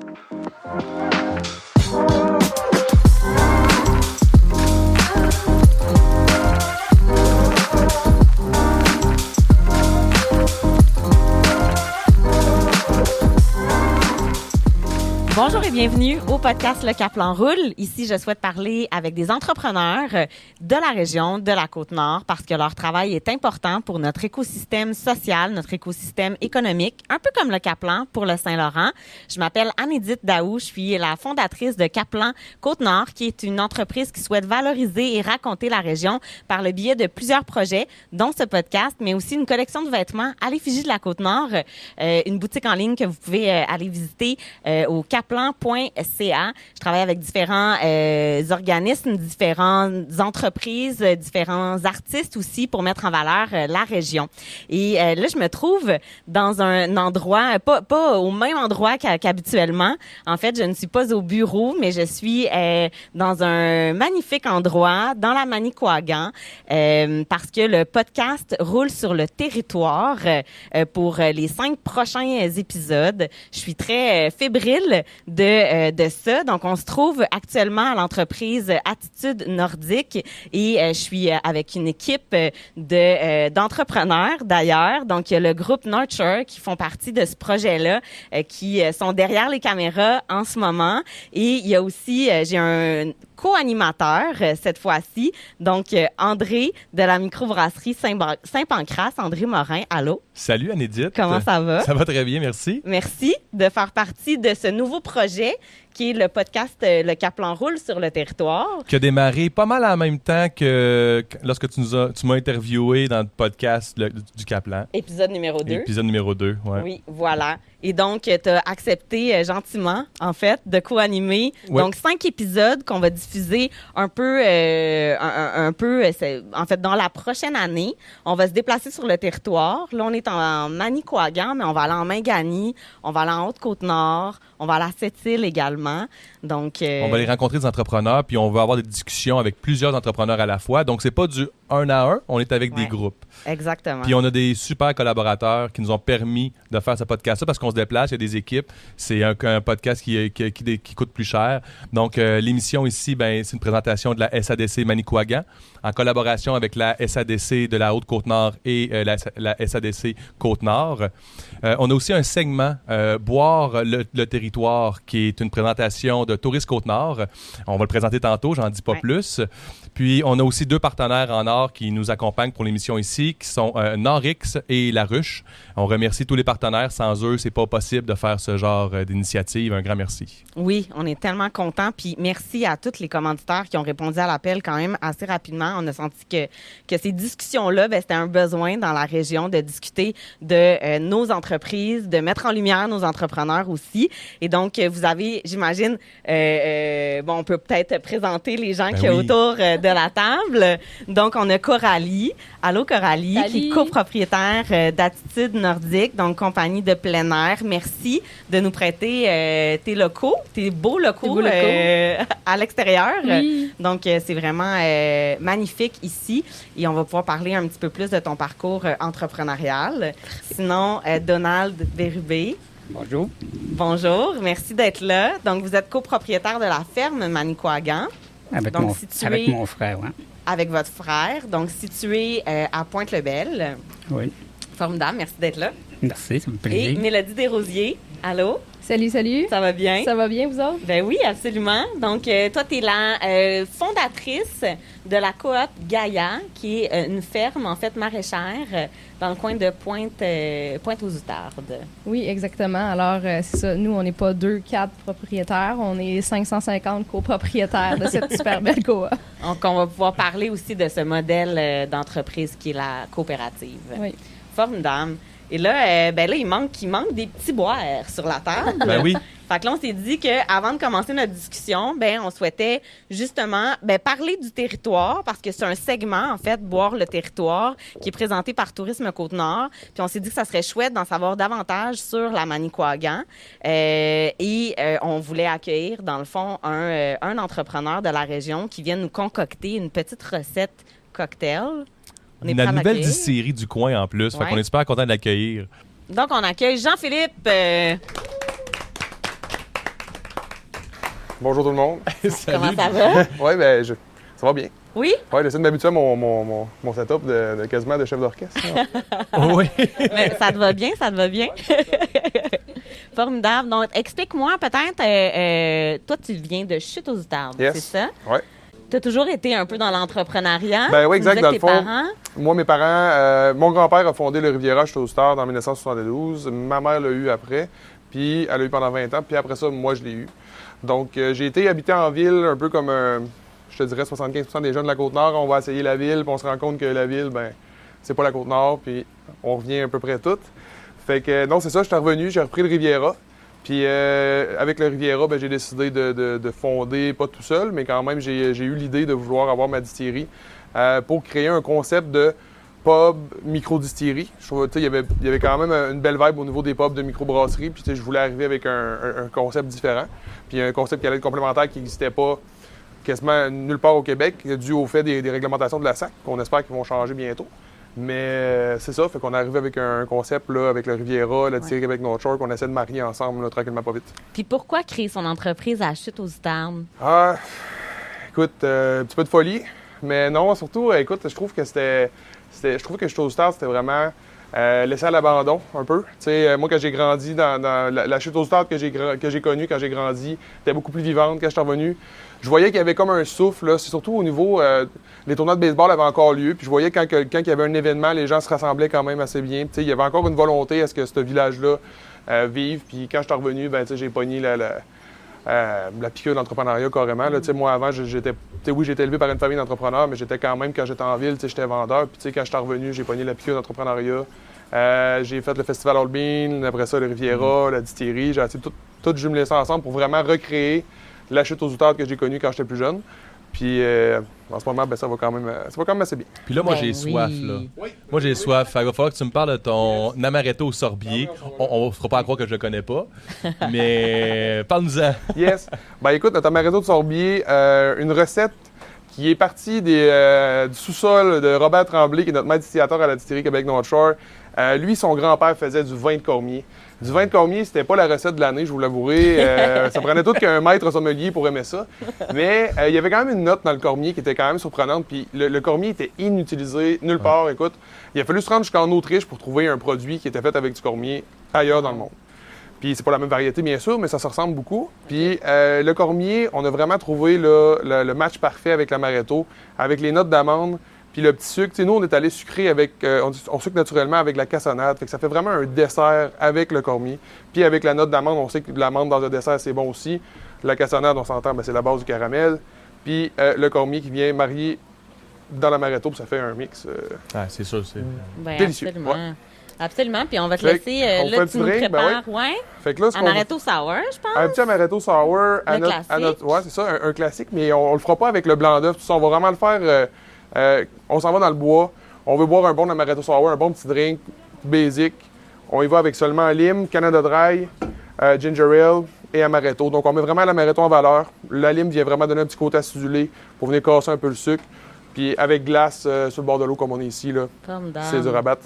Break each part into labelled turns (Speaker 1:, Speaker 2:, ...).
Speaker 1: Thank you. Bienvenue au podcast Le Caplan Roule. Ici, je souhaite parler avec des entrepreneurs de la région, de la Côte-Nord, parce que leur travail est important pour notre écosystème social, notre écosystème économique, un peu comme le Caplan pour le Saint-Laurent. Je m'appelle Anne-Édith Daou, je suis la fondatrice de Caplan Côte-Nord, qui est une entreprise qui souhaite valoriser et raconter la région par le biais de plusieurs projets, dont ce podcast, mais aussi une collection de vêtements à l'effigie de la Côte-Nord, euh, une boutique en ligne que vous pouvez euh, aller visiter euh, au Je travaille avec différents euh, organismes, différentes entreprises, euh, différents artistes aussi pour mettre en valeur euh, la région. Et euh, là, je me trouve dans un endroit, euh, pas, pas au même endroit qu'habituellement. En fait, je ne suis pas au bureau, mais je suis euh, dans un magnifique endroit, dans la Manicouagan, parce que le podcast roule sur le territoire pour les cinq prochains épisodes. Je suis très fébrile de, euh, de ça. Donc, on se trouve actuellement à l'entreprise Attitude Nordique et euh, je suis euh, avec une équipe de d'entrepreneurs d'ailleurs. Donc, il y a le groupe Nurture qui font partie de ce projet-là, qui sont derrière les caméras en ce moment. Et il y a aussi, j'ai un co-animateur euh, cette fois-ci, donc euh, André de la microbrasserie Saint- Saint-Pancras, André Morin. Allô?
Speaker 2: Salut Anédite.
Speaker 1: Comment ça va?
Speaker 2: Ça va très bien, merci.
Speaker 1: Merci de faire partie de ce nouveau projet qui est le podcast euh, Le Caplan Roule sur le territoire.
Speaker 2: Qui a démarré pas mal en même temps que que lorsque tu nous as, tu m'as interviewé dans le podcast le- du Caplan,
Speaker 1: Épisode numéro 2.
Speaker 2: épisode numéro 2. Ouais.
Speaker 1: Oui, voilà. Et donc, tu as accepté euh, gentiment, en fait, de co-animer.
Speaker 2: Ouais.
Speaker 1: Donc, cinq épisodes qu'on va diffuser un peu, euh, un, peu, en fait, dans la prochaine année. On va se déplacer sur le territoire. Là, on est en, en Manicouagan, mais on va aller en Mingani, on va aller en Haute-Côte-Nord, on va aller à Sept-Îles également. Donc, euh,
Speaker 2: On va aller rencontrer des entrepreneurs, puis on va avoir des discussions avec plusieurs entrepreneurs à la fois. Donc, c'est pas du un à un, on est avec
Speaker 1: Ouais.
Speaker 2: des groupes.
Speaker 1: Exactement.
Speaker 2: Puis on a des super collaborateurs qui nous ont permis de faire ce podcast-là parce qu'on se déplace, il y a des équipes. C'est un, un podcast qui, qui, qui- qui coûte plus cher. Donc, euh, l'émission ici, ben, c'est une présentation de la SADC Manicouagan en collaboration avec la SADC de la Haute-Côte-Nord et euh, la, la SADC Côte-Nord. Euh, on a aussi un segment Boire le, le territoire qui est une présentation de Tourisme Côte-Nord. On va le présenter tantôt, j'en dis pas
Speaker 1: Ouais.
Speaker 2: plus. Puis on a aussi deux partenaires en or qui nous accompagnent pour l'émission ici, qui sont euh, Norix et La Ruche. On remercie tous les partenaires. Sans eux, c'est pas possible de faire ce genre euh, d'initiative. Un grand merci.
Speaker 1: Oui, on est tellement contents. Puis merci à tous les commanditaires qui ont répondu à l'appel quand même assez rapidement. On a senti que, que ces discussions-là, ben, c'était un besoin dans la région de discuter de euh, nos entreprises, de mettre en lumière nos entrepreneurs aussi. Et donc, vous avez, j'imagine, euh, bon, on peut peut-être présenter les gens
Speaker 2: Ben
Speaker 1: qui sont
Speaker 2: oui.
Speaker 1: autour de la table. Donc, on a Coralie. Allô, Coralie,
Speaker 3: Salut.
Speaker 1: qui est copropriétaire euh, d'Attitude Nordique, donc compagnie de plein air. Merci de nous prêter euh, tes locaux, tes beaux locaux,
Speaker 3: Tes beaux locaux.
Speaker 1: euh, à l'extérieur.
Speaker 3: Oui.
Speaker 1: Donc, euh, c'est vraiment euh, magnifique ici. Et on va pouvoir parler un petit peu plus de ton parcours euh, entrepreneurial. Sinon, euh, Donald Bérubé.
Speaker 4: Bonjour.
Speaker 1: Bonjour, merci d'être là. Donc, vous êtes copropriétaire de la ferme Manicouagan
Speaker 4: Avec,
Speaker 1: Donc,
Speaker 4: mon,
Speaker 1: situé-
Speaker 4: avec mon frère, ouais.
Speaker 1: Avec votre frère, donc situé euh, à Pointe-le-Bel.
Speaker 4: Oui.
Speaker 1: Formidable, merci d'être là.
Speaker 4: Merci, ça me fait
Speaker 1: Et. Mélodie Desrosiers, allô,
Speaker 3: Salut, salut.
Speaker 1: ça va bien?
Speaker 3: Ça va bien, vous autres?
Speaker 1: Ben oui, absolument. Donc, euh, toi, tu es la euh, fondatrice de la coop Gaïa, qui est euh, une ferme, en fait, maraîchère, dans le coin de Pointe, Pointe aux Outardes.
Speaker 3: Oui, exactement. Alors, c'est ça. Nous, on n'est pas deux, quatre propriétaires. On est 550 copropriétaires de cette super belle coop.
Speaker 1: Donc, on va pouvoir parler aussi de ce modèle d'entreprise qui est la coopérative.
Speaker 3: Oui.
Speaker 1: Formidable. Et là, euh, ben là, il manque, il manque des petits boires sur la table.
Speaker 2: Ben oui.
Speaker 1: Fait que là, on s'est dit qu'avant de commencer notre discussion, ben, on souhaitait justement ben, parler du territoire parce que c'est un segment, en fait, Boire le territoire, qui est présenté par Tourisme Côte-Nord. Puis on s'est dit que ça serait chouette d'en savoir davantage sur la Manicouagan. Euh, et euh, on voulait accueillir, dans le fond, un, euh, un entrepreneur de la région qui vient nous concocter une petite recette cocktail. On est
Speaker 2: La nouvelle distillerie du coin en plus. Fait
Speaker 1: Ouais.
Speaker 2: qu'on est super content de l'accueillir.
Speaker 1: Donc, on accueille Jean-Philippe. euh,
Speaker 5: Bonjour tout le monde.
Speaker 1: Comment ça va?
Speaker 5: ouais, ben, je- ça va bien.
Speaker 1: Oui?
Speaker 5: Ouais, j'essaie de m'habituer à mon, mon, mon, mon setup de, de quasiment de chef d'orchestre.
Speaker 2: oui.
Speaker 1: Mais ça te va bien, ça te va bien? Formidable. Donc, explique-moi peut-être, euh, euh, toi, tu viens de Chute aux
Speaker 5: Yes.
Speaker 1: c'est ça?
Speaker 5: Ouais.
Speaker 1: Tu as toujours été un peu dans l'entrepreneuriat?
Speaker 5: Ben oui, exact, dans le fond.
Speaker 1: parents?
Speaker 5: Moi, mes parents, euh, mon grand-père a fondé le Riviera Château Star en 1972. Ma mère l'a eu après. Puis elle l'a eu pendant 20 ans. Puis après ça, moi, je l'ai eu. Donc, euh, j'ai été habité en ville un peu comme, euh, je te dirais, 75% des jeunes de la Côte-Nord. On va essayer la ville, puis on se rend compte que la ville, ben, c'est pas la Côte-Nord. Puis on revient à peu près toutes. Fait que, non, c'est ça, je suis revenu, j'ai repris le Riviera. Puis euh, avec le Riviera, ben, j'ai décidé de, de- de fonder, pas tout seul, mais quand même, j'ai eu l'idée de vouloir avoir ma distillerie euh, pour créer un concept de pub micro-distillerie. Je sais, il y avait- il y avait quand même une belle vibe au niveau des pubs de microbrasserie. Puis je voulais arriver avec un, un- un concept différent. Puis un concept qui allait être complémentaire qui n'existait pas quasiment nulle part au Québec, dû au fait des, des réglementations de la SAC, qu'on espère qu'ils vont changer bientôt. Mais euh, c'est ça, fait qu'on est arrivé avec un concept là, avec le Riviera, la distillerie avec North Shore, qu'on essaie de marier ensemble là, tranquillement pas vite.
Speaker 1: Puis pourquoi créer son entreprise à Chute aux Outardes?
Speaker 5: Ah, écoute, euh, un petit peu de folie, mais non, surtout, euh, écoute, je trouve que c'était, c'était- je trouve que Chute aux Stars, c'était vraiment euh, laissé à l'abandon un peu. Euh, moi, quand j'ai grandi dans, la, Chute aux Stars que j'ai, que connue quand j'ai grandi, était beaucoup plus vivante quand je suis revenu. Je voyais qu'il y avait comme un souffle, c'est surtout au niveau, euh, les tournois de baseball avaient encore lieu, puis je voyais quand, quand il y avait un événement, les gens se rassemblaient quand même assez bien. Il y avait encore une volonté à ce que ce village-là euh, vive, puis quand je suis revenu, ben, j'ai pogné la- la, euh, la piqûre d'entrepreneuriat carrément. Là. Sais, Moi, avant, j'étais, oui, j'étais élevé par une famille d'entrepreneurs, mais j'étais quand même, quand j'étais en ville, j'étais vendeur. Puis quand je suis revenu, j'ai pogné la piqûre d'entrepreneuriat. Euh, j'ai fait le festival Bean, après ça, le Riviera, la distillerie. J'ai tout, tout jumeler ça ensemble pour vraiment recréer la chute aux outardes que j'ai connue quand j'étais plus jeune. Puis euh, en ce moment, ben, ça, va quand même, euh, ça va quand même assez bien.
Speaker 2: Puis là, moi,
Speaker 1: Ben
Speaker 2: j'ai
Speaker 1: oui.
Speaker 2: soif, là. Moi, j'ai soif. Il va falloir que tu me parles de ton amaretto au sorbier. On ne fera pas à croire que je le connais pas. Mais parle-nous-en.
Speaker 5: Yes. ben écoute, notre amaretto de Sorbier, euh, une recette qui est partie des, euh, du sous-sol de Robert Tremblay, qui est notre maître distillateur à la distillerie Québec North Shore. Euh, lui, son grand-père faisait du vin de Cormier. Du vin de Cormier, c'était pas la recette de l'année, je vous l'avouerai. Euh, ça prenait tout qu'un maître sommelier pour aimer ça. Mais euh, il y avait quand même une note dans le Cormier qui était quand même surprenante. Puis le, le Cormier était inutilisé nulle part. Écoute, il a fallu se rendre jusqu'en Autriche pour trouver un produit qui était fait avec du Cormier ailleurs dans le monde. Puis c'est pas la même variété, bien sûr, mais ça se ressemble beaucoup. Puis euh, le cormier, on a vraiment trouvé là, le, le match parfait avec l'amaretto, avec les notes d'amande, puis le petit sucre. Tu sais, nous, on est allé sucrer avec, euh, on, on sucre naturellement avec la cassonade. Fait que ça fait vraiment un dessert avec le cormier. Puis avec la note d'amande, on sait que l'amande dans un dessert, c'est bon aussi. La cassonade, on s'entend, ben, c'est la base du caramel. Puis euh, le cormier qui vient marier dans l'amaretto, puis ça fait un mix. euh,
Speaker 2: Ah, c'est sûr, c'est.
Speaker 1: Ben,
Speaker 5: Délicieux,
Speaker 1: Absolument. Absolument. Puis on va te
Speaker 5: Fait
Speaker 1: laisser. euh, là,
Speaker 5: fait
Speaker 1: tu nous
Speaker 5: drink, ben
Speaker 1: ouais.
Speaker 5: Fait que là, ce
Speaker 1: Amaretto sour, je pense.
Speaker 5: Un petit amaretto sour à
Speaker 1: Le
Speaker 5: notre, à
Speaker 1: classique.
Speaker 5: notre- ouais, c'est ça, un, un classique, mais on, on le fera pas avec le blanc d'œuf. tout ça. On va vraiment le faire. euh, euh, on s'en va dans le bois. On veut boire un bon amaretto sour, un bon petit drink basic. On y va avec seulement lime, Canada Dry, euh, ginger ale et amaretto. Donc on met vraiment l'amaretto en valeur. La lime vient vraiment donner un petit côté acidulé pour venir casser un peu le sucre. Puis avec glace euh, sur le bord de l'eau comme on est ici là, c'est du rabat.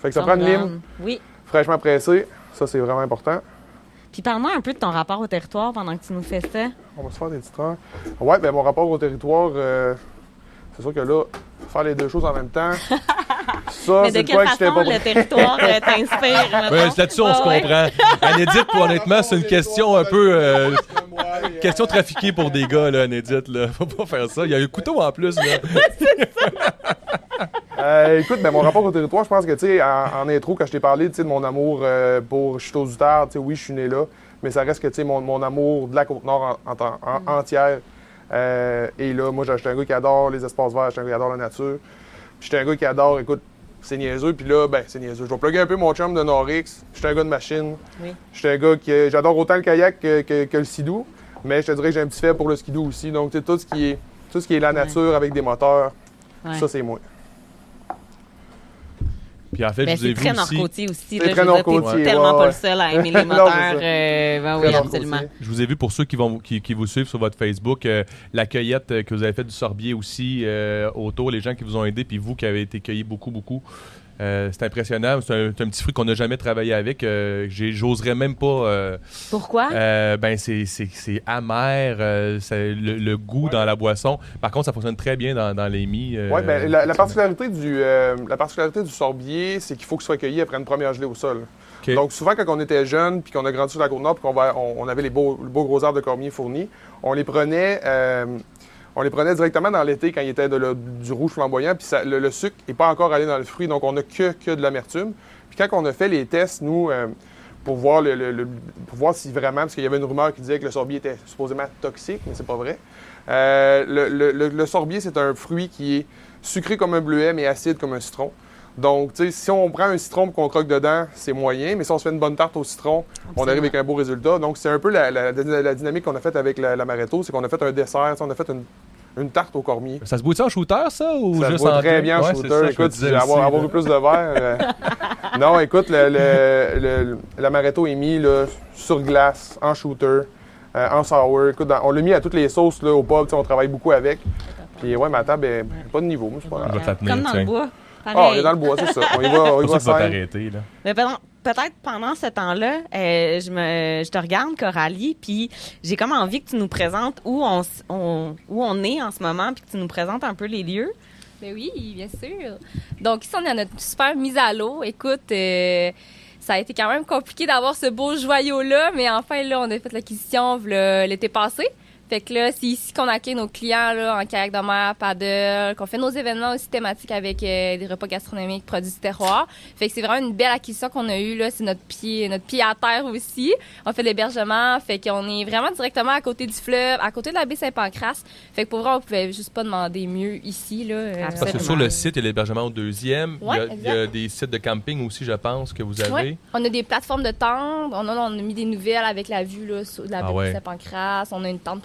Speaker 5: Fait que ça prend une lime.
Speaker 1: Oui.
Speaker 5: fraîchement pressée. Ça c'est vraiment important.
Speaker 1: Puis parle-moi un peu de ton rapport au territoire pendant que tu nous fais ça.
Speaker 5: On va se faire des heures. Ouais, ben mon rapport au territoire, euh, c'est sûr que là, faire les deux choses en même temps, ça,
Speaker 1: Mais de
Speaker 5: c'est
Speaker 1: quelle
Speaker 5: quoi que
Speaker 1: façon
Speaker 5: pas
Speaker 1: le territoire euh, t'inspire?
Speaker 2: Ouais, là-dessus, on se
Speaker 1: Ouais,
Speaker 2: comprend. Anédite, honnêtement, c'est une question un peu. euh, question trafiquée pour des gars, là, Anédite. Là. Faut pas faire ça. Il y a un couteau en plus, là.
Speaker 5: Euh, écoute, ben, mon rapport au territoire, je pense que, tu sais, en, en intro, quand je t'ai parlé, tu sais, de mon amour euh, pour Outardes, tu sais, oui, je suis né là, mais ça reste que, tu sais, mon, mon amour de la Côte-Nord en, en- en-
Speaker 1: Mm.
Speaker 5: entière euh, est là. Moi, j'étais un gars qui adore les espaces verts, j'étais un gars qui adore la nature. Puis j'étais un gars qui adore, écoute, c'est niaiseux, puis là, ben, c'est niaiseux. Je vais plugger un peu mon chum de Norix. J'étais un gars de machine.
Speaker 1: Oui.
Speaker 5: J'étais un gars qui, j'adore autant le kayak que, que- que le skidoo, mais je te dirais que j'ai un petit fait pour le skidoo aussi. Donc, tu sais, tout ce qui est, tout ce qui est la nature avec des moteurs,
Speaker 1: Ouais.
Speaker 5: ça, c'est moi.
Speaker 2: Puis en fait,
Speaker 1: Ben,
Speaker 2: je vous ai vu
Speaker 1: très
Speaker 2: aussi.
Speaker 1: nord-côtier aussi.
Speaker 5: C'est
Speaker 1: là,
Speaker 5: très nord-côtier,
Speaker 1: tellement
Speaker 5: ouais,
Speaker 1: pas le seul à aimer les
Speaker 5: Non,
Speaker 1: moteurs.
Speaker 5: ça.
Speaker 1: euh, ben oui, absolument.
Speaker 2: Je vous ai vu pour ceux qui, vont, qui, qui vous suivent sur votre Facebook, euh, la cueillette euh, que vous avez faite du sorbier aussi euh, autour, les gens qui vous ont aidé, puis vous qui avez été cueillis beaucoup, beaucoup. Euh, c'est impressionnant. C'est un, c'est un petit fruit qu'on n'a jamais travaillé avec. Euh, j'ai- J'oserais même pas. euh,
Speaker 1: Pourquoi?
Speaker 2: euh, ben c'est c'est- c'est amer, euh, c'est le, le goût dans la boisson. Par contre, ça fonctionne très bien dans, dans les mis. euh,
Speaker 5: Oui, ben, la, la particularité du, euh, la particularité du sorbier, c'est qu'il faut qu'il soit cueilli après une première gelée au sol. Donc, souvent, quand on était jeune, puis qu'on a grandi sur la Côte-Nord, puis qu'on va- on, on avait les beaux, beaux gros arbres de cormier fournis, on les prenait, euh, on les prenait directement dans l'été quand il était de du rouge flamboyant, puis le, sucre n'est pas encore allé dans le fruit, donc on n'a que, que de l'amertume. Puis quand on a fait les tests, nous, euh, pour voir, si vraiment, parce qu'il y avait une rumeur qui disait que le sorbier était supposément toxique, mais c'est pas vrai. Euh, le sorbier, c'est un fruit qui est sucré comme un bleuet, mais acide comme un citron. Donc, tu sais, si on prend un citron et qu'on croque dedans, c'est moyen, mais si on se fait une bonne tarte au citron, on arrive avec un beau résultat. Donc, c'est un peu la, la- la dynamique qu'on a faite avec la, l'amaretto, c'est qu'on a fait un dessert, on a fait une, une tarte au cormier.
Speaker 2: Ça se boit en shooter, ça? Ou
Speaker 5: Ça se
Speaker 2: juste en
Speaker 5: très bien en
Speaker 2: Ouais,
Speaker 5: shooter.
Speaker 2: ça,
Speaker 5: écoute, avoir, avoir eu plus de verre. euh, non, écoute, le, le, le- l'amaretto est mis là, sur glace, en shooter, euh, en sour. Écoute, dans- on l'a mis à toutes les sauces là, au pub, tu sais, on travaille beaucoup avec. Puis ouais, ma table, ben, pas de niveau, mais c'est pas grave.
Speaker 1: Comme dans le bois.
Speaker 5: Ah,
Speaker 1: Pareil.
Speaker 5: est dans le bois, c'est ça. On y va, on y va
Speaker 2: t'arrêter, là.
Speaker 1: Mais pendant- peut-être pendant ce temps-là, euh, je, me, je te regarde, Coralie, puis j'ai comme envie que tu nous présentes où on, où on est en ce moment, puis que tu nous présentes un peu les lieux.
Speaker 3: Ben oui, bien sûr. Donc ici, on est à notre super mise à l'eau. Écoute, euh, ça a été quand même compliqué d'avoir ce beau joyau-là, mais enfin, là, on a fait l'acquisition l'été passé. Fait que là, c'est ici qu'on accueille nos clients là, en kayak de mer, paddle, qu'on fait nos événements aussi thématiques avec euh, des repas gastronomiques, produits du terroir. Fait que c'est vraiment une belle acquisition qu'on a eue là. C'est notre pied, notre pied à terre aussi. On fait l'hébergement, fait qu'on est vraiment directement à côté du fleuve, à côté de la baie Saint-Pancras. Fait que pour vrai, on pouvait juste pas demander mieux ici là. euh,
Speaker 2: Parce que sur le site, il y a l'hébergement au deuxième. il, y a,
Speaker 3: Ouais,
Speaker 2: il y a
Speaker 3: exact.
Speaker 2: des sites de camping aussi, je pense, que vous avez.
Speaker 3: Ouais. On a des plateformes de tentes. On a, on a mis des nouvelles avec la vue là, sur de la
Speaker 2: Ah
Speaker 3: baie
Speaker 2: ouais.
Speaker 3: Saint-Pancras. On a une tente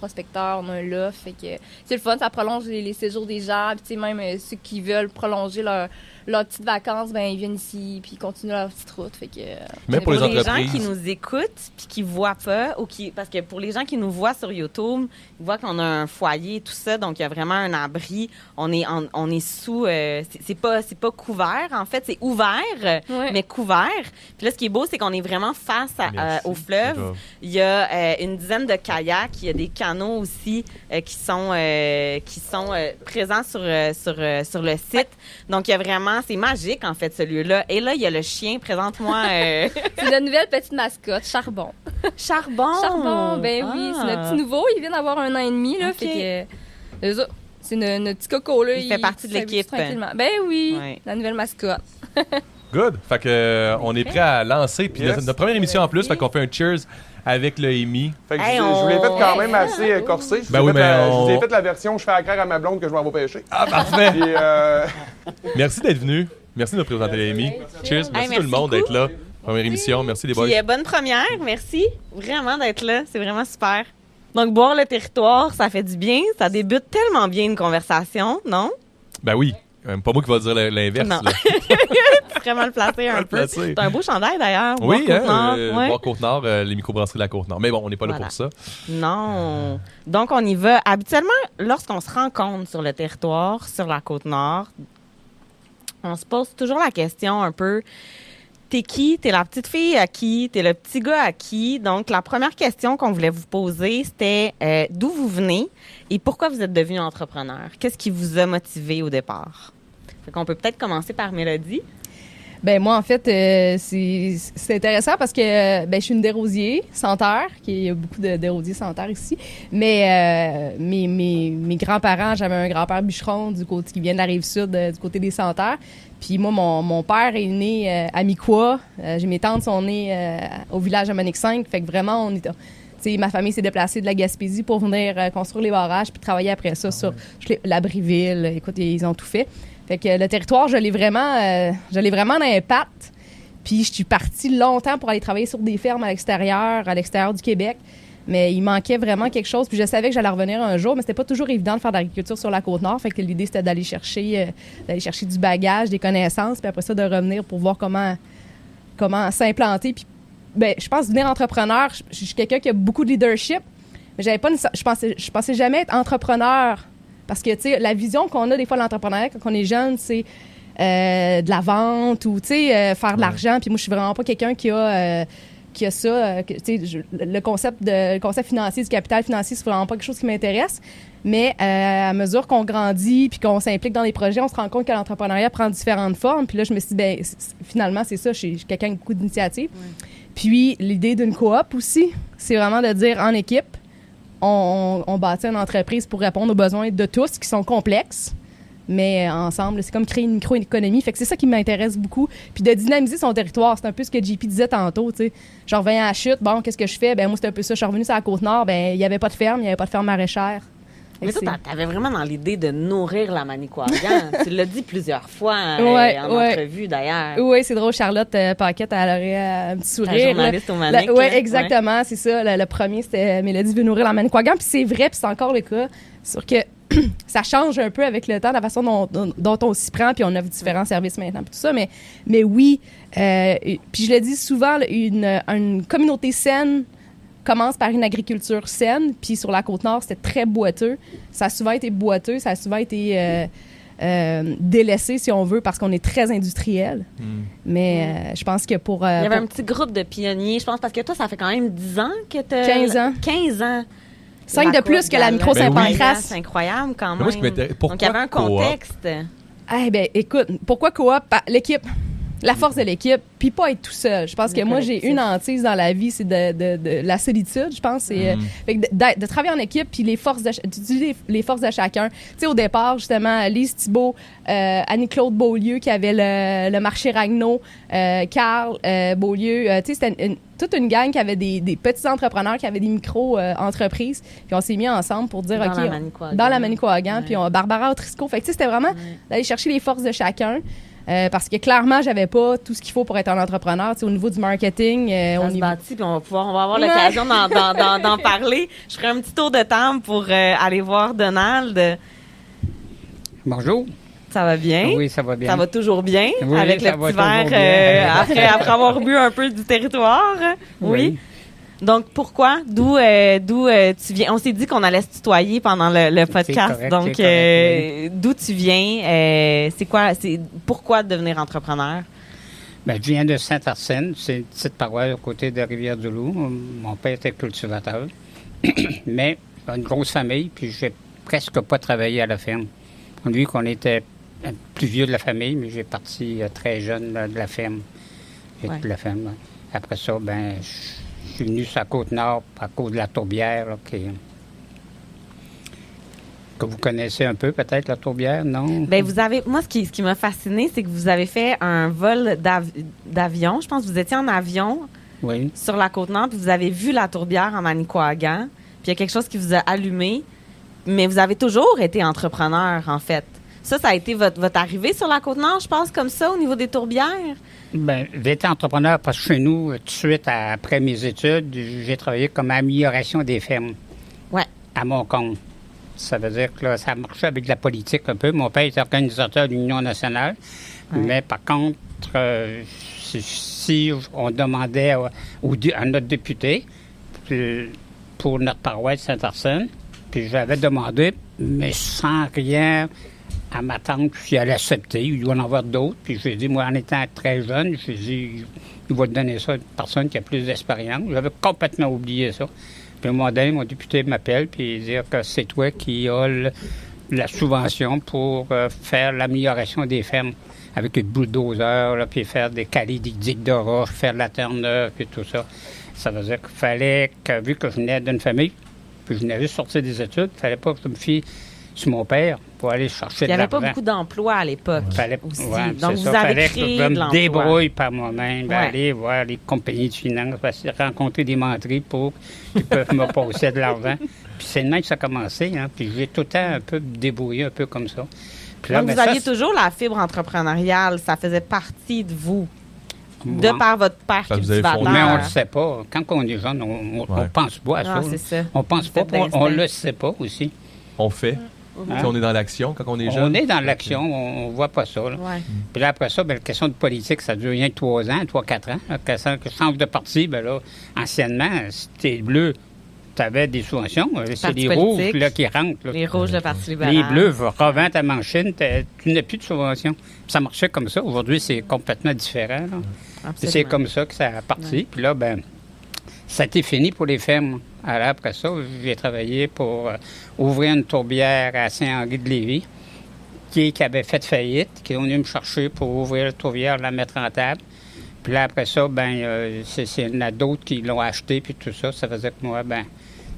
Speaker 3: on a un loft. Fait que c'est le fun, ça prolonge les, séjours des gens. Puis même euh, ceux qui veulent prolonger leur, leurs petites vacances, ben ils viennent ici puis ils continuent leur petite route. Fait que euh,
Speaker 2: Même pour les
Speaker 1: les gens
Speaker 2: entreprises.
Speaker 1: qui nous écoutent puis qui voient pas ou qui parce que pour les gens qui nous voient sur YouTube, ils voient qu'on a un foyer tout ça donc il y a vraiment un abri, on est en- on est sous euh, c'est pas c'est pas couvert en fait, c'est ouvert
Speaker 3: Ouais.
Speaker 1: mais couvert. Puis là ce qui est beau c'est qu'on est vraiment face à-
Speaker 2: Merci.
Speaker 1: à- au fleuve. Il y a euh, une dizaine de kayaks, il y a des canaux aussi euh, qui sont euh, qui sont euh, présents sur euh, sur euh, sur le site. Donc il y a vraiment c'est magique en fait ce lieu-là. Et là il y a le chien présente-moi euh,
Speaker 3: c'est notre nouvelle petite mascotte, Charbon.
Speaker 1: Charbon.
Speaker 3: Charbon, ben oui, c'est notre
Speaker 1: Ah.
Speaker 3: petit nouveau. Il vient d'avoir un an et demi là. Fait que euh, c'est no- notre petit coco là.
Speaker 1: Il fait partie de l'équipe.
Speaker 3: tranquillement. Ben oui,
Speaker 1: Ouais.
Speaker 3: la nouvelle mascotte.
Speaker 2: Good. Fait que, euh, on est prêt à lancer. Puis
Speaker 5: Yes.
Speaker 2: c'est notre première émission en plus, fait qu'on fait un cheers avec le Amy.
Speaker 5: Fait que
Speaker 1: Hey,
Speaker 5: je, je vous l'ai fait quand
Speaker 1: on-
Speaker 5: même assez euh, corsé. Je vous,
Speaker 2: Ben
Speaker 5: ai
Speaker 2: oui,
Speaker 5: fait
Speaker 2: mais
Speaker 5: la, je
Speaker 2: on-
Speaker 5: vous ai fait la version je fais à à ma blonde que je m'en vais pêcher.
Speaker 2: Ah, parfait.
Speaker 5: Puis, euh,
Speaker 2: Merci d'être venu. Merci de nous présenter les Amy. Cheers. Merci,
Speaker 1: merci
Speaker 2: tout le monde d'être là. Première émission. Merci les boys.
Speaker 1: Puis euh, bonne première, merci vraiment d'être là, c'est vraiment super. Donc boire le territoire, ça fait du bien, ça débute tellement bien une conversation, non?
Speaker 2: Ben oui. Pas moi qui va dire l'inverse.
Speaker 1: Non. vraiment le placer un
Speaker 2: Mal
Speaker 1: peu. C'est un beau chandail d'ailleurs.
Speaker 2: Oui,
Speaker 1: Boire
Speaker 2: hein,
Speaker 1: Côte-Nord,
Speaker 2: euh,
Speaker 1: ouais.
Speaker 2: Côte-Nord, euh, les microbrasseries de la Côte-Nord. Mais bon, on n'est pas là pour ça.
Speaker 1: Non. Donc, on y va. Habituellement, lorsqu'on se rencontre sur le territoire, sur la côte nord, on se pose toujours la question un peu t'es qui? T'es la petite fille à qui? T'es le petit gars à qui? Donc, la première question qu'on voulait vous poser, c'était euh, d'où vous venez et pourquoi vous êtes devenu entrepreneur? Qu'est-ce qui vous a motivé au départ? Fait qu'on peut peut-être commencer par Mélodie.
Speaker 3: Ben moi en fait euh, c'est intéressant parce que euh, ben je suis une dérosier senteur, qui il y a beaucoup de dérosiers senteurs ici, mais mes, grands-parents, j'avais un grand-père bûcheron du côté qui vient de la rive sud du côté des senteurs. Puis moi mon, père est né euh, à Miquois, Euh, j'ai mes tantes sont nées euh, au village de Monique 5, fait que vraiment on est tu sais, ma famille s'est déplacée de la Gaspésie pour venir euh, construire les barrages puis travailler après ça sur je l'ai- l'Abriville. Écoute, ils ont tout fait. Fait que le territoire, je vraiment, je l'ai vraiment dans les pattes. Puis je suis partie longtemps pour aller travailler sur des fermes à l'extérieur, à l'extérieur du Québec. Mais il manquait vraiment quelque chose. Puis je savais que j'allais revenir un jour, mais c'était pas toujours évident de faire de l'agriculture sur la côte nord. Fait que l'idée c'était d'aller chercher, euh, d'aller chercher du bagage, des connaissances, puis après ça de revenir pour voir comment, comment s'implanter. Puis ben, je pense devenir entrepreneur. Je, je suis quelqu'un qui a beaucoup de leadership, mais j'avais pas, je pensais, je pensais jamais être entrepreneur parce que tu sais, la vision qu'on a des fois de l'entrepreneuriat quand on est jeune, c'est euh, de la vente ou, tu sais, euh, faire de l'argent. Puis moi, je suis vraiment pas quelqu'un qui a... euh, qui a ça, euh, que, je- le concept de le concept financier du capital financier, c'est vraiment pas quelque chose qui m'intéresse. Mais euh, à mesure qu'on grandit puis qu'on s'implique dans les projets, on se rend compte que l'entrepreneuriat prend différentes formes. Puis là, je me suis dit, ben, finalement, c'est ça, je suis quelqu'un avec beaucoup d'initiative. Puis l'idée d'une coop aussi, c'est vraiment de dire en équipe, on, on, on bâtit une entreprise pour répondre aux besoins de tous qui sont complexes. Mais euh, ensemble, c'est comme créer une microéconomie. Fait que c'est ça qui m'intéresse beaucoup. Puis de dynamiser son territoire, c'est un peu ce que JP disait tantôt. tu sais. Je reviens à la chute, bon, qu'est-ce que je fais? Ben moi, c'est un peu ça. Je suis revenue sur la Côte-Nord, ben il n'y avait pas de ferme, il n'y avait pas de ferme maraîchère.
Speaker 1: Mais t'a- t'avais vraiment dans l'idée de nourrir la Manicouagan. tu l'as dit plusieurs fois
Speaker 3: Ouais,
Speaker 1: en
Speaker 3: ouais.
Speaker 1: entrevue, d'ailleurs.
Speaker 3: Oui, c'est drôle. Charlotte euh, Paquette, elle aurait euh, un petit
Speaker 1: La
Speaker 3: sourire. là.
Speaker 1: journaliste au.
Speaker 3: Oui,
Speaker 1: là.
Speaker 3: exactement, c'est ça. Le, le premier, c'était Mélodie veut nourrir la Manicouagan. Puis c'est vrai, puis c'est encore le cas. Sur que ça change un peu avec le temps, la façon dont, dont- dont on s'y prend, puis on offre différents services maintenant, puis tout ça. Mais, mais oui, euh, puis je le dis souvent, une, une communauté saine commence par une agriculture saine. Puis sur la Côte-Nord, c'était très boiteux. Ça a souvent été boiteux, ça a souvent été... euh, euh, délaissé, si on veut, parce qu'on est très industriel.
Speaker 2: Hmm.
Speaker 3: Mais euh, je pense que pour... euh,
Speaker 1: Il y avait
Speaker 3: pour-
Speaker 1: un petit groupe de pionniers, je pense, parce que toi, ça fait quand même 10 ans que tu
Speaker 3: 15 ans.
Speaker 1: 15 ans.
Speaker 3: Cinq de plus que la micro
Speaker 2: Ben.
Speaker 1: C'est incroyable quand même.
Speaker 2: moi, ce qui m'intéresse- pourquoi
Speaker 1: Donc, il y avait un contexte.
Speaker 3: Eh ben, écoute, pourquoi coop? Pa- L'équipe. La force de l'équipe, puis pas être tout seul. Je pense que moi, j'ai une hantise dans la vie, c'est de, de- de la solitude, je pense. C'est, euh, fait que de, d'être- de travailler en équipe, puis les forces de, les, les forces de chacun. Tu sais, au départ, justement, Lise Thibault, euh, Annie-Claude Beaulieu, qui avait le, le marché Ragno, euh, Carl euh, Beaulieu, euh, tu sais, c'était une- une- toute une gang qui avait des, des petits entrepreneurs, qui avaient des micro-entreprises, puis on s'est mis ensemble pour dire,
Speaker 1: Dans
Speaker 3: OK,
Speaker 1: la
Speaker 3: on-
Speaker 1: Manicouagan.
Speaker 3: dans la Manicouagan,
Speaker 1: Ouais.
Speaker 3: puis on, Barbara Autrisco. Fait que, tu sais, c'était vraiment d'aller chercher les forces de chacun. Euh, parce que clairement, j'avais pas tout ce qu'il faut pour être un entrepreneur. Tu sais, au niveau du marketing, euh,
Speaker 1: On se
Speaker 3: niveau...
Speaker 1: bâtit, puis on va pouvoir, on va avoir l'occasion d'en, parler. Je ferai un petit tour de table pour euh, aller voir Donald.
Speaker 4: Bonjour.
Speaker 1: Ça va bien?
Speaker 4: Oui, ça va bien.
Speaker 1: Ça va toujours bien
Speaker 4: Oui,
Speaker 1: avec
Speaker 4: ça
Speaker 1: le
Speaker 4: va
Speaker 1: petit verre euh, après, après avoir bu un peu du territoire? Oui. Donc pourquoi? D'où euh, d'où euh, tu viens? On s'est dit qu'on allait se tutoyer pendant le, le podcast.
Speaker 4: correct,
Speaker 1: Donc euh, d'où tu viens? C'est quoi? C'est pourquoi devenir entrepreneur?
Speaker 4: Ben, je viens de Saint-Arsène, c'est une petite paroisse à côté de Rivière-du-Loup. Mon père était cultivateur, mais une grosse famille, puis j'ai presque pas travaillé à la ferme. Vu qu'on était plus vieux de la famille, mais j'ai parti très jeune là, de la ferme. J'ai
Speaker 1: Ouais.
Speaker 4: de la ferme. là. Après ça, ben, je je suis venu sur la Côte-Nord à cause de la tourbière, là, qui- que vous connaissez un peu peut-être, la tourbière, non?
Speaker 1: Ben vous avez moi ce qui ce qui m'a fasciné c'est que vous avez fait un vol d'av- d'avion. Je pense que vous étiez en avion
Speaker 4: Oui.
Speaker 1: sur la côte nord puis vous avez vu la tourbière en Manicouagan. Puis il y a quelque chose qui vous a allumé. Mais vous avez toujours été entrepreneur en fait. Ça, ça a été votre, votre arrivée sur la côte nord, je pense, comme ça, au niveau des tourbières?
Speaker 4: Ben, j'ai été entrepreneur parce que chez nous, euh, tout de suite après mes études, j'ai travaillé comme amélioration des fermes
Speaker 1: Ouais.
Speaker 4: à mon compte. Ça veut dire que là, ça marchait avec de la politique un peu. Mon père était organisateur de l'Union nationale. Mais par contre, euh, si, si on demandait à, à notre député puis, pour notre paroisse Saint-Arsène, puis j'avais demandé, mais sans rien à m'attendre si elle acceptait. Il doit en avoir d'autres. Puis j'ai dit, moi, en étant très jeune, j'ai dit, il va te donner ça à une personne qui a plus d'expérience. J'avais complètement oublié ça. Puis à un moment donné, mon député m'appelle, puis il dit que c'est toi qui as la subvention pour euh, faire l'amélioration des fermes avec le bulldozer, là, puis faire des calés, des digues de roche, faire la terre neuve, puis tout ça. Ça veut dire qu'il fallait que, vu que je venais d'une famille, puis je venais juste sortir des études, il fallait pas que je me fie sur mon père pour aller chercher
Speaker 1: Il n'y
Speaker 4: de
Speaker 1: avait pas
Speaker 4: l'argent.
Speaker 1: beaucoup d'emplois à l'époque.
Speaker 4: Fallait,
Speaker 1: aussi.
Speaker 4: ouais,
Speaker 1: Donc, vous
Speaker 4: ça.
Speaker 1: avez
Speaker 4: Fallait
Speaker 1: créé
Speaker 4: que je
Speaker 1: de
Speaker 4: me débrouille par moi-même,
Speaker 1: Ouais.
Speaker 4: aller voir les compagnies de finances, rencontrer des menteries pour qu'ils peuvent me passer de l'argent. Puis c'est de même que ça a commencé, hein. Puis j'ai tout le temps un peu débrouillé, un peu comme ça. Puis
Speaker 1: Donc,
Speaker 4: ben,
Speaker 1: vous
Speaker 4: ça,
Speaker 1: aviez toujours la fibre entrepreneuriale. Ça faisait partie de vous, de par votre père
Speaker 2: avez
Speaker 1: cultivateur.
Speaker 4: Mais on le sait pas. Quand on est jeune, on, on, on
Speaker 2: Ouais.
Speaker 4: pense pas à ça.
Speaker 1: Ah,
Speaker 4: là.
Speaker 1: c'est ça.
Speaker 4: On pense
Speaker 1: Vous
Speaker 4: pas, on,
Speaker 1: d'instinct.
Speaker 4: le sait pas aussi.
Speaker 2: On fait.
Speaker 4: Hein?
Speaker 2: On est dans l'action quand on est
Speaker 4: On
Speaker 2: jeune?
Speaker 4: est dans l'action, on, on voit pas ça. là.
Speaker 1: Ouais.
Speaker 4: Puis là, après ça, ben, la question de politique, ça dure rien que trois ans, trois, quatre ans. Là, Quand ça que change de parti, ben là, anciennement, si t'es bleu, tu avais des subventions. Euh, C'est les rouges là, qui rentrent. là.
Speaker 1: Les rouges, le Parti libéral.
Speaker 4: Les bleus, revends ta machine, t'as- tu n'as plus de subvention. Ça marchait comme ça. Aujourd'hui, c'est complètement différent. C'est comme ça que ça a parti. Puis là, ben, ça a été fini pour les fermes. Alors après ça, j'ai travaillé pour euh, ouvrir une tourbière à Saint-Henri-de-Lévis qui, qui avait fait faillite, qui est venu me chercher pour ouvrir la tourbière, la mettre en table. Puis là, après ça, ben, euh, c'est il y en a d'autres qui l'ont acheté, puis tout ça. Ça faisait que moi, ben,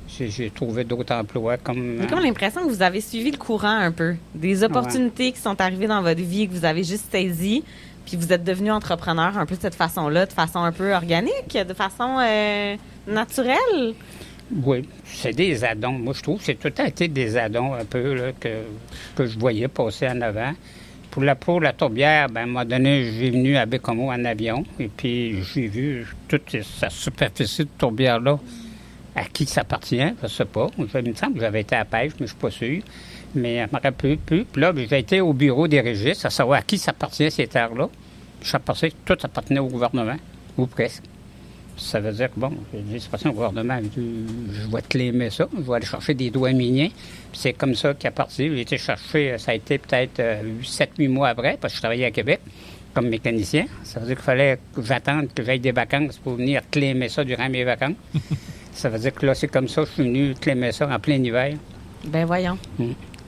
Speaker 4: j'ai- trouvé d'autres emplois comme...
Speaker 1: J'ai
Speaker 4: euh,
Speaker 1: comme l'impression que vous avez suivi le courant un peu. Des opportunités qui sont arrivées dans votre vie, que vous avez juste saisies, puis vous êtes devenu entrepreneur un peu de cette façon-là, de façon un peu organique, de façon euh, naturelle.
Speaker 4: Oui, c'est des addons. Moi, je trouve que c'est tout temps été des addons un peu là, que, je voyais passer en avant. Pour la, pour la tourbière, ben, à un moment donné, j'ai venu à Bécomo en avion et puis j'ai vu toute sa superficie de tourbière-là. À qui ça appartient, je ne sais pas. Il me semble que j'avais été à pêche, mais je ne suis pas sûr. Mais je me rappelle plus. Puis là, j'ai été au bureau des registres à savoir à qui ça appartient ces terres-là. Je pensais que tout appartenait au gouvernement, ou presque. Ça veut dire que, bon, j'ai dit, c'est pas ça, le gouvernement, je vais te l'aimer ça, je vais aller chercher des doigts miniens. Puis c'est comme ça qu'à partir, j'ai été chercher, ça a été peut-être 7-8 mois après, parce que je travaillais à Québec comme mécanicien. Ça veut dire qu'il fallait que j'attende que j'aille des vacances pour venir clémer ça durant mes vacances. ça veut dire que là, c'est comme ça que je suis venu clémer ça en plein hiver.
Speaker 1: Ben voyons.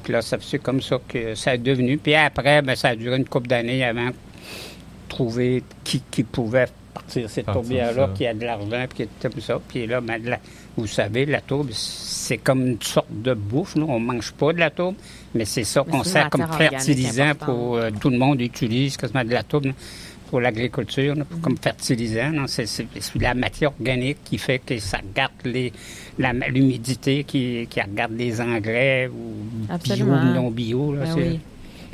Speaker 4: Puis là, c'est comme ça que ça est devenu. Puis après, ben, ça a duré une couple d'années avant de trouver qui, qui pouvait partir cette tourbière-là, qui a de l'argent, puis qui est comme ça. Puis là, ben, la- vous savez, la tourbe, c'est comme une sorte de bouffe. là. On ne mange pas de la tourbe, mais c'est ça qu'on sert comme fertilisant pour euh, tout le monde utilise quasiment de la tourbe pour l'agriculture, pour- comme fertilisant. C'est la matière organique qui fait que ça la- l'humidité, qui, qui regarde les engrais ou
Speaker 1: Absolument.
Speaker 4: bio ou non bio. là,
Speaker 1: Ben oui.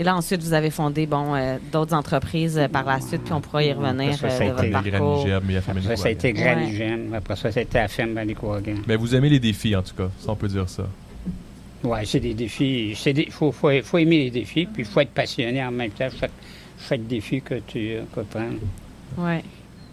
Speaker 1: Et là, ensuite, vous avez fondé bon, euh, d'autres entreprises euh, par la suite, puis on pourra y revenir
Speaker 4: Ça, ça
Speaker 1: euh,
Speaker 4: a
Speaker 1: de
Speaker 4: été
Speaker 1: votre
Speaker 2: Les
Speaker 1: parcours.
Speaker 2: granigèmes, il a fait
Speaker 4: Après ça, ça a été. Granigène. Après ça, ça a été à ferme Manicouagan.
Speaker 2: Mais vous aimez les défis, en tout cas, si on peut dire ça.
Speaker 4: Oui, c'est des défis. Il faut, faut, faut aimer les défis, puis il faut être passionné en même temps. Chaque, chaque défi que tu euh, peux prendre.
Speaker 1: Ouais.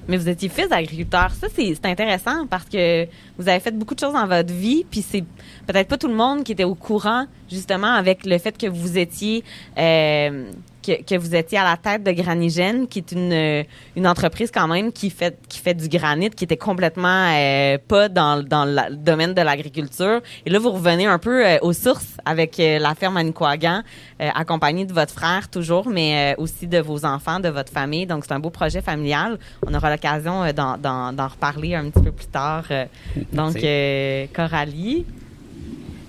Speaker 1: Mais vous étiez fils d'agriculteur. Ça, c'est intéressant parce que vous avez fait beaucoup de choses dans votre vie, puis c'est peut-être pas tout le monde qui était au courant, justement, avec le fait que vous étiez euh, que, que vous étiez à la tête de Granigène, qui est une, euh, une entreprise quand même qui fait qui fait du granit, qui était complètement euh, pas dans, dans la- le domaine de l'agriculture. Et là, vous revenez un peu euh, aux sources avec euh, la ferme Manicouagan, euh, accompagné de votre frère toujours, mais aussi de vos enfants, de votre famille. Donc, c'est un beau projet familial. On aura l'occasion d'en, reparler un petit peu plus tard. donc, Coralie.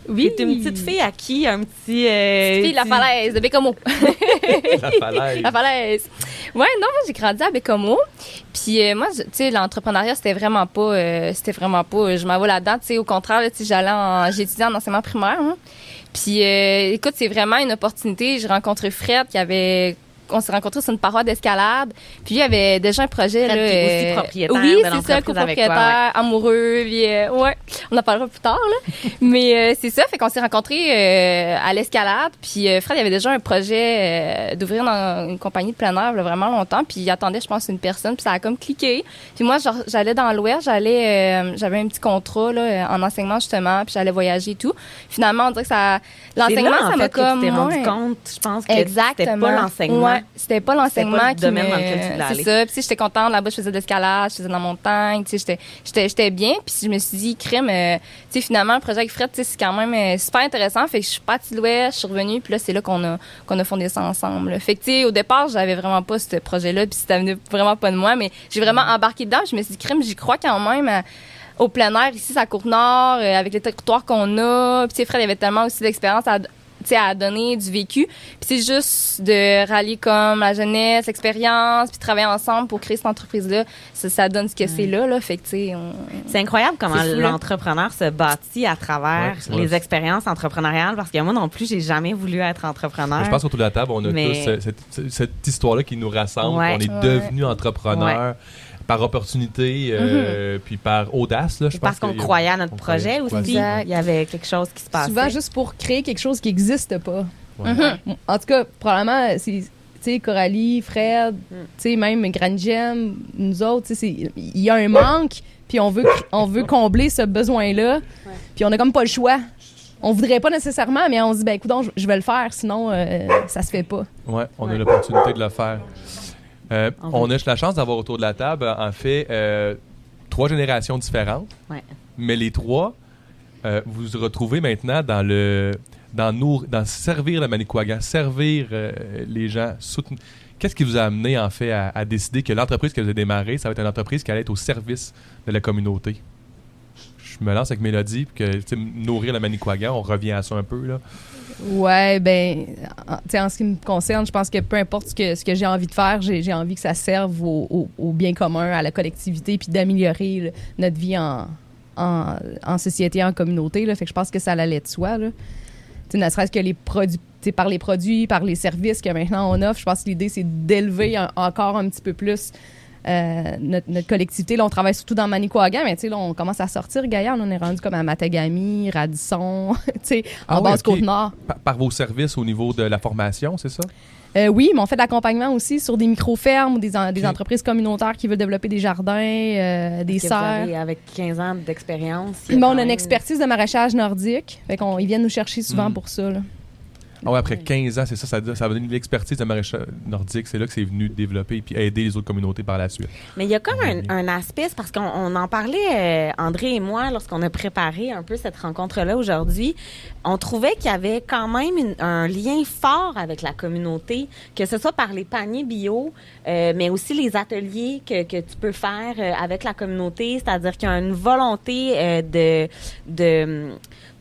Speaker 6: Oui.
Speaker 1: C'est une petite fille à qui un petit. euh,
Speaker 6: Petite fille de la falaise, de Bécomo.
Speaker 2: La falaise.
Speaker 6: La falaise. Ouais, non, moi j'ai grandi à Bécomo. Puis euh, moi, tu sais, l'entrepreneuriat c'était vraiment pas, euh, c'était vraiment pas. euh, je m'en vais là-dedans. Tu sais, au contraire, là, tu sais, j'allais en, j'ai étudié en enseignement primaire. hein. Puis euh, écoute, c'est vraiment une opportunité. J'ai rencontré Fred qui avait on s'est rencontrés sur une paroi d'escalade. Puis il avait déjà un projet. Là,
Speaker 1: aussi
Speaker 6: euh,
Speaker 1: propriétaire
Speaker 6: oui, c'est ça, copropriétaire, amoureux. Puis, euh, ouais, on en parlera plus tard. Là. Mais euh, c'est ça, fait qu'on s'est rencontrés euh, à l'escalade. Puis euh, Fred, il avait déjà un projet euh, d'ouvrir dans une compagnie de plein air là, vraiment longtemps. Puis il attendait, je pense, une personne. Puis ça a comme cliqué. Puis moi, genre, j'allais dans l'Ouest, j'allais, euh, j'avais un petit contrat là, en enseignement justement. Puis j'allais voyager et tout. Finalement, on dirait que ça, l'enseignement, ça m'a
Speaker 1: que tu
Speaker 6: comme
Speaker 1: t'es rendu compte, je pense, que
Speaker 6: Exactement.
Speaker 1: c'était pas l'enseignement.
Speaker 6: Ouais, c'était pas l'enseignement
Speaker 1: C'était
Speaker 6: qui
Speaker 1: domaine
Speaker 6: me...
Speaker 1: dans lequel tu voulais aller.
Speaker 6: C'est ça. Puis j'étais contente là-bas, je faisais de l'escalade, je faisais de la montagne, tu sais, j'étais j'étais bien, puis je me suis dit crème euh, tu sais finalement le projet avec Fred, tu sais, c'est quand même euh, super intéressant, fait que je suis partie de l'ouest, je suis revenue, puis là c'est là qu'on a qu'on a fondé ça ensemble. là. Fait que tu sais au départ, j'avais vraiment pas ce projet-là, puis ça venait vraiment pas de moi, mais j'ai vraiment embarqué dedans, je me suis dit crème, j'y crois quand même. au plein air ici, à Côte-Nord, euh, avec les territoires qu'on a. Puis, Fred, il avait tellement aussi d'expérience à, tu sais, à donner du vécu. Puis, c'est juste de rallier comme la jeunesse, l'expérience, puis travailler ensemble pour créer cette entreprise-là. Ça, ça donne ce que c'est là, là. Fait que, tu sais, on...
Speaker 1: C'est incroyable comment l'entrepreneur se bâtit à travers
Speaker 2: Ouais,
Speaker 1: les expériences entrepreneuriales parce que moi non plus, j'ai jamais voulu être entrepreneur.
Speaker 2: Je pense qu'autour de la table, on a
Speaker 1: Mais-
Speaker 2: tous cette, cette- cette histoire-là qui nous rassemble.
Speaker 1: Ouais.
Speaker 2: On est
Speaker 6: Ouais.
Speaker 2: devenu entrepreneur par opportunité, euh, puis par audace. Là, je
Speaker 1: Et parce
Speaker 2: pense
Speaker 1: qu'on croyait à notre projet
Speaker 2: croyait-
Speaker 1: aussi.
Speaker 6: Exact.
Speaker 1: Il y avait quelque chose qui se passait.
Speaker 6: Souvent, juste pour créer quelque chose qui n'existe pas.
Speaker 2: Ouais.
Speaker 6: En tout cas, probablement, c'est. Tu sais, Coralie, Fred, tu sais, même Grand Gem, nous autres, il y a un manque,
Speaker 3: puis on veut, on veut combler ce besoin-là, puis on a comme pas le choix. On voudrait pas nécessairement, mais on se dit, ben écoute, je, je vais le faire, sinon euh, ça se fait pas.
Speaker 2: Ouais, on a l'opportunité de le faire. Euh,
Speaker 1: On
Speaker 2: a la chance d'avoir autour de la table, en fait, euh, trois générations différentes.
Speaker 1: Ouais.
Speaker 2: Mais les trois, euh, vous vous retrouvez maintenant dans le dans nous dans servir le Manicouagan, servir les gens, soutenir. Qu'est-ce qui vous a amené en fait à, à décider que l'entreprise que vous avez démarrée, ça va être une entreprise qui allait être au service de la communauté? Je me lance avec Mélodie, puis que nourrir le Manicouagan, on revient à ça un peu là.
Speaker 3: Ouais, ben, en, en ce qui me concerne, je pense que peu importe ce que, ce que j'ai envie de faire, j'ai envie que ça serve au, bien commun, à la collectivité, puis d'améliorer notre vie en, société, en communauté. Là. Fait que je pense que ça allait de soi. Là. Tu sais, ne serait-ce que les produits, par les produits, par les services que maintenant on offre, je pense que l'idée, c'est d'élever encore un petit peu plus euh, notre, notre collectivité. Là, on travaille surtout dans Manicouagan, mais tu sais, là, on commence à sortir Gaillard. On est rendu comme à Matagami, Radisson, tu sais, en
Speaker 2: Ah ouais,
Speaker 3: basse
Speaker 2: ok.
Speaker 3: Côte-Nord.
Speaker 2: Par, par vos services au niveau de la formation, c'est ça?
Speaker 3: Euh, oui, mais on fait de l'accompagnement aussi sur des micro-fermes ou des, en- des
Speaker 2: Ok.
Speaker 3: entreprises communautaires qui veulent développer des jardins, euh, des serres.
Speaker 1: avec 15 ans d'expérience. a
Speaker 3: on a une expertise de maraîchage nordique. Fait qu'on, ils viennent nous chercher souvent
Speaker 2: Mm.
Speaker 3: pour ça. Là.
Speaker 2: Ah ouais, après 15 ans, c'est ça, ça, ça va donner l'expertise de maraîchage nordique. C'est là que c'est venu développer et puis aider les autres communautés par la suite.
Speaker 1: Mais il y a comme un, un aspect, parce qu'on on en parlait, euh, André et moi, lorsqu'on a préparé un peu cette rencontre-là aujourd'hui. On trouvait qu'il y avait quand même une- un lien fort avec la communauté, que ce soit par les paniers bio, euh, mais aussi les ateliers que, que tu peux faire euh, avec la communauté. C'est-à-dire qu'il y a une volonté de... de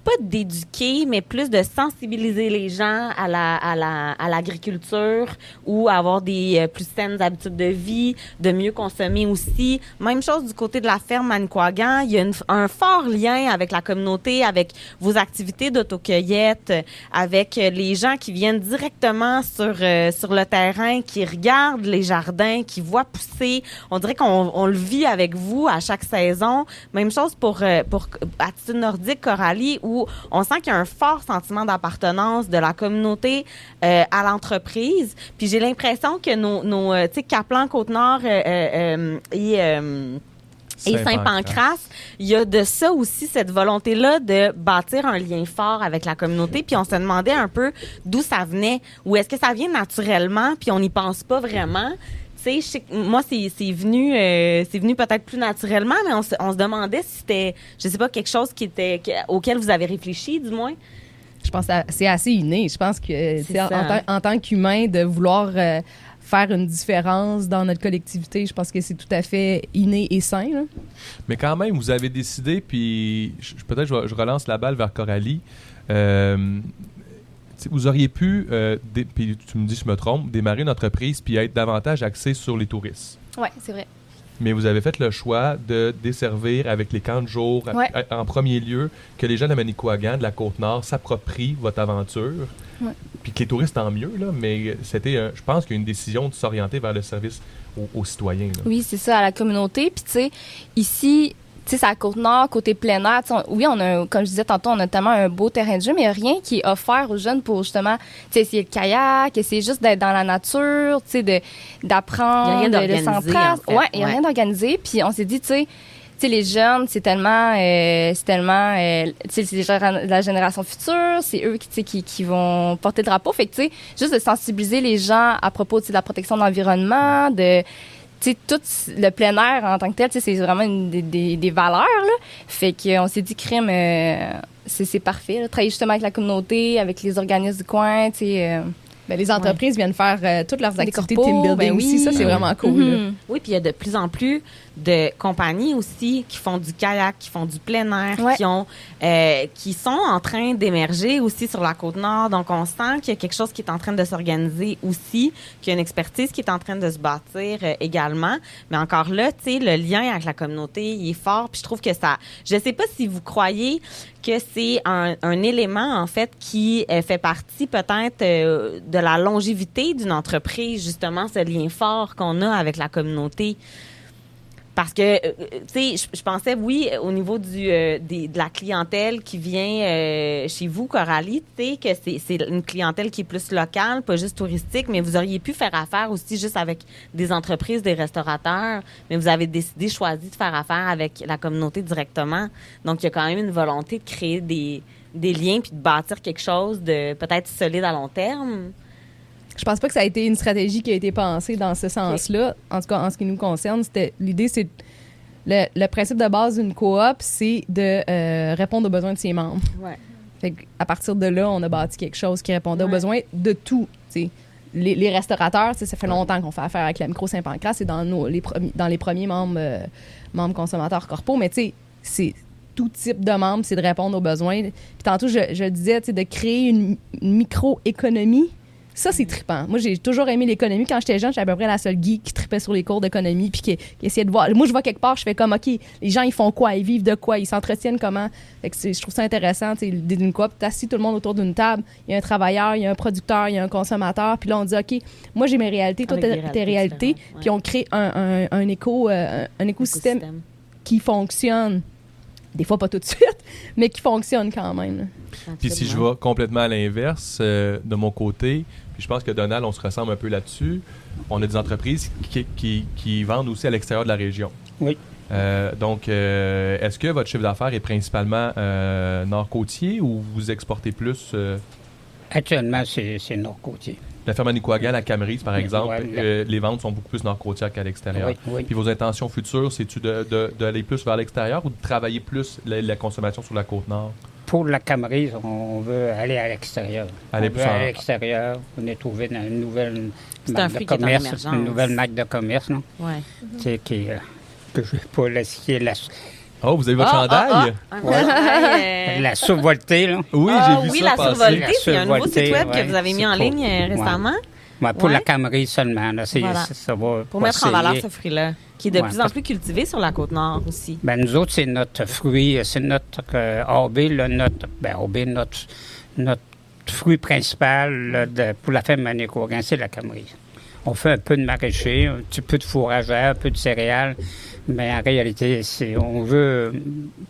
Speaker 1: pas d'éduquer, mais plus de sensibiliser les gens à la à la à l'agriculture ou à avoir des euh, plus saines habitudes de vie, de mieux consommer aussi. Même chose du côté de la ferme Manicouagan, il y a une- un fort lien avec la communauté, avec vos activités d'autocueillette, avec euh, les gens qui viennent directement sur euh, sur le terrain, qui regardent les jardins, qui voient pousser. On dirait qu'on on le vit avec vous à chaque saison. Même chose pour euh, pour Attitude Nordique Coralie où on sent qu'il y a un fort sentiment d'appartenance de la communauté euh, à l'entreprise. Puis j'ai l'impression que nos, nos euh, tu sais, Caplan, Côte-Nord euh, et... et Saint-Pancras, il y a de ça aussi, cette volonté-là de bâtir un lien fort avec la communauté. Puis on se demandait un peu d'où ça venait, ou est-ce que ça vient naturellement, puis on n'y pense pas vraiment. Tu sais, je sais que moi, c'est c'est venu, euh, c'est venu peut-être plus naturellement, mais on se, on se demandait si c'était, je sais pas, quelque chose qui était, que- auquel vous avez réfléchi, du moins.
Speaker 3: Je pense que c'est assez inné. Je pense que en, en tant- en tant qu'humain, de vouloir euh, faire une différence dans notre collectivité, je pense que c'est tout à fait inné et sain. là.
Speaker 2: Mais quand même, vous avez décidé, puis peut-être je, relance la balle vers Coralie. Euh, vous auriez pu, euh, puis tu me dis je me trompe, démarrer une entreprise puis être davantage axé sur les touristes.
Speaker 6: Ouais, c'est vrai.
Speaker 2: Mais vous avez fait le choix de desservir avec les camps de jour, à-
Speaker 6: Ouais.
Speaker 2: à- en premier lieu, que les gens de Manicouagan, de la Côte-Nord, s'approprient votre aventure.
Speaker 6: Ouais.
Speaker 2: Puis que les touristes, tant mieux, là, mais c'était, euh, je pense, qu'il y a une décision de s'orienter vers le service aux, aux citoyens. là.
Speaker 6: Oui, c'est ça, à la communauté. Puis, tu sais, ici, tu sais, c'est à Côte-Nord, côté plein air. Tu sais, on- oui, on a, comme je disais tantôt, on a tellement un beau terrain de jeu, mais il n'y a rien qui est offert aux jeunes pour justement, tu sais, essayer le kayak, essayer juste d'être dans la nature, tu sais, de- d'apprendre, de, de s'entraîner.
Speaker 1: en fait.
Speaker 6: Ouais, il n'y a
Speaker 1: Ouais.
Speaker 6: rien d'organisé. Puis, on s'est dit, tu sais, tu sais, les jeunes, c'est tellement, euh, c'est tellement, euh, tu sais, c'est la génération future, c'est eux qui, tu sais, qui, qui vont porter le drapeau. Fait que, tu sais, juste de sensibiliser les gens à propos, de la protection de l'environnement, de, sais, tout le plein air en tant que tel, c'est vraiment une des, des, des valeurs, là. Fait qu'on s'est dit, crime, euh, c'est parfait, là. Travailler justement avec la communauté, avec les organismes du coin, tu euh,
Speaker 3: Ben, les entreprises viennent faire euh, toutes leurs activités de team building
Speaker 6: ben oui.
Speaker 3: aussi. Ça, c'est vraiment cool.
Speaker 6: mhm.
Speaker 1: Oui, puis il y a de plus en plus de compagnies aussi qui font du kayak, qui font du plein air,
Speaker 6: Ouais.
Speaker 1: qui ont, euh, qui sont en train d'émerger aussi sur la côte nord. Donc on sent qu'il y a quelque chose qui est en train de s'organiser aussi, qu'il y a une expertise qui est en train de se bâtir euh, également. Mais encore là, tu sais, le lien avec la communauté, il est fort. Puis je trouve que ça, je sais pas si vous croyez que c'est un, un élément en fait qui euh, fait partie peut-être euh, de la longévité d'une entreprise, justement ce lien fort qu'on a avec la communauté. Parce que, euh, tu sais, je- pensais, oui, au niveau du, euh, de la clientèle qui vient euh, chez vous, Coralie, tu sais, que c'est c'est une clientèle qui est plus locale, pas juste touristique, mais vous auriez pu faire affaire aussi juste avec des entreprises, des restaurateurs, mais vous avez décidé, choisi de faire affaire avec la communauté directement. Donc, il y a quand même une volonté de créer des, des liens puis de bâtir quelque chose de peut-être solide à long terme.
Speaker 3: Je pense pas que ça a été une stratégie qui a été pensée dans ce sens-là. En tout cas, en ce qui nous concerne, c'était l'idée, c'est le, le principe de base d'une coop, c'est de euh, répondre aux besoins de ses membres.
Speaker 1: Ouais.
Speaker 3: Fait à partir de là, on a bâti quelque chose qui répondait aux besoins de tout. t'sais. Les, les restaurateurs, ça fait longtemps qu'on fait affaire avec la micro Saint-Pancras, c'est dans, nos, les, dans les premiers membres, euh, membres consommateurs corpo, mais c'est tout type de membres, c'est de répondre aux besoins. Puis tantôt, je, je disais, de créer une, une micro-économie. Ça, c'est trippant. Moi, j'ai toujours aimé l'économie. Quand j'étais jeune, j'étais à peu près la seule geek qui tripait sur les cours d'économie puis qui, qui essayait de voir. Moi, je vois quelque part, je fais comme, OK, les gens, ils font quoi? Ils vivent de quoi? Ils s'entretiennent comment? Fait que c'est- je trouve ça intéressant, tu sais, l'idée d'une coop. T'as assis tout le monde autour d'une table. Il y a un travailleur, il y a un producteur, il y a un consommateur. Puis là, on dit, OK, moi, j'ai mes réalités, toi, tes
Speaker 1: réalités
Speaker 3: Puis on crée un, un- un éco, euh, un, un écosystème
Speaker 1: Écosystème.
Speaker 3: qui fonctionne. Des fois, pas tout de suite, mais qui fonctionne quand même.
Speaker 2: Puis si je vais complètement à l'inverse, euh, de mon côté, puis je pense que Donald, on se ressemble un peu là-dessus, on a des entreprises qui, qui- qui vendent aussi à l'extérieur de la région.
Speaker 4: Oui.
Speaker 2: Euh, donc, euh, est-ce que votre chiffre d'affaires est principalement euh, nord-côtier ou vous exportez plus
Speaker 4: Actuellement, c'est Nord-Côtier.
Speaker 2: la ferme Manicouagan, la Camerise, par exemple, les ventes sont beaucoup plus nord-côtières qu'à l'extérieur.
Speaker 4: Oui, oui.
Speaker 2: Puis vos intentions futures, c'est-tu de- de- d'aller plus vers l'extérieur ou de travailler plus la, la consommation sur la côte nord?
Speaker 4: Pour la Camerise, on veut aller à l'extérieur.
Speaker 2: Aller
Speaker 4: on
Speaker 2: plus
Speaker 4: veut aller à l'extérieur. On est trouvé dans une nouvelle
Speaker 1: C'est un
Speaker 4: marque de
Speaker 1: fruit qui est en
Speaker 4: commerce, une nouvelle marque de commerce, non?
Speaker 1: Ouais.
Speaker 4: Tu sais, qui, euh, que je ne vais pas la citer, la,
Speaker 2: Oh, vous avez votre
Speaker 1: Ah,
Speaker 2: chandail?
Speaker 1: ah, ah, un chandail, euh,
Speaker 4: la survoltée, là.
Speaker 2: Oui,
Speaker 1: ah,
Speaker 2: j'ai vu
Speaker 1: oui,
Speaker 2: ça
Speaker 1: la survoltée, c'est un nouveau site web
Speaker 4: ouais,
Speaker 1: que vous avez mis en
Speaker 4: pour-
Speaker 1: ligne euh,
Speaker 4: ouais.
Speaker 1: récemment
Speaker 4: Ouais, pour
Speaker 1: Ouais.
Speaker 4: la Camerise seulement. Là,
Speaker 1: Voilà.
Speaker 4: ça va
Speaker 1: pour mettre en valeur ce fruit-là, qui est de
Speaker 4: Ouais,
Speaker 1: plus en plus cultivé sur la côte nord aussi.
Speaker 4: Ben, nous autres, c'est notre fruit, c'est notre euh, là, notre, ben, AB, notre, notre fruit principal là, de- pour la ferme Manicouagan, c'est la Camerise. On fait un peu de maraîcher, un petit peu de fourragère, un peu de céréales, mais en réalité, c'est, on veut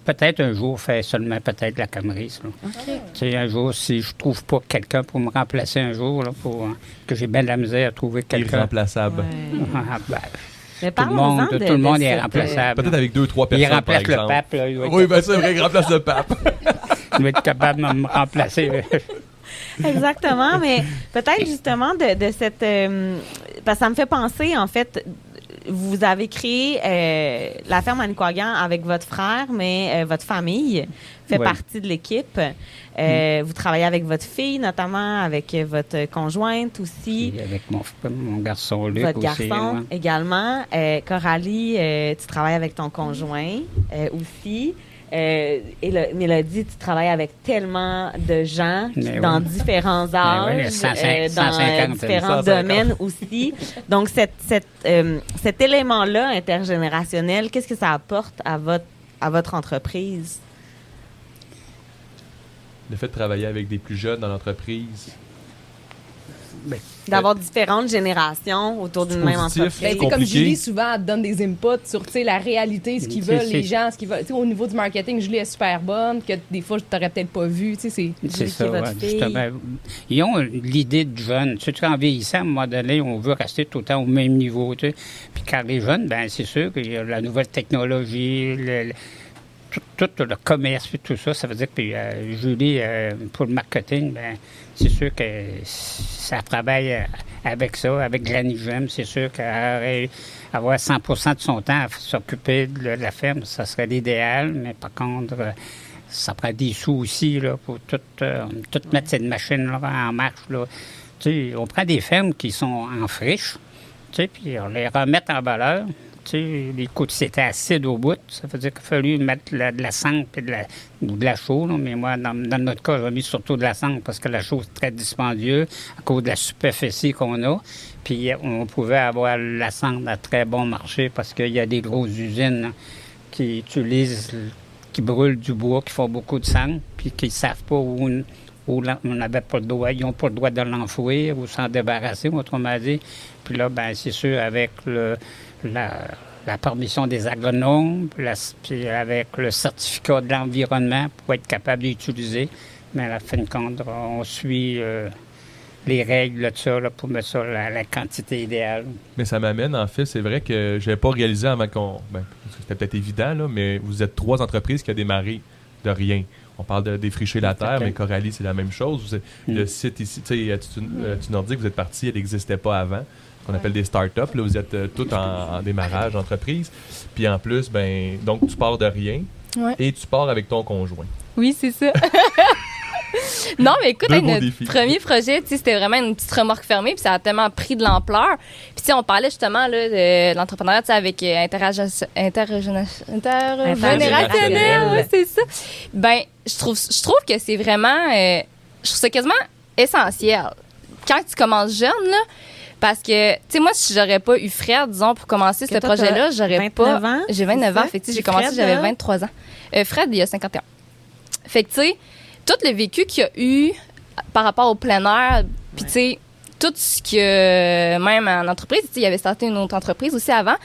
Speaker 4: peut-être un jour faire seulement peut-être la Camerise. Tu sais, un jour, si je trouve pas quelqu'un pour me remplacer un jour, là, pour, que j'ai bien de la misère à trouver quelqu'un.
Speaker 2: Irremplaçable.
Speaker 4: Ah, ben,
Speaker 1: Mais
Speaker 4: tout le monde,
Speaker 1: de-
Speaker 4: tout le
Speaker 1: de
Speaker 4: monde est remplaçable.
Speaker 2: Peut-être avec deux, trois
Speaker 4: Il
Speaker 2: personnes,
Speaker 4: remplace
Speaker 2: par
Speaker 4: le
Speaker 2: exemple.
Speaker 4: pape. Là, il
Speaker 2: Oui, ben c'est vrai, il remplace le pape.
Speaker 4: Il va être capable de me remplacer.
Speaker 1: Exactement, mais peut-être justement de, de cette... euh, parce que ça me fait penser, en fait, vous avez créé euh, la ferme Manicouagan avec votre frère, mais euh, votre famille fait
Speaker 4: Ouais.
Speaker 1: partie de l'équipe. Euh, Vous travaillez avec votre fille, notamment, avec votre conjointe aussi.
Speaker 4: Avec mon, mon garçon Luc
Speaker 1: Votre
Speaker 4: aussi.
Speaker 1: garçon
Speaker 4: ouais.
Speaker 1: également. Euh, Coralie, euh, tu travailles avec ton conjoint euh, aussi. Euh, et le, Mélodie, tu travailles avec tellement de gens
Speaker 4: Mais
Speaker 1: dans
Speaker 4: oui.
Speaker 1: différents âges,
Speaker 4: oui, 150,
Speaker 1: euh, dans
Speaker 4: 150,
Speaker 1: différents
Speaker 2: 150.
Speaker 1: domaines aussi. Donc, cette, cette, euh, cet élément-là intergénérationnel, qu'est-ce que ça apporte à votre, à votre entreprise?
Speaker 2: Le fait de travailler avec des plus jeunes dans l'entreprise.
Speaker 1: D'avoir différentes générations autour d'une même entreprise.
Speaker 3: Ben,
Speaker 2: C'est
Speaker 3: tu sais, comme. Julie, souvent, elle te donne des inputs sur tu sais, la réalité, ce qu'ils veulent, les gens, ce qu'ils veulent. Tu sais, au niveau du marketing, Julie est super bonne, que des fois, je t'aurais peut-être pas vu. Tu sais, c'est.
Speaker 4: Ça, ouais, justement. Ils ont l'idée de jeune. Tu sais, en vieillissant, à un moment donné, on veut rester tout le temps au même niveau. Tu sais. Puis quand les jeunes, ben c'est sûr qu'il y a la nouvelle technologie, le, le- tout, tout le commerce, puis tout ça. Ça veut dire que puis, euh, Julie, euh, pour le marketing, ben c'est sûr que ça travaille euh, avec ça, avec Granigem. C'est sûr qu'avoir 100% de son temps à s'occuper de la ferme, ça serait l'idéal. Mais par contre, ça prend des sous aussi là, pour tout, euh, tout mettre cette machine-là en marche. Là. Tu sais, on prend des fermes qui sont en friche, tu sais, puis on les remet en valeur. Les coups c'était acide au bout. Ça veut dire qu'il a fallu mettre de la cendre et de la, ou de la chaux. Mais moi, dans, notre cas, j'ai mis surtout de la cendre parce que la chaux, c'est très dispendieux à cause de la superficie qu'on a. Puis on pouvait avoir la cendre à très bon marché parce qu'il y a des grosses usines là, qui utilisent, qui brûlent du bois, qui font beaucoup de cendre, puis qui ne savent pas où, où on n'avait pas le droit, ils n'ont pas le droit de l'enfouir ou s'en débarrasser, autrement dit. Puis là, ben c'est sûr, avec le, la, la permission des agronomes, la- puis avec le certificat de l'environnement pour être capable d'utiliser. Mais à la fin de compte, on suit euh, les règles de ça là, pour mettre ça la, la quantité idéale.
Speaker 2: Mais ça m'amène, en fait, c'est vrai que je n'avais pas réalisé avant qu'on. Ben, c'était peut-être évident, là, mais vous êtes trois entreprises qui ont démarré de rien. On parle de défricher la terre, mais Coralie, c'est la même chose. Vous êtes- Le
Speaker 4: Mm.
Speaker 2: site ici, tu sais, tu, tu Nordique, vous êtes parti, elle n'existait pas avant. Qu'on appelle des startups. Là, vous êtes euh, tout en, en démarrage d'entreprise. Puis en plus, ben, donc tu pars de rien
Speaker 3: Ouais.
Speaker 2: et tu pars avec ton conjoint.
Speaker 6: Oui, c'est ça. non, mais écoute,
Speaker 2: beaux
Speaker 6: notre
Speaker 2: défis.
Speaker 6: premier projet, tu sais, c'était vraiment une petite remorque fermée, puis ça a tellement pris de l'ampleur. Puis tu sais, on parlait justement là, de l'entrepreneuriat, tu sais, avec euh, intergénérationnel,
Speaker 1: Intergénérationnel.
Speaker 6: ouais, c'est ça. Ben, je trouve, je trouve que c'est vraiment, euh, je trouve ça quasiment essentiel. Quand tu commences jeune, là, parce que, tu sais, moi, si j'aurais pas eu Fred, disons, pour commencer
Speaker 1: Que
Speaker 6: ce projet-là, j'aurais
Speaker 1: 29
Speaker 6: pas.
Speaker 1: ans,
Speaker 6: J'ai 29
Speaker 1: c'est
Speaker 6: ans, fait que, j'ai commencé, j'avais
Speaker 1: là?
Speaker 6: 23 ans. Euh, Fred, il y a 51. Fait que, tu sais, tout le vécu qu'il y a eu par rapport au plein air, puis, tu sais, tout ce que, même en entreprise, tu sais, il avait starté une autre entreprise aussi avant,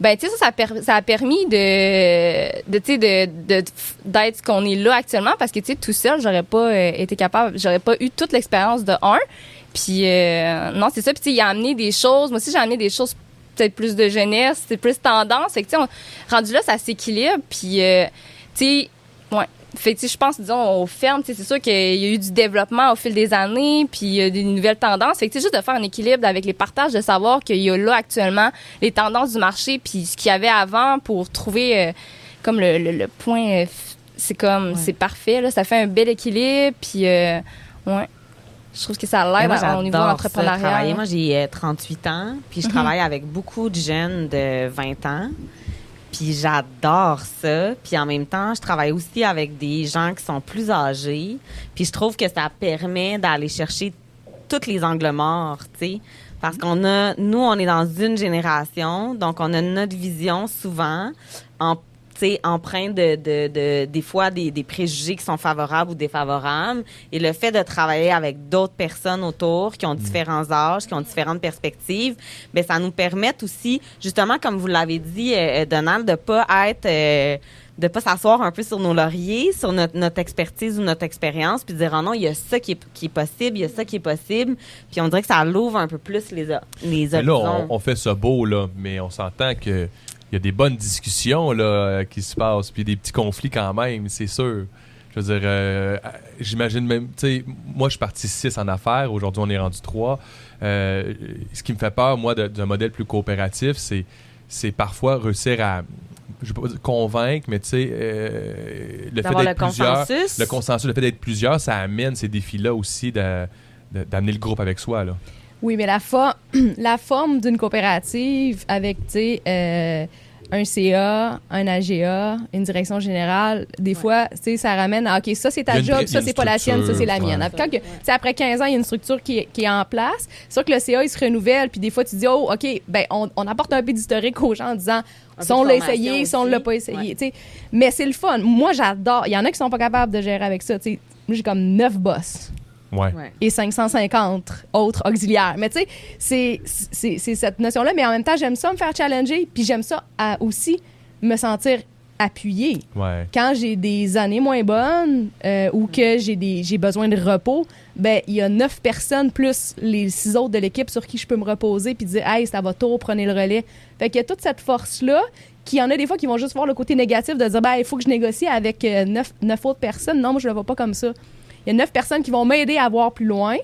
Speaker 6: ben, tu sais, ça, ça a, per- ça a permis de, de tu sais, de, d'être ce qu'on est là actuellement, parce que, tu sais, tout seul, j'aurais pas euh, été capable, j'aurais pas eu toute l'expérience de un. Puis, euh, non, c'est ça. Puis, tu sais, il a amené des choses. Moi aussi, j'ai amené des choses peut-être plus de jeunesse, c'est plus tendance. Fait que, tu sais, on- rendu là, ça s'équilibre. Puis, euh, tu sais, ouais. Fait que, je pense, disons, aux fermes, c'est sûr qu'il y a eu du développement au fil des années, puis il y a des nouvelles tendances. Fait que, juste de faire un équilibre avec les partages, de savoir qu'il y a là actuellement les tendances du marché, puis ce qu'il y avait avant pour trouver euh, comme le, le- le point, euh, c'est comme,
Speaker 1: Ouais.
Speaker 6: c'est parfait, là. Ça fait un bel équilibre, puis, euh, ouais. Je trouve que ça l'aide au niveau entrepreneurial.
Speaker 1: Moi, j'ai euh, 38 ans, puis je
Speaker 6: Mhm.
Speaker 1: travaille avec beaucoup de jeunes de 20 ans. Puis j'adore ça. Puis en même temps, je travaille aussi avec des gens qui sont plus âgés. Puis je trouve que ça permet d'aller chercher tous les angles morts, tu sais. Parce qu'on a, nous, on est dans une génération, donc on a notre vision souvent en de, de, de- des fois des, des préjugés qui sont favorables ou défavorables. Et le fait de travailler avec d'autres personnes autour qui ont différents âges, qui ont différentes perspectives, ben ça nous permet aussi, justement, comme vous l'avez dit, euh, euh, Donald, de pas être euh, de pas s'asseoir un peu sur nos lauriers, sur notre, notre expertise ou notre expérience, puis de dire, oh non, il y a ça qui est, qui est possible, il y a ça qui est possible. Puis on dirait que ça l'ouvre un peu plus les, les
Speaker 2: là,
Speaker 1: horizons.
Speaker 2: on, on fait ça beau, là, mais on s'entend que il y a des bonnes discussions là, euh, qui se passent, puis des petits conflits quand même, c'est sûr. Je veux dire, euh, euh, j'imagine même, tu sais, moi je suis parti 6 en affaires, aujourd'hui on est rendu 3. ce qui me fait peur, moi, d'un modèle plus coopératif, c'est, c'est parfois réussir à, je vais pas dire convaincre, mais tu sais, euh, le fait d'être plusieurs,
Speaker 1: consensus.
Speaker 2: le consensus, le fait d'être plusieurs, ça amène ces défis-là aussi d'amener le groupe avec soi, là.
Speaker 3: Oui, mais la, fo- la forme d'une coopérative avec, tu sais, euh, un CA, un AGA, une direction générale, des fois, tu sais, ça ramène à, OK, ça, c'est ta job, ça, c'est pas la tienne, ça, c'est la mienne.
Speaker 2: ouais.
Speaker 3: Quand que, tu sais, après 15 ans, il y a une structure qui est, qui est en place. C'est sûr que le CA, il se renouvelle, puis des fois, tu dis, oh, OK, ben, on, on apporte un peu d'historique aux gens en disant, si on l'a essayé, si on l'a pas essayé,
Speaker 1: Ouais.
Speaker 3: tu sais. Mais c'est le fun. Moi, j'adore. Il y en a qui sont pas capables de gérer avec ça, tu sais. Moi, j'ai comme neuf boss
Speaker 2: Ouais.
Speaker 1: Ouais.
Speaker 3: et 550 autres auxiliaires. Mais tu sais, c'est- cette notion-là, mais en même temps, j'aime ça me faire challenger, puis j'aime ça à aussi me sentir appuyée.
Speaker 2: Ouais.
Speaker 3: Quand j'ai des années moins bonnes euh, ou que j'ai des j'ai besoin de repos, ben il y a neuf personnes plus les six autres de l'équipe sur qui je peux me reposer puis dire hey ça va tôt prenez le relais. Fait qu'il y a toute cette force là qui y en a des fois qui vont juste voir le côté négatif de dire ben il faut que je négocie avec euh, neuf, neuf autres personnes. Non moi je le vois pas comme ça. Il y a neuf personnes qui vont m'aider à voir plus loin.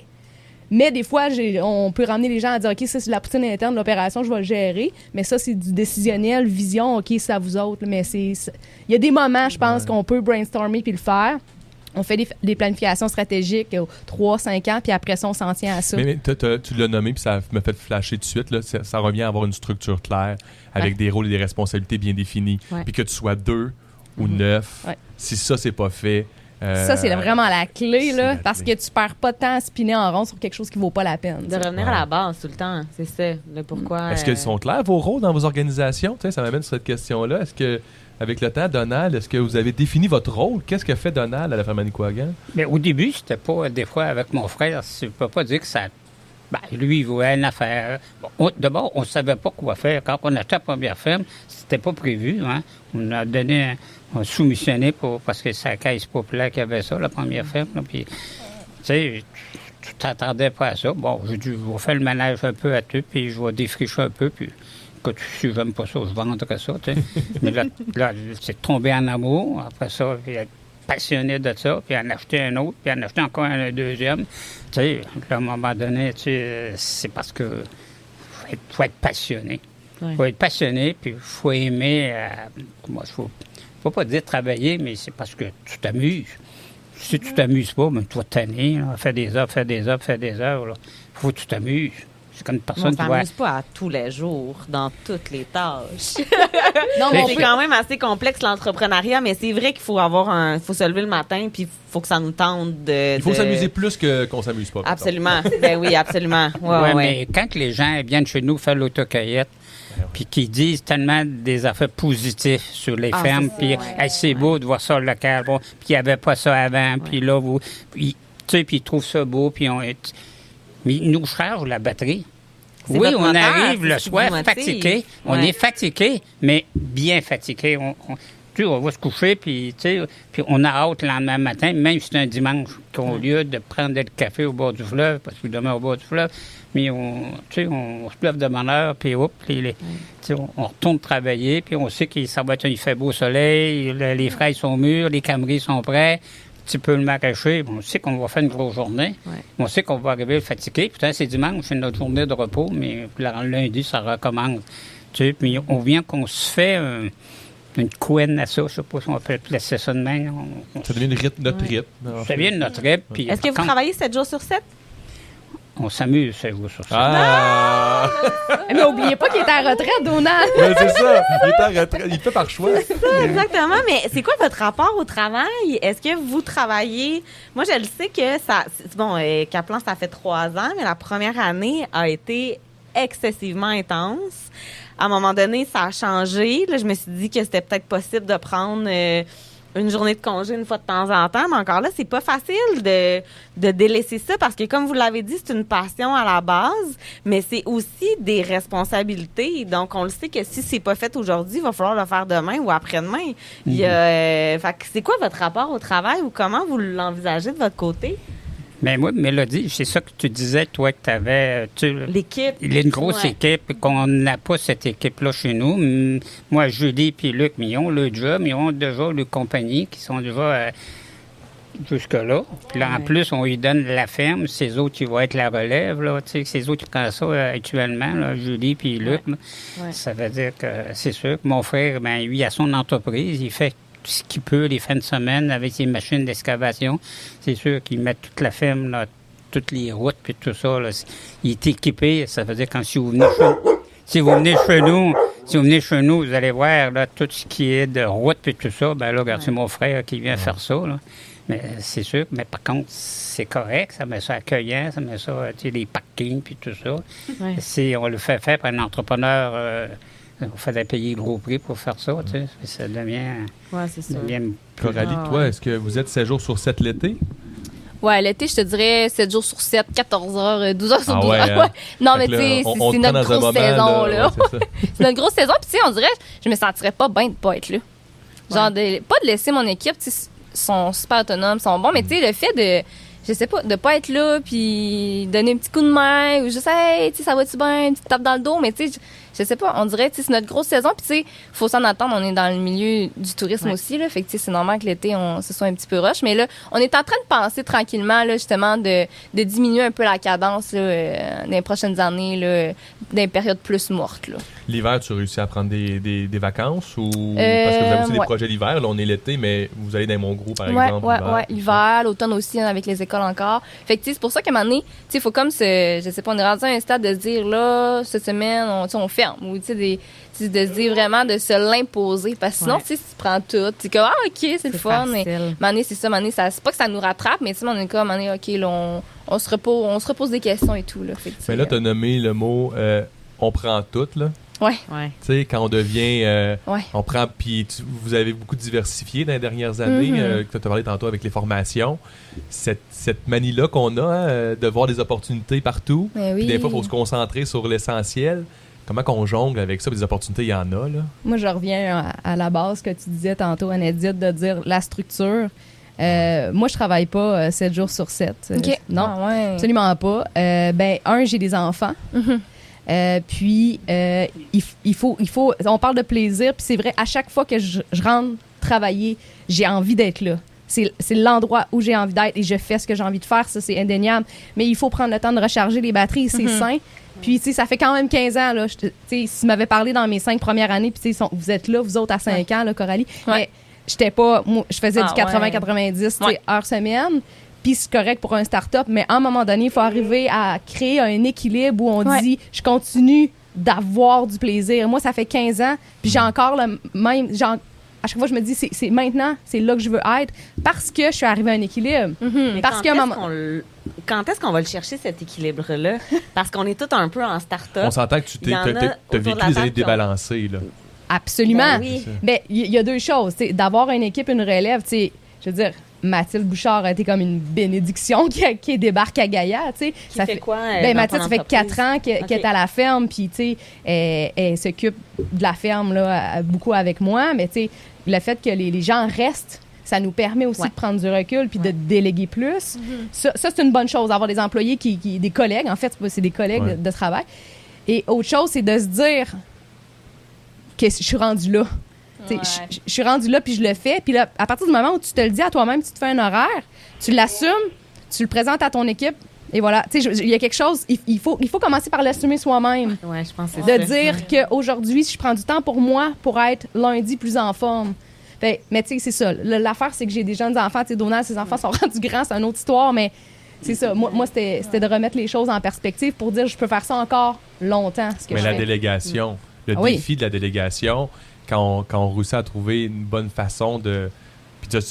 Speaker 3: Mais des fois, on peut ramener les gens à dire, OK, ça, c'est la poutine interne de l'opération, je vais le gérer. Mais ça, c'est du décisionnel, vision, OK, c'est à vous autres. Mais c'est. Il y a des moments, je pense, qu'on peut brainstormer puis le faire. On fait des, des planifications stratégiques, 3-5 ans, puis après ça, on s'en tient à ça.
Speaker 2: Mais, tu l'as nommé, puis ça me fait flasher tout de suite. Là, ça, ça revient à avoir une structure claire, avec
Speaker 3: Ouais.
Speaker 2: des rôles et des responsabilités bien définis. Puis que tu sois deux ou
Speaker 3: Mhm.
Speaker 2: neuf,
Speaker 3: Ouais.
Speaker 2: si ça, c'est pas fait. Euh,
Speaker 3: ça, c'est vraiment la clé, là,
Speaker 2: la
Speaker 3: parce
Speaker 2: clé.
Speaker 3: que tu perds pas de temps à spinner en rond sur quelque chose qui vaut pas la peine.
Speaker 1: De revenir
Speaker 2: Ouais.
Speaker 1: à la base tout le temps, c'est ça. Le pourquoi.
Speaker 2: Est-ce
Speaker 1: euh,
Speaker 2: qu'ils sont clairs, vos rôles dans vos organisations? Ça m'amène sur cette question-là. Est-ce que, avec le temps, Donald, est-ce que vous avez défini votre rôle? Qu'est-ce que fait Donald à la ferme Manicouagan?
Speaker 4: Mais au début, c'était pas, des fois, avec mon frère, je peux pas dire que ça Ben, lui, il voulait une affaire. Bon, D'abord, on ne savait pas quoi faire. Quand on achetait la première ferme, c'était pas prévu. Hein? On a donné, un- on a soumissionné pour, parce que c'est la caisse populaire qui avait ça, la première ferme. là, puis, tu sais, tu t'attendais pas à ça. Bon, j'ai dit, je vais faire le ménage un peu à tout, puis je vais défricher un peu, puis écoute, si j'aime pas ça, je vendrai ça, tu sais. Mais là, là c'est tombé en amour. Après ça, puis être passionné de ça, puis en acheter un autre, puis en acheter encore un deuxième. Tu sais, à un moment donné, tu sais, c'est parce que faut être, faut être passionné.
Speaker 1: Ouais.
Speaker 4: faut être passionné, puis il faut aimer, euh, moi, il faut, faut pas dire travailler, mais c'est parce que tu t'amuses. Si tu t'amuses pas, ben, tu vas te tanner, là. fais des heures, fais des heures, fais des heures. Il faut que tu t'amuses. C'est comme une
Speaker 1: On
Speaker 4: personne qui
Speaker 1: pas à tous les jours, dans toutes les tâches.
Speaker 3: Non, mais on
Speaker 1: c'est
Speaker 3: peut-
Speaker 1: quand même assez complexe l'entrepreneuriat, mais c'est vrai qu'il faut avoir un, faut se lever le matin, puis il faut que ça nous tente de.
Speaker 2: Il faut
Speaker 1: de-
Speaker 2: s'amuser plus que qu'on s'amuse pas.
Speaker 1: Absolument. ben oui, absolument. Ouais,
Speaker 4: Ouais, mais quand les gens viennent chez nous faire l'autocueillette, puis qu'ils disent tellement des affaires positives sur les
Speaker 1: Ah,
Speaker 4: fermes, puis
Speaker 1: ouais.
Speaker 4: Hey, c'est beau de voir ça local, bon, puis il n'y avait pas ça avant, puis là, vous, puis, tu sais, puis ils trouvent ça beau, puis on est... Mais ils nous chargent la batterie. Oui, on arrive le soir fatigué. On est fatigué, mais bien fatigué. On, on- tu sais, on va se coucher, puis, puis on a hâte le lendemain matin, même si c'est un dimanche, qu'au lieu de prendre le café au bord du fleuve, parce que demain au bord du fleuve, mais on, on se lève de bonne heure, puis hop, puis les- tu sais, on, on retourne travailler, puis on sait que ça va être, il fait beau soleil, le- les fraises sont mûres, les cameries sont prêts, petit peu le maraîcher, on sait qu'on va faire une grosse journée.
Speaker 1: Ouais.
Speaker 4: On sait qu'on va arriver fatigué. Putain, c'est dimanche, c'est notre journée de repos, mais le lundi, ça recommence. Tu sais, puis on vient qu'on se fait un- une couenne à ça, je sais pas si on peut placer ça de même. On, on-
Speaker 2: Ça devient une rythme, notre rythme.
Speaker 4: ça devient notre puis
Speaker 1: Est-ce que vous
Speaker 4: quand
Speaker 1: travaillez 7 jours sur 7?
Speaker 4: On s'amuse, c'est vous sur ça?
Speaker 2: Ah!
Speaker 3: Mais oubliez pas qu'il est à la retraite, Donald.
Speaker 2: C'est ça. Il est en retraite. Il fait par choix.
Speaker 1: Exactement, mais c'est quoi votre rapport au travail? Est-ce que vous travaillez... Moi, je le sais que ça... c'est- Bon, euh, Kaplan, ça fait trois ans, mais la première année a été excessivement intense. À un moment donné, ça a changé. Là, je me suis dit que c'était peut-être possible de prendre euh, une journée de congé une fois de temps en temps, mais encore là, c'est pas facile de, de délaisser ça parce que, comme vous l'avez dit, c'est une passion à la base, mais c'est aussi des responsabilités. Donc, on le sait que si c'est pas fait aujourd'hui, il va falloir le faire demain ou après-demain. Il y a, euh, c'est quoi votre rapport au travail ou comment vous l'envisagez de votre côté?
Speaker 4: Mais moi, Mélodie, c'est ça que tu disais, toi, que tu avais.
Speaker 1: L'équipe.
Speaker 4: Il a une grosse
Speaker 1: Ouais.
Speaker 4: équipe, qu'on n'a pas cette équipe-là chez nous. Moi, Julie et Luc, ils ont le job, ils ont déjà le compagnie qui sont déjà euh, jusque-là. Puis là, en plus, on lui donne la ferme. Ces autres, qui vont être la relève. Là, tu sais, ces autres qui prennent ça euh, actuellement, là, Julie puis Luc.
Speaker 1: Ouais.
Speaker 4: Ça veut dire que c'est sûr que mon frère, ben, lui, a son entreprise. Il fait ce qu'il peut les fins de semaine avec ses machines d'excavation. C'est sûr qu'il met toute la ferme, là, toutes les routes puis tout ça. là. Il est équipé. Ça veut dire quand si vous venez chez, si vous venez chez nous, si vous venez chez nous, vous allez voir là, tout ce qui est de route puis tout ça. Ben là, regarde, c'est mon frère qui vient faire ça. Là. Mais c'est sûr, mais par contre, c'est correct, ça met ça accueillant, ça met ça, tu sais, les parkings puis tout ça.
Speaker 1: Ouais.
Speaker 4: Si on le fait faire par un entrepreneur, euh, on fait payer le gros prix pour faire ça, tu sais. Ça devient,
Speaker 1: Ouais, c'est ça.
Speaker 4: devient
Speaker 2: Coralie,
Speaker 1: Ah,
Speaker 2: toi,
Speaker 1: ouais.
Speaker 2: est-ce que vous êtes 7 jours sur 7 l'été?
Speaker 6: Ouais, l'été, je te dirais 7 jours sur 7, 14 heures, euh, 12 heures sur
Speaker 2: Ah
Speaker 6: 12
Speaker 2: ouais,
Speaker 6: heures.
Speaker 2: hein?
Speaker 6: Non,
Speaker 2: Fait
Speaker 6: mais tu sais, c'est notre grosse
Speaker 2: moment,
Speaker 6: saison,
Speaker 2: là,
Speaker 6: là.
Speaker 2: ouais, c'est
Speaker 6: notre grosse saison. Puis, tu sais, on dirait, je me sentirais pas bien de pas être là. Genre, de, pas de laisser mon équipe, tu sais, sont super autonomes, sont bons, mais tu sais, le fait de, je sais pas, de pas être là, puis donner un petit coup de main, ou juste, hey, tu sais, ça va-tu bien, une petite tape dans le dos, mais tu sais, je, sais pas, on dirait, tu sais, c'est notre grosse saison, puis tu sais, faut s'en attendre, on est dans le milieu du tourisme
Speaker 1: Ouais.
Speaker 6: aussi, là, fait que c'est normal que l'été, on se soit un petit peu rush, mais là, on est en train de penser tranquillement, là, justement, de, de diminuer un peu la cadence, là, euh, dans les prochaines années, là, dans les périodes plus mortes, là.
Speaker 2: L'hiver, tu réussis à prendre des, des, des vacances ou
Speaker 6: Euh,
Speaker 2: parce que vous avez aussi des projets l'hiver. Là, on est l'été, mais vous allez dans mon groupe, par
Speaker 6: ouais,
Speaker 2: exemple.
Speaker 6: ouais,
Speaker 2: l'hiver,
Speaker 6: ouais, l'automne aussi, hein, avec les écoles encore. Fait que, tu sais, c'est pour ça qu'à un moment donné, tu sais, il faut comme se, je sais pas, on est rendu à un stade de se dire, là, cette semaine, on, on ferme. Ou, tu sais, des- de se dire vraiment de se l'imposer. Parce que sinon,
Speaker 1: Ouais.
Speaker 6: tu sais, si tu prends tout, tu comme, ah, OK, c'est le
Speaker 1: C'est
Speaker 6: fun. Mais, c'est ça, donné, ça, c'est pas que ça nous rattrape, mais tu sais, on est comme, OK, là, on, on se repose, on se repose des questions et tout, là. Fait
Speaker 2: Mais là, tu
Speaker 6: euh,
Speaker 2: as nommé le mot euh, on prend tout. Là.
Speaker 6: Ouais.
Speaker 1: Ouais.
Speaker 2: Tu sais, quand on devient. euh,
Speaker 6: Ouais.
Speaker 2: On prend. Puis tu- vous avez beaucoup diversifié dans les dernières années.
Speaker 6: Mhm.
Speaker 2: euh, que tu as parlé tantôt avec les formations. Cette, cette manie-là qu'on a, hein, euh, de voir des opportunités partout. Puis
Speaker 6: oui.
Speaker 2: des fois, il faut se concentrer sur l'essentiel. Comment qu'on jongle avec ça? Des opportunités, il y en a, là.
Speaker 3: Moi, je reviens à, à la base que tu disais tantôt, Anne-Edith, de dire la structure. Euh, moi, je travaille pas 7 jours sur 7.
Speaker 6: OK.
Speaker 3: Non,
Speaker 6: Ah, ouais.
Speaker 3: absolument pas. Euh, ben, un, j'ai des enfants.
Speaker 6: Mhm.
Speaker 3: Euh, puis, euh, il, faut, il faut, on parle de plaisir, puis c'est vrai, à chaque fois que je, je rentre travailler, j'ai envie d'être là. C'est c'est l'endroit où j'ai envie d'être et je fais ce que j'ai envie de faire, ça c'est indéniable. Mais il faut prendre le temps de recharger les batteries, c'est
Speaker 6: Mhm.
Speaker 3: sain. Puis, tu sais, ça fait quand même 15 ans, là. Tu sais, si tu m'avais parlé dans mes cinq premières années, puis tu sais, vous êtes là, vous autres à 5 ans, là, Coralie.
Speaker 6: Ouais.
Speaker 3: Mais j'étais pas, moi, je faisais
Speaker 6: Ah,
Speaker 3: du 80-90, tu sais,
Speaker 6: Ouais.
Speaker 3: heures semaine. Puis c'est correct pour un start-up, mais à un moment donné, il faut arriver à créer un équilibre où on
Speaker 6: Ouais.
Speaker 3: dit je continue d'avoir du plaisir. Moi, ça fait 15 ans, puis j'ai encore le même. j'ai à chaque fois, je me dis c'est maintenant, c'est là que je veux être parce que je suis arrivée à un équilibre.
Speaker 6: Mhm.
Speaker 1: Mais
Speaker 3: Parce
Speaker 1: quand
Speaker 3: qu'à un
Speaker 1: est-ce
Speaker 3: moment-
Speaker 1: qu'on le- Quand est-ce qu'on va le chercher, cet équilibre-là? Parce qu'on est tous un peu en start-up.
Speaker 2: On s'entend que tu
Speaker 1: Il y
Speaker 2: t'es, vécu
Speaker 1: table
Speaker 2: années débalancées, là.
Speaker 3: Absolument.
Speaker 1: Ben oui.
Speaker 3: Ben, il y, y a deux choses. D'avoir une équipe, une relève, tu sais, je veux dire, Mathilde Bouchard a été comme une bénédiction qui, qui débarque à Gaïa, tu sais.
Speaker 1: Qui fait quoi, euh,
Speaker 3: Ben, Mathilde, ça fait quatre ans qu'elle est à la ferme, puis, tu sais, elle, elle s'occupe de la ferme, là, beaucoup avec moi, mais, tu sais, le fait que les, les gens restent, ça nous permet aussi
Speaker 1: Ouais.
Speaker 3: de prendre du recul puis de déléguer plus. Ça, ça, c'est une bonne chose, avoir des employés qui, qui- des collègues, en fait, c'est des collègues
Speaker 2: Ouais.
Speaker 3: de, de travail. Et autre chose, c'est de se dire que je suis rendu là.
Speaker 6: Ouais.
Speaker 3: Je suis rendu là, puis je le fais. Puis là, à partir du moment où tu te le dis à toi-même, tu te fais un horaire, tu l'assumes, tu le présentes à ton équipe, et voilà. Tu sais, il y a quelque chose, il, il faut, il faut commencer par l'assumer soi-même.
Speaker 1: Ouais, je pense que c'est
Speaker 3: De dire qu'aujourd'hui, si je prends du temps pour moi, pour être lundi plus en forme. Fait, mais tu sais, c'est ça. L'affaire, c'est que j'ai des jeunes enfants. Tu sais, Donald, ses enfants sont rendus grands, c'est une autre histoire, mais c'est ça. Moi, moi c'était c'était de remettre les choses en perspective pour dire je peux faire ça encore longtemps. Ce que
Speaker 2: Mais
Speaker 3: je
Speaker 2: la
Speaker 3: fais.
Speaker 2: délégation, le
Speaker 3: Ah oui.
Speaker 2: défi de la délégation, quand on, quand on réussit à trouver une bonne façon de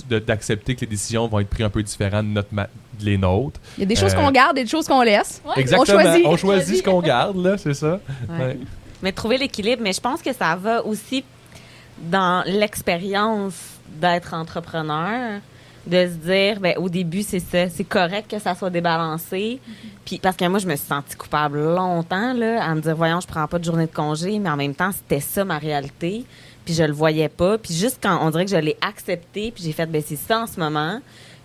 Speaker 2: d'accepter que les décisions vont être prises un peu différentes de, notre ma- de les nôtres.
Speaker 3: Il y a des choses
Speaker 2: Euh,
Speaker 3: qu'on garde et des choses qu'on laisse.
Speaker 2: Exactement.
Speaker 3: On choisit.
Speaker 2: On choisit ce qu'on garde, là, c'est ça.
Speaker 1: Ouais.
Speaker 2: Ouais.
Speaker 1: Mais trouver l'équilibre, mais je pense que ça va aussi dans l'expérience d'être entrepreneur, de se dire, ben, au début, c'est ça, c'est correct que ça soit débalancé. Puis, parce que moi, je me suis sentie coupable longtemps, là, à me dire, voyons, je prends pas de journée de congé, mais en même temps, c'était ça ma réalité. Puis, je le voyais pas. Puis, juste quand on dirait que je l'ai accepté, puis j'ai fait, ben, c'est ça en ce moment.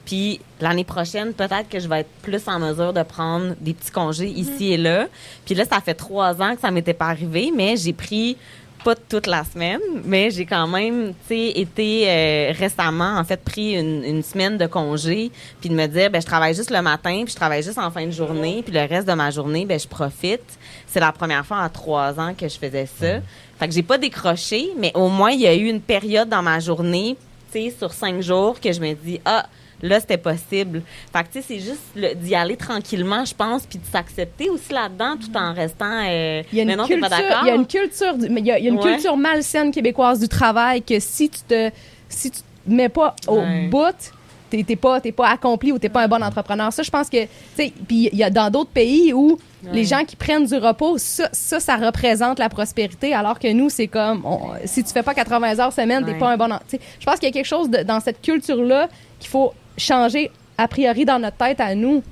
Speaker 1: Puis l'année prochaine, peut-être que je vais être plus en mesure de prendre des petits congés ici et là. Puis là, ça fait trois ans que ça m'était pas arrivé, mais j'ai pris pas toute la semaine, mais j'ai quand même, tu sais, été euh, récemment, en fait, pris une, une semaine de congé, puis de me dire, ben je travaille juste le matin, puis je travaille juste en fin de journée, puis le reste de ma journée, ben je profite. C'est la première fois en trois ans que je faisais ça. Fait que j'ai pas décroché, mais au moins il y a eu une période dans ma journée, tu sais, sur cinq jours que je me dis, ah, là, c'était possible. Fait que, tu sais, c'est juste d'y aller tranquillement, je pense, puis de s'accepter aussi là-dedans, tout en restant. euh,
Speaker 3: Il y a une
Speaker 1: mais non, t'es
Speaker 3: culture,
Speaker 1: pas d'accord?
Speaker 3: il y a une culture, du- mais il y a, il y a une
Speaker 1: Ouais.
Speaker 3: culture malsaine québécoise du travail que si tu te, si tu te mets pas au
Speaker 1: Ouais.
Speaker 3: bout, t'es pas, pas accompli ou t'es pas un bon entrepreneur. Ça, je pense que, tu sais, puis il y a dans d'autres pays où
Speaker 1: Ouais.
Speaker 3: les gens qui prennent du repos, ça, ça, ça représente la prospérité, alors que nous, c'est comme, on- si tu fais pas 80 heures semaine, t'es pas un bon. Je pense qu'il y a quelque chose de- dans cette culture-là qu'il faut changer a priori dans notre tête à nous.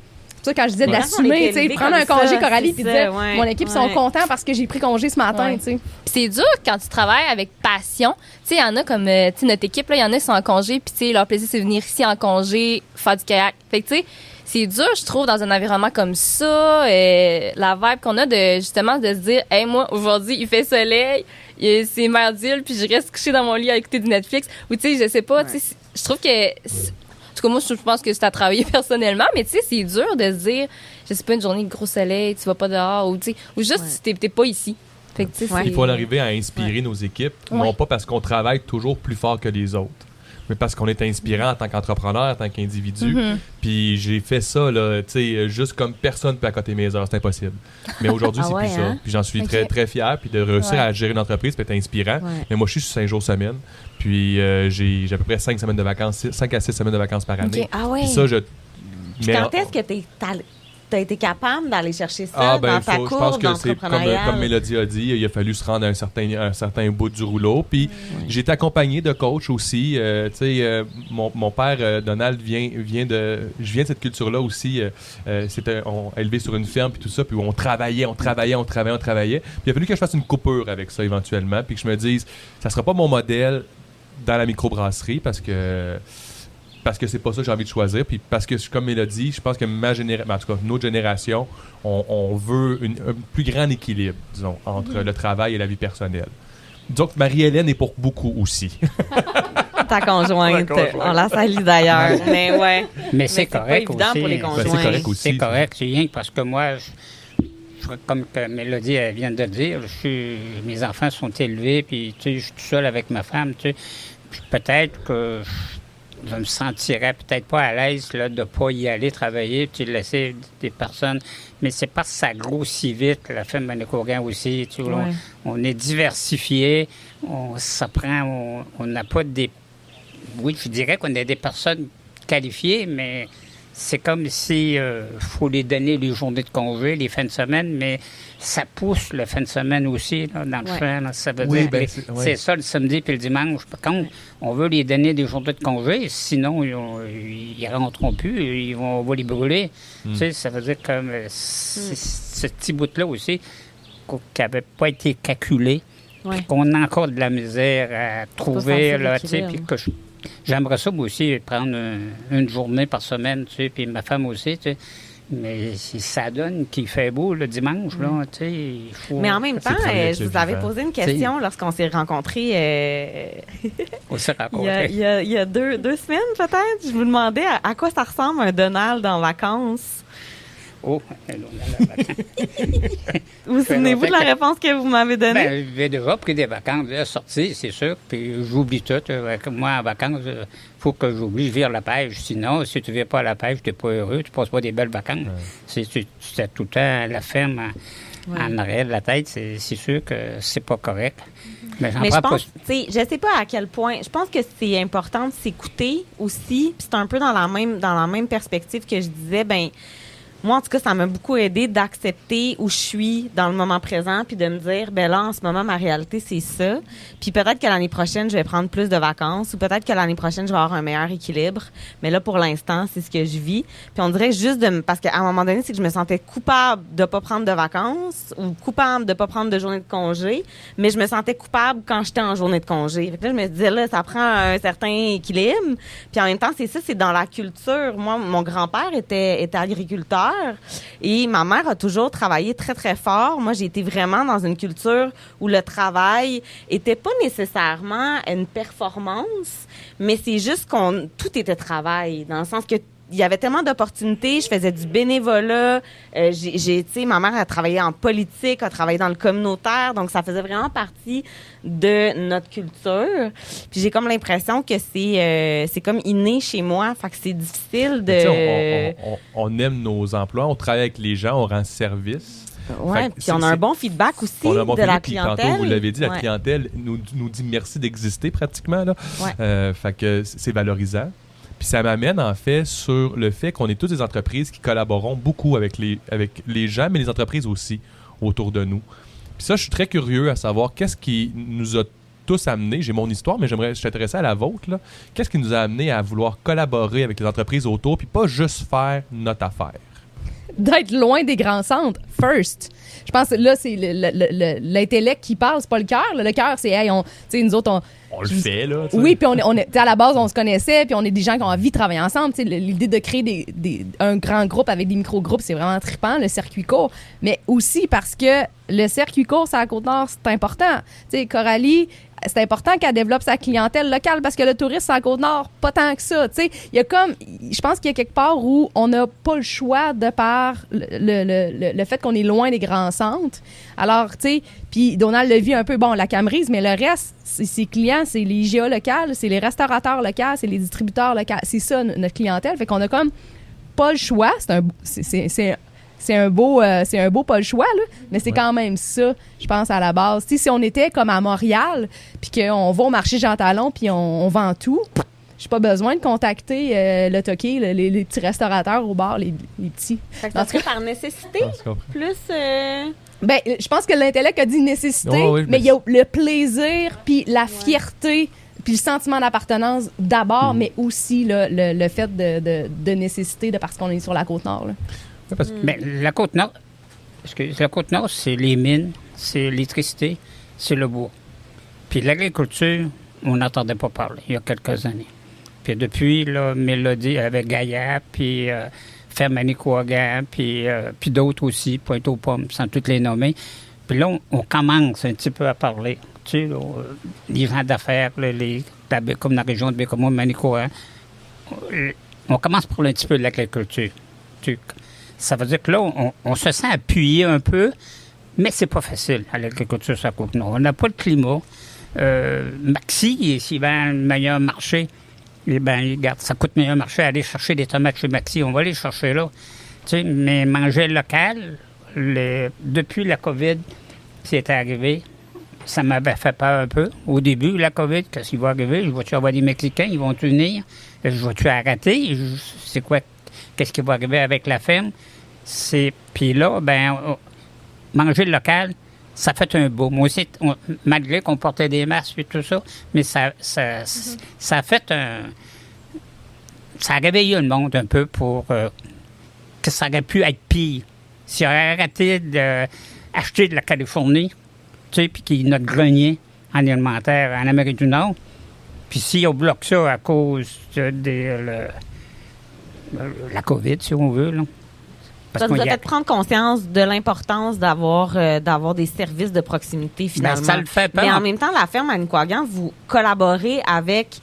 Speaker 3: C'est quand je disais
Speaker 2: Ouais.
Speaker 3: D'assumer, tu sais, prendre un congé,
Speaker 1: ça,
Speaker 3: Coralie, puis dire,
Speaker 1: ouais,
Speaker 3: mon équipe sont contents parce que j'ai pris congé ce matin,
Speaker 6: Ouais.
Speaker 3: tu sais.
Speaker 6: C'est dur quand tu travailles avec passion. Tu sais, il y en a comme, euh, tu sais, notre équipe, là, il y en a qui sont en congé, puis tu sais, leur plaisir, c'est venir ici en congé, faire du kayak. Fait que, tu sais, c'est dur, je trouve, dans un environnement comme ça, euh, la vibe qu'on a de, justement, de se dire, hey, moi, aujourd'hui, il fait soleil, il- c'est merdique, puis je reste couché dans mon lit à écouter du Netflix. Ou, tu sais, je sais pas, tu sais, je trouve que, tout cas, moi, je pense que c'est à travailler personnellement, mais tu sais, c'est dur de se dire, je sais pas, une journée de gros soleil, tu vas pas dehors, ou tu sais, ou juste,
Speaker 1: Ouais.
Speaker 6: t'es- t'es pas ici. Fait que, tu sais,
Speaker 1: Ouais.
Speaker 6: c'est-
Speaker 2: Il faut arriver à inspirer nos équipes, non pas parce qu'on travaille toujours plus fort que les autres, mais parce qu'on est inspirant en tant qu'entrepreneur, en tant qu'individu.
Speaker 6: Mhm.
Speaker 2: Puis j'ai fait ça, là, tu sais, juste comme personne peut accoter mes heures, c'est impossible. Mais aujourd'hui,
Speaker 1: Ah
Speaker 2: c'est
Speaker 1: ouais,
Speaker 2: plus ça.
Speaker 1: hein?
Speaker 2: Puis j'en suis très, très fier. Puis de réussir
Speaker 6: Ouais.
Speaker 2: à gérer une entreprise, peut être inspirant.
Speaker 1: Ouais.
Speaker 2: Mais moi, je suis sur 5 jours semaine. Puis euh, j'ai à peu près 5 semaines de vacances, 5 à 6 semaines de vacances par année.
Speaker 1: Ah ouais.
Speaker 2: Puis ça, je.
Speaker 1: Puis
Speaker 2: mais-
Speaker 1: quand est-ce que t'es allé- tu as été capable d'aller chercher ça
Speaker 2: Ah, ben,
Speaker 1: dans ta
Speaker 2: faut- je pense
Speaker 1: courbe
Speaker 2: que c'est comme, comme Mélodie a dit, il a fallu se rendre à un certain, un certain bout du rouleau. Puis j'ai été accompagné de coachs aussi. Euh, tu sais, euh, mon, mon père, euh, Donald, vient, vient de. Je viens de cette culture-là aussi. Euh, euh, C'était on- élevé sur une ferme, puis tout ça. Puis on travaillait, on travaillait, on travaillait, on travaillait. Puis il a fallu que je fasse une coupure avec ça éventuellement. Puis que je me dise, ça sera pas mon modèle dans la microbrasserie parce que parce que c'est pas ça que j'ai envie de choisir. Puis parce que, comme Mélodie, je pense que ma génération, en tout cas, notre génération, on, on veut une- un plus grand équilibre, disons, entre le travail et la vie personnelle. Disons que Marie-Hélène est pour beaucoup aussi.
Speaker 1: Ta conjointe. On la salue d'ailleurs. Mais ouais.
Speaker 4: Mais c'est
Speaker 1: c'est pas
Speaker 4: correct
Speaker 1: évident
Speaker 4: aussi.
Speaker 1: pour les
Speaker 2: Ben, c'est
Speaker 1: conjoints.
Speaker 2: correct aussi.
Speaker 4: C'est correct, c'est rien que parce que moi, je, je- comme que Mélodie elle vient de dire, je suis, mes enfants sont élevés, puis tu sais, je suis tout seul avec ma femme, tu sais. Puis peut-être que je me sentirais peut-être pas à l'aise là, de pas y aller travailler, puis de laisser des personnes. Mais c'est parce que ça grossit vite, la femme Manicougan aussi. Tu vois,
Speaker 1: Ouais.
Speaker 4: on, on est diversifié, on, ça prend, on- on n'a pas des oui, je dirais qu'on a des personnes qualifiées, mais c'est comme si euh, faut les donner les journées de congé, les fins de semaine, mais ça pousse le fin de semaine aussi là, dans le
Speaker 1: Ouais.
Speaker 4: champ. là. Ça veut
Speaker 2: Oui,
Speaker 4: dire
Speaker 2: ben,
Speaker 4: que
Speaker 2: c'est- ouais.
Speaker 4: ça le samedi puis le dimanche. Par contre, on veut les donner des journées de congé, sinon ils, ont- ils rentreront plus, ils vont, on va les brûler.
Speaker 2: Hmm.
Speaker 4: Tu sais, ça veut dire comme euh, c'est- ce petit bout-là aussi qui n'avait pas été calculé
Speaker 1: Ouais.
Speaker 4: qu'on a encore de la misère à trouver, là, tu sais, puis que je- j'aimerais ça, moi aussi, prendre un- une journée par semaine, tu sais, puis ma femme aussi, tu sais. Mais si ça donne qu'il fait beau le dimanche, là, tu sais, il faut...
Speaker 1: Mais en même temps, euh, je
Speaker 2: le
Speaker 1: vous avais posé une question lorsqu'on s'est rencontrés euh,
Speaker 4: faut se
Speaker 1: il, y a,
Speaker 4: rencontrer.
Speaker 1: il y a- il y a deux, deux semaines peut-être. Je vous demandais à, à quoi ça ressemble un Donald en vacances.
Speaker 4: Oh, là, on a la vacance.
Speaker 1: Vous souvenez-vous de la réponse que vous m'avez donnée?
Speaker 4: Ben, j'ai déjà pris des vacances, là, sorti, c'est sûr, puis j'oublie tout. euh, Moi, en vacances, il faut que j'oublie, je vire la pêche. Sinon, si tu ne vires pas à la pêche, tu n'es pas heureux, tu passes pas des belles vacances. C'est tu, tu as tout le temps la ferme en,
Speaker 1: Ouais.
Speaker 4: en arrière de la tête, c'est sûr que c'est pas correct. Mais j'en
Speaker 1: Mais je pense, je sais pas à quel point. Je pense que c'est important de s'écouter aussi. Puis c'est un peu dans la même dans la même perspective que je disais. Ben, moi en tout cas, ça m'a beaucoup aidé d'accepter où je suis dans le moment présent, puis de me dire, ben là en ce moment ma réalité c'est ça. Puis peut-être que l'année prochaine je vais prendre plus de vacances, ou peut-être que l'année prochaine je vais avoir un meilleur équilibre. Mais là pour l'instant c'est ce que je vis. Puis on dirait juste de parce qu'à un moment donné c'est que je me sentais coupable de pas prendre de vacances ou coupable de pas prendre de journée de congé, mais je me sentais coupable quand j'étais en journée de congé. Fait que là, je me disais, là, ça prend un certain équilibre. Puis en même temps, c'est ça, c'est dans la culture. Moi, mon grand-père était, était agriculteur et ma mère a toujours travaillé très, très fort. Moi, j'ai été vraiment dans une culture où le travail était pas nécessairement une performance, mais c'est juste qu'on, tout était travail, dans le sens que il y avait tellement d'opportunités. Je faisais du bénévolat. Euh, j'ai, tu ma mère a travaillé en politique, a travaillé dans le communautaire, donc ça faisait vraiment partie de notre culture. Puis j'ai comme l'impression que c'est, euh, c'est comme inné chez moi, fait que c'est difficile de.
Speaker 2: On, on- on- on aime nos emplois, on travaille avec les gens, on rend service. que
Speaker 1: Puis on a un bon feedback aussi
Speaker 2: On a un bon
Speaker 1: de la
Speaker 2: feeling, puis
Speaker 1: clientèle.
Speaker 2: Tantôt, vous l'avez dit, la clientèle nous, nous dit merci d'exister pratiquement. Là.
Speaker 1: Ouais.
Speaker 2: Euh, fait que c'est valorisant. Puis ça m'amène en fait sur le fait qu'on est tous des entreprises qui collaborons beaucoup avec les, avec les gens, mais les entreprises aussi autour de nous. Puis ça, je suis très curieux à savoir qu'est-ce qui nous a tous amenés. J'ai mon histoire, mais j'aimerais, je suis intéressé à la vôtre. Qu'est-ce qui nous a amené à vouloir collaborer avec les entreprises autour, puis pas juste faire notre affaire?
Speaker 3: d'être loin des grands centres, first. Je pense que là, c'est le- le- le- l'intellect qui parle, c'est pas le cœur. Le cœur, c'est, hey, on, nous autres, on,
Speaker 2: On le fait, là.
Speaker 3: Oui, puis on est, on à la base, on se connaissait, puis on est des gens qui ont envie de travailler ensemble. Tu sais, L'idée de créer des, des- un grand groupe avec des micro-groupes, c'est vraiment trippant, le circuit court. Mais aussi parce que le circuit court, c'est à Côte-Nord, c'est important. Tu sais, Coralie, c'est important qu'elle développe sa clientèle locale parce que le tourisme, à Côte-Nord, pas tant que ça. Tu sais, il y a comme, je pense qu'il y a quelque part où on n'a pas le choix de par le, le, le, le fait qu'on est loin des grands centres. Alors, tu sais, puis Donald le vit un peu, bon, la Camerise, mais le reste, ses clients, c'est les IGA locales, c'est les restaurateurs locaux, c'est les distributeurs locaux. C'est ça, notre clientèle. Fait qu'on a comme pas le choix. C'est un, c'est- c'est- un beau, euh, c'est un beau pas le choix, là, mais c'est
Speaker 2: Ouais.
Speaker 3: quand même ça, je pense, à la base. Tu sais, si on était comme à Montréal, puis qu'on va au marché Jean Talon, puis on, on vend tout, j'ai pas besoin de contacter euh, le toqué, le- les, les petits restaurateurs au bar, les, les petits.
Speaker 1: Fait que
Speaker 3: En
Speaker 1: ça
Speaker 3: tout
Speaker 1: serait par nécessité,
Speaker 2: Ah,
Speaker 1: plus... euh,
Speaker 3: Ben, je pense que l'intellect a dit nécessité,
Speaker 2: Oh, oui,
Speaker 3: mais il y a le plaisir, puis la fierté, puis le sentiment d'appartenance d'abord, mais aussi là, le, le fait de, de, de nécessité de parce qu'on est sur la côte nord. là.
Speaker 2: Parce que-
Speaker 4: Mais la côte nord, parce que la côte nord, c'est les mines, c'est l'électricité, c'est le bois. Puis l'agriculture, on n'entendait pas parler il y a quelques années. Puis depuis, là, Mélodie avec Gaïa, puis euh, Ferme Manicouagan, puis, euh, puis d'autres aussi, Pointe-aux-Pommes, sans toutes les nommer. Puis là, on, on commence un petit peu à parler. Tu sais, là, euh, les gens d'affaires, les, la comme la région de Bécomo, Manicouagan, euh, on commence pour un petit peu de l'agriculture. Tu- Ça veut dire que là, on, se sent appuyé un peu, mais c'est pas facile à l'agriculture sur la côte. On n'a pas de climat. Euh, Maxi, s'il vend le meilleur marché, eh ben, regarde, ça coûte meilleur marché aller chercher des tomates chez Maxi. On va les chercher là. Tu sais, mais manger local, depuis la COVID, c'est arrivé, ça m'avait fait peur un peu. Au début, la COVID, qu'est-ce qui va arriver? Je vais-tu avoir des Mexicains, ils vont venir? Je vais-tu arrêter? Je- C'est quoi? Qu'est-ce qui va arriver avec la ferme? C'est... Puis là, ben, manger local, ça fait un beau. Moi aussi, on- malgré qu'on portait des masques et tout ça, mais ça, ça, ça a fait un... Ça a réveillé le monde un peu pour euh, que ça aurait pu être pire. S'il aurait arrêté d'acheter de la Californie, tu sais, puis qu'il notre grenier en alimentaire en Amérique du Nord, puis si on bloque ça à cause de, des, le- le- la COVID, si on veut, là. Parce
Speaker 1: Ça nous a fait prendre conscience de l'importance d'avoir euh, d'avoir des services de proximité finalement.
Speaker 4: Ben, ça le fait peur.
Speaker 1: Mais en même temps, la ferme Manicouagan, vous collaborez avec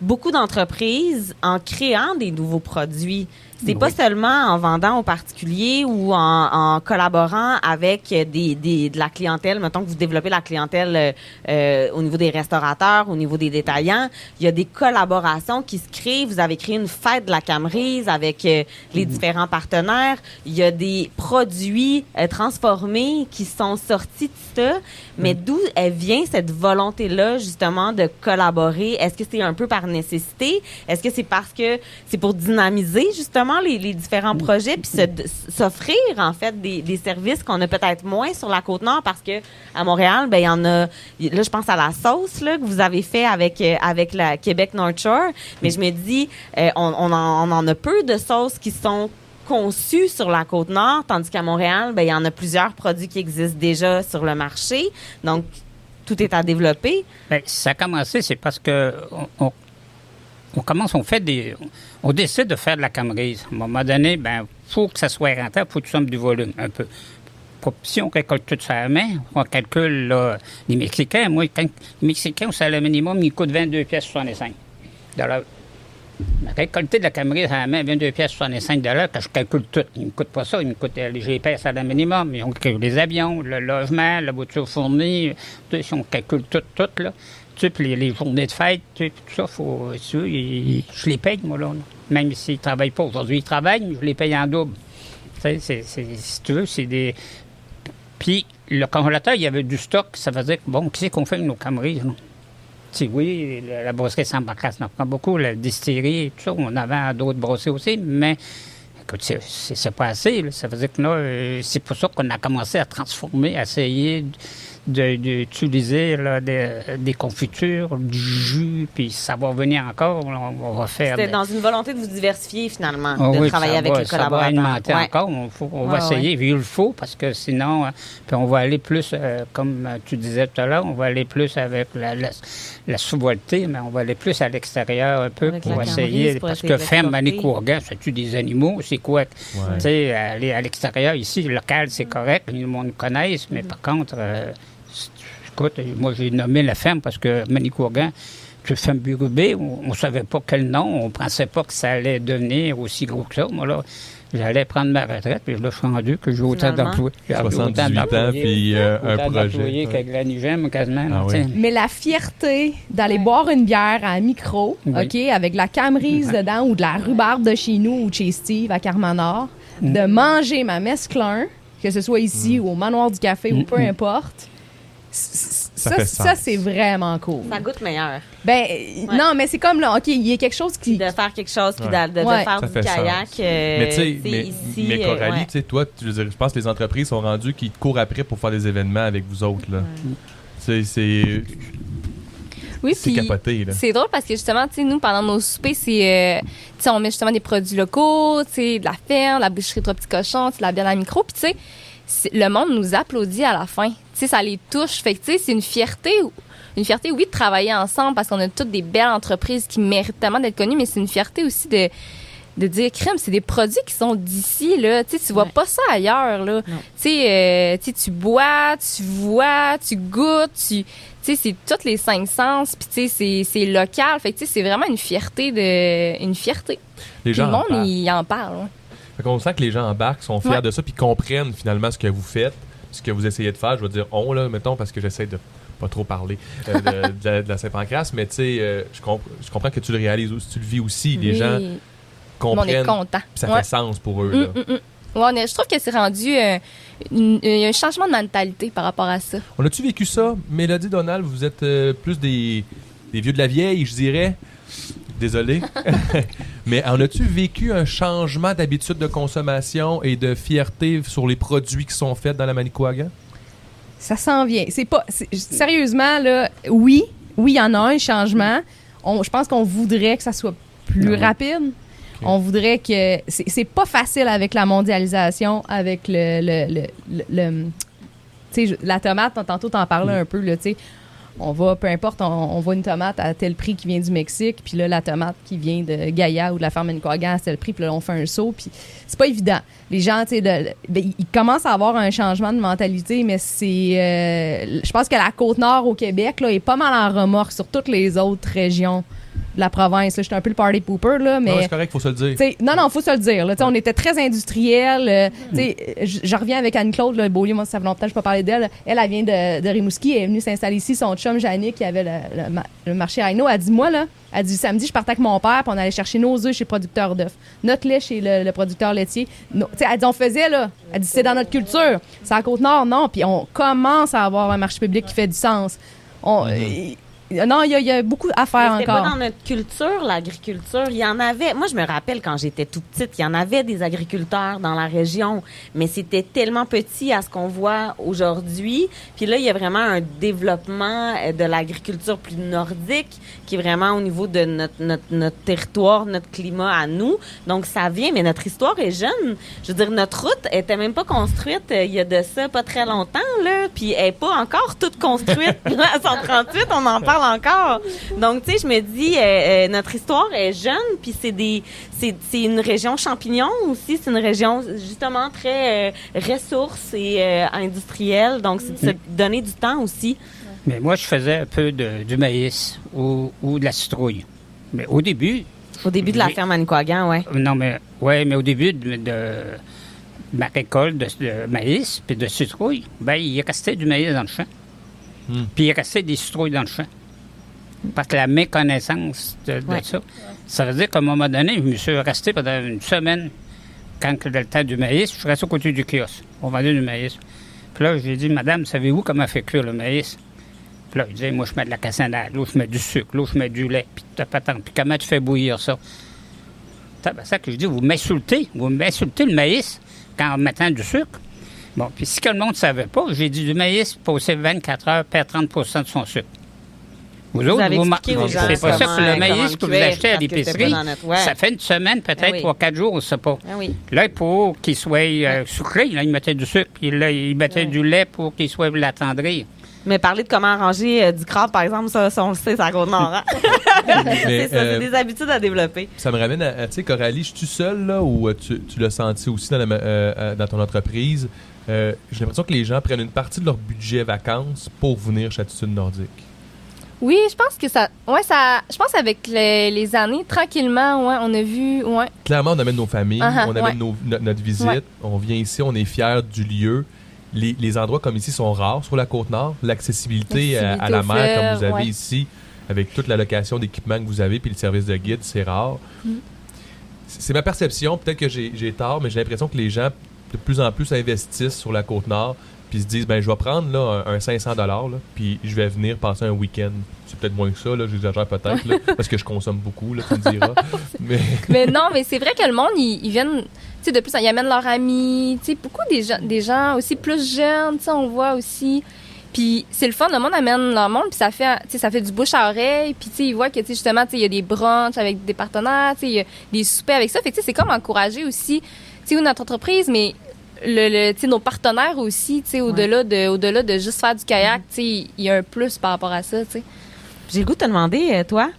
Speaker 1: beaucoup d'entreprises en créant des nouveaux produits. C'est pas seulement en vendant aux particuliers ou en, en collaborant avec des, des- de la clientèle. Mettons que vous développez la clientèle euh, euh, au niveau des restaurateurs, au niveau des détaillants. Il y a des collaborations qui se créent. Vous avez créé une fête de la Camerise avec euh, les différents partenaires. Il y a des produits euh, transformés qui sont sortis de ça. Mais d'où elle vient cette volonté-là, justement, de collaborer? Est-ce que c'est un peu par nécessité? Est-ce que c'est parce que c'est pour dynamiser, justement, les, différents projets, puis s'offrir, en fait, des, services qu'on a peut-être moins sur la Côte-Nord? Parce que à Montréal, ben il y en a... Là, je pense à la sauce, là, que vous avez fait avec, euh, avec la Québec North Shore. Mais je me dis, euh, on, on en, a peu de sauces qui sont conçues sur la côte nord, tandis qu'à Montréal, ben, il y en a plusieurs produits qui existent déjà sur le marché. Donc, tout est à développer.
Speaker 4: Ben, ça a commencé, c'est parce que on commence, on fait des. On décide de faire de la camerise. À un moment donné, ben, faut que ça soit rentable, faut que tu sommes du volume un peu. Si on récolte tout ça à main, on calcule les Mexicains. Moi, quand, les Mexicains, au salaire minimum, ils coûtent 22 pièces 65 dollars. Récolter de la camerise à la main, 22 pièces 65 dollars, quand je calcule tout. Ils ne me coûtent pas ça. Ils me coûtent euh, les GPS à la minimum. Ils ont les avions, le logement, la voiture fournie. Si on calcule tout, tout, là. Les, journées de fête, tout ça, faut, je les paye, moi. Même s'ils ne travaillent pas. Aujourd'hui, ils travaillent, mais je les paye en double. Tu sais, c'est- c'est- si tu veux, c'est des... Puis, le congélateur, il y avait du stock. Ça dire que, bon, qu'est-ce qu'on fait avec nos camerises, là? Oui, la, brosserie sans barcasse en prend beaucoup, la distillerie, tout ça, on avait d'autres brosseries aussi, mais écoute, c'est- c'est c'est pas assez. là. Ça dire que là, euh, c'est pour ça qu'on a commencé à transformer, à essayer d'utiliser là, des, des confitures, du jus, puis ça va venir encore. On, va faire.
Speaker 1: C'était
Speaker 4: des-
Speaker 1: dans une volonté de vous diversifier, finalement,
Speaker 4: ah
Speaker 1: de
Speaker 4: oui,
Speaker 1: travailler
Speaker 4: ça
Speaker 1: avec
Speaker 4: va-
Speaker 1: les
Speaker 4: Ça
Speaker 1: collaborateurs.
Speaker 4: va alimenter
Speaker 1: Ouais.
Speaker 4: encore. On, faut- on va
Speaker 1: Ouais,
Speaker 4: essayer. Puis il le faut parce que sinon, euh, puis on va aller plus, euh, comme tu disais tout à l'heure, on va aller plus avec la, la, la sous-voltée, mais on va aller plus à l'extérieur un peu
Speaker 1: Avec
Speaker 4: pour essayer.
Speaker 1: pour
Speaker 4: parce que
Speaker 1: de
Speaker 4: ferme
Speaker 1: l'exporter.
Speaker 4: Manicouagan, c'est-tu des animaux? C'est quoi? Tu sais, aller à l'extérieur, ici, local, c'est correct. Le monde connaisse, mais par contre, euh, écoute, moi, j'ai nommé la ferme parce que Manicouagan, tu ferme Burubé, on ne savait pas quel nom, on ne pensait pas que ça allait devenir aussi gros que ça. Moi, là, j'allais prendre ma retraite, puis là, je suis rendu que j'ai autant. J'ai
Speaker 2: 78 ans,
Speaker 4: d'employés,
Speaker 2: puis euh, un
Speaker 4: autant
Speaker 2: projet.
Speaker 4: qu'avec la quasiment.
Speaker 2: Ah oui.
Speaker 3: Mais la fierté d'aller boire une bière à un micro,
Speaker 4: Oui.
Speaker 3: OK, avec de la camerise
Speaker 4: Ouais.
Speaker 3: dedans ou de la rhubarbe de chez nous ou de chez Steve à Carmanor, de manger ma mesclun, que ce soit ici ou au manoir du café ou peu importe,
Speaker 2: Ça
Speaker 3: ça, c'est vraiment cool.
Speaker 1: Ça goûte meilleur.
Speaker 3: Ben, non, mais c'est comme là, OK, il y a quelque chose qui.
Speaker 1: De faire quelque chose, puis
Speaker 2: Ouais.
Speaker 1: de, de- de
Speaker 3: Ouais.
Speaker 1: faire
Speaker 2: Ça
Speaker 1: du kayak. euh,
Speaker 2: mais tu sais, mais,
Speaker 1: ici,
Speaker 2: mais
Speaker 1: euh,
Speaker 2: Coralie,
Speaker 1: ouais.
Speaker 2: tu sais, toi, tu- je, veux dire, je pense que les entreprises sont rendues qui courent après pour faire des événements avec vous autres. Là. C'est, c'est,
Speaker 6: Oui,
Speaker 2: c'est capoté. Là.
Speaker 6: c'est drôle parce que justement, tu sais, nous, pendant nos soupers, c'est, euh, tu sais, on met justement des produits locaux, tu sais, de la ferme, la boucherie Trois Petits Cochons, tu sais, la bière à la micro, puis tu sais, c'est- le monde nous applaudit à la fin. Tu sais, ça les touche. Fait que, tu sais, c'est une fierté, une fierté, oui, de travailler ensemble parce qu'on a toutes des belles entreprises qui méritent tellement d'être connues, mais c'est une fierté aussi de, de dire, crème, c'est des produits qui sont d'ici, là. Tu sais, tu vois
Speaker 1: Ouais.
Speaker 6: pas ça ailleurs, là.
Speaker 1: Non.
Speaker 6: Tu sais, euh, tu sais, tu bois, tu vois, tu goûtes, tu, sais, c'est toutes les cinq sens, puis tu sais, c'est, c'est local. Fait que, tu sais, c'est vraiment une fierté de, une fierté.
Speaker 2: Les gens
Speaker 6: le
Speaker 2: en
Speaker 6: monde,
Speaker 2: parlent.
Speaker 6: il en parle, ouais.
Speaker 2: Fait qu'on sent que les gens embarquent, sont fiers
Speaker 6: Ouais.
Speaker 2: de ça, puis comprennent finalement ce que vous faites, ce que vous essayez de faire. Je veux dire on, là, mettons, parce que j'essaie de pas trop parler euh, de, de la, de la Saint-Pancras, mais tu sais, euh, je, comp- je comprends que tu le réalises aussi, tu le vis aussi. Les
Speaker 6: Oui.
Speaker 2: gens
Speaker 6: Mais on est
Speaker 2: comprennent, ça
Speaker 6: Ouais.
Speaker 2: fait sens pour eux.
Speaker 6: Mm,
Speaker 2: là.
Speaker 6: mm, mm. Ouais, on est- je trouve que c'est rendu euh, une- un changement de mentalité par rapport à ça.
Speaker 2: On a-tu vécu ça? Mélodie Donald, vous êtes plus des, des vieux de la vieille, je dirais. Désolé. Mais on a-tu vécu un changement d'habitude de consommation et de fierté sur les produits qui sont faits dans la Manicouagan?
Speaker 3: Ça s'en vient. C'est pas. Sérieusement, là, oui, oui, il y en a un changement. On- je pense qu'on voudrait que ça soit plus
Speaker 4: Ah
Speaker 3: rapide. On voudrait que. C'est pas facile avec la mondialisation, avec le. le, le, la tomate, tantôt, t'en parlais un peu, là, tu sais. On va, peu importe, on, on voit une tomate à tel prix qui vient du Mexique, puis là, la tomate qui vient de Gaïa ou de la ferme Manicouagan à tel prix, puis là, on fait un saut, puis c'est pas évident. Les gens, tu sais, ben, ils commencent à avoir un changement de mentalité, mais c'est... euh, je pense que la Côte-Nord au Québec, là, est pas mal en remorque sur toutes les autres régions de la province. J'étais un peu le party pooper, là, mais...
Speaker 2: Non, c'est correct, faut se le dire.
Speaker 3: Non, non, faut se le dire. Là, on était très industriel. euh, t'sais, je je reviens avec Anne-Claude, le Beaulieu, moi, ça fait longtemps que je peux parler d'elle. Elle, elle vient de, de Rimouski, elle est venue s'installer ici. Son chum, Jannick, qui avait le, le le marché Aino, elle dit Moi, là, elle dit samedi, je partais avec mon père, puis on allait chercher nos œufs chez le producteur d'œufs, notre lait chez le, le producteur laitier. No- elle dit On faisait, là. Elle dit C'est dans notre culture. C'est à Côte-Nord, non? Puis on commence à avoir un marché public qui fait du sens. On,
Speaker 2: Mhm.
Speaker 3: Non, il y, y a beaucoup à faire
Speaker 1: Mais C'était
Speaker 3: encore.
Speaker 1: pas dans notre culture, l'agriculture. Il y en avait. Moi, je me rappelle quand j'étais toute petite, il y en avait des agriculteurs dans la région, mais c'était tellement petit à ce qu'on voit aujourd'hui. Puis là, il y a vraiment un développement euh, de l'agriculture plus nordique qui est vraiment au niveau de notre, notre, notre territoire, notre climat à nous. Donc, ça vient, mais notre histoire est jeune. Je veux dire, notre route était même pas construite euh, il y a de ça pas très longtemps, là. Puis elle est pas encore toute construite. Là, à 138, on en parle encore. Donc, tu sais, je me dis, euh, euh, notre histoire est jeune, puis c'est des, c'est, c'est une région champignon aussi. C'est une région justement très euh, ressources et euh, industrielle. Donc, c'est de se donner du temps aussi.
Speaker 4: Mais moi, je faisais un peu de, du maïs ou, ou de la citrouille. Mais au début,
Speaker 1: Au début de la
Speaker 4: Oui.
Speaker 1: ferme Manicouagan, ouais.
Speaker 4: non, mais, ouais, mais au début de, de ma récolte de, de maïs puis de citrouille, ben, il restait du maïs dans le champ.
Speaker 2: Hmm.
Speaker 4: Puis il restait des citrouilles dans le champ. Parce que la méconnaissance de, de
Speaker 1: Ouais.
Speaker 4: ça, ça veut dire qu'à un moment donné, je me suis resté pendant une semaine, quand le temps du maïs, je suis resté au côté du kiosque. On vendait du maïs. Puis là, j'ai dit, Madame, savez-vous comment fait cuire le maïs? Puis là, il disait, moi, je mets de la cassonade, l'autre, je mets du sucre, l'autre, je mets du lait, puis ta patente. Puis comment tu fais bouillir ça? C'est ça que je dis, vous m'insultez, vous m'insultez le maïs quand en mettant du sucre? Bon, puis si que le monde ne savait pas, j'ai dit du maïs, passer 24 heures, perd 30% de son sucre. Vous, autres,
Speaker 1: avez
Speaker 4: vous ma-
Speaker 1: expliqué aux gens
Speaker 4: c'est pas ça le maïs que vous achetez à l'épicerie,
Speaker 1: ouais.
Speaker 4: ça fait une semaine, peut-être,
Speaker 1: Ah oui.
Speaker 4: trois, quatre jours, on ne sait pas.
Speaker 1: Ah oui.
Speaker 4: Là, pour qu'il soit euh, sucré, là, il mettait du sucre, puis là, il mettait
Speaker 1: Ouais.
Speaker 4: du lait pour qu'il soit l'attendrir.
Speaker 1: Mais parler de comment arranger euh, du crabe, par exemple, ça, ça, on le sait, c'est à Côte-Nord. hein? C'est ça,
Speaker 2: euh,
Speaker 1: c'est des habitudes à développer.
Speaker 2: Ça me ramène à, à, tu sais, Coralie, je suis seul là ou euh, tu, tu l'as senti aussi dans, la euh, euh, dans ton entreprise? Euh, J'ai l'impression que les gens prennent une partie de leur budget vacances pour venir chez Attitude Nordique.
Speaker 6: Oui, je pense que ça. Ouais, ça. Je pense avec les, les années, tranquillement, ouais, on a vu. Ouais.
Speaker 2: Clairement, on amène nos familles,
Speaker 6: Uh-huh,
Speaker 2: on amène
Speaker 6: ouais.
Speaker 2: nos- no- notre visite,
Speaker 6: Ouais.
Speaker 2: on vient ici, on est fiers du lieu. Les, les endroits comme ici sont rares sur la côte nord. L'accessibilité à, à la mer, comme vous avez
Speaker 6: ouais.
Speaker 2: ici, avec toute la location d'équipement que vous avez, puis le service de guide, c'est rare.
Speaker 6: Mm.
Speaker 2: C'est ma perception, peut-être que j'ai j'ai tort, mais j'ai l'impression que les gens de plus en plus investissent sur la côte nord puis ils se disent, ben je vais prendre là, un, un 500 là, puis je vais venir passer un week-end. C'est peut-être moins que ça, là, j'exagère peut-être, parce que je consomme beaucoup, là, tu me diras. Mais
Speaker 6: Mais non, mais c'est vrai que le monde, ils, ils viennent, tu sais, de plus, ils amènent leurs amis, tu sais, beaucoup des gens, des gens aussi plus jeunes, tu sais, on voit aussi. Puis c'est le fun, le monde amène leur monde, puis ça fait, tu sais, ça fait du bouche à oreille, puis tu sais, ils voient que, tu justement, tu sais, il y a des brunchs avec des partenaires, tu sais, il y a des soupers avec ça. Fait que, c'est comme encourager aussi, tu sais, notre entreprise, mais le, le nos partenaires aussi, tu sais, au-delà de, au-delà de juste faire du kayak, tu sais, il y a un plus par rapport à ça, tu sais.
Speaker 1: J'ai le goût de te demander, euh, toi,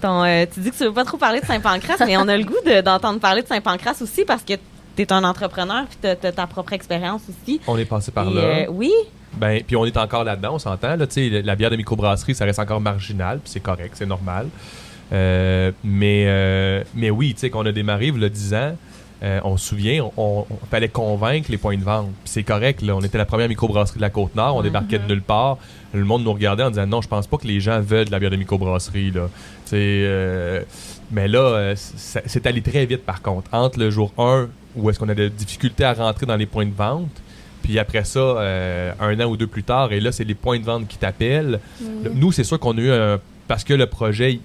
Speaker 1: ton, euh, tu dis que tu veux pas trop parler de Saint-Pancras, mais on a le goût de- d'entendre parler de Saint-Pancras aussi parce que tu es un entrepreneur puis tu as, ta propre expérience aussi.
Speaker 2: on est passé par
Speaker 1: Et,
Speaker 2: là.
Speaker 1: euh, oui,
Speaker 2: Ben, puis on est encore là-dedans, on s'entend. Là, Tu sais, la bière de microbrasserie, ça reste encore marginal, puis c'est correct, c'est normal. Euh, mais, euh, mais oui, tu sais, qu'on a démarré il y a 10 ans, euh, on se souvient, on, fallait convaincre les points de vente. C'est correct, là, on était la première microbrasserie de la Côte-Nord, on débarquait de nulle part. Le monde nous regardait en disant non, je pense pas que les gens veulent de la bière de microbrasserie. Là. Euh, mais là, euh, c'est allé très vite par contre. Entre le jour 1, où est-ce qu'on a des difficultés à rentrer dans les points de vente, puis après ça, euh, un an ou deux plus tard, et là, c'est les points de vente qui t'appellent. Le- Nous, c'est sûr qu'on a eu un. Parce que le projet,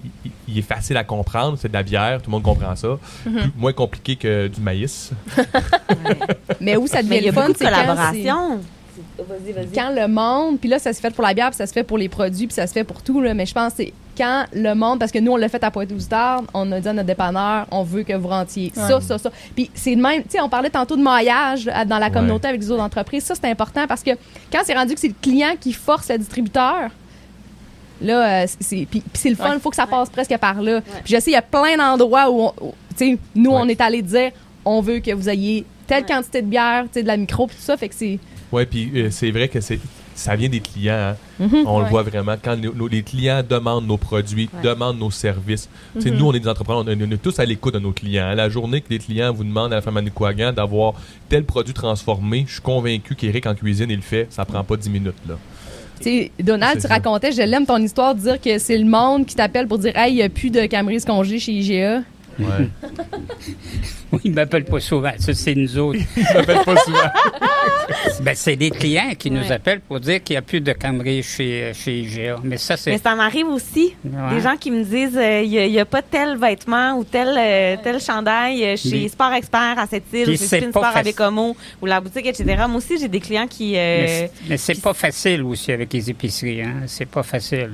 Speaker 2: il, est facile à comprendre, c'est de la bière, tout le monde comprend ça. Plus- moins compliqué que du maïs.
Speaker 3: Mais où ça devient
Speaker 1: y
Speaker 3: le fun, c'est quand c'est-
Speaker 1: collaborations. Vas-y, vas-y.
Speaker 3: quand le monde, puis là, ça se fait pour la bière, puis ça se fait pour les produits, puis ça se fait pour tout, là, mais je pense que c'est quand le monde, parce que nous, on l'a fait à Pointe-aux-Tard, on a dit à notre dépanneur, on veut que vous rentiez ça, ça, ça. Puis c'est de même, tu sais, on parlait tantôt de maillage là, dans la communauté avec les autres entreprises. Ça, c'est important parce que quand c'est rendu que c'est le client qui force le distributeur, là, euh, c'est, puis, puis c'est le fun, il faut que ça passe presque par là. Puis je sais, il y a plein d'endroits où, tu sais, nous, on est allé dire, on veut que vous ayez telle quantité de bière, tu sais, de la micro, puis tout ça, fait que c'est...
Speaker 2: Ouais, puis euh, c'est vrai que c'est ça vient des clients. hein. On le voit vraiment. Quand nos- nos- les clients demandent nos produits, demandent nos services. Tu sais, Nous, on est des entrepreneurs, on est, on est tous à l'écoute de nos clients. La journée que les clients vous demandent à la femme Manicouagan d'avoir tel produit transformé, je suis convaincu qu'Éric en cuisine, il le fait. Ça prend pas 10 minutes. là.
Speaker 3: Donald, tu racontais, je l'aime ton histoire, de dire que c'est le monde qui t'appelle pour dire Hey, il n'y a plus de Camerise congé chez IGA.
Speaker 2: Ouais.
Speaker 4: Oui, ils ne m'appellent pas souvent. Ça, c'est nous autres.
Speaker 2: Je m'appelle pas souvent.
Speaker 4: Ben, c'est des clients qui nous appellent pour dire qu'il n'y a plus de cameries chez, chez IGA. Mais ça, c'est.
Speaker 1: Mais ça m'arrive aussi.
Speaker 4: Ouais.
Speaker 1: Des gens qui me disent euh, il n'y a, pas tel vêtement ou tel, euh, tel chandail euh, chez
Speaker 4: Mais-
Speaker 1: Sport Expert à cette île chez Spin Sport à
Speaker 4: facile.
Speaker 1: Bécomo ou la boutique, etc. Moi aussi, j'ai des clients qui. euh,
Speaker 4: Mais c'est- c'est pas facile aussi avec les épiceries. Hein? C'est pas facile.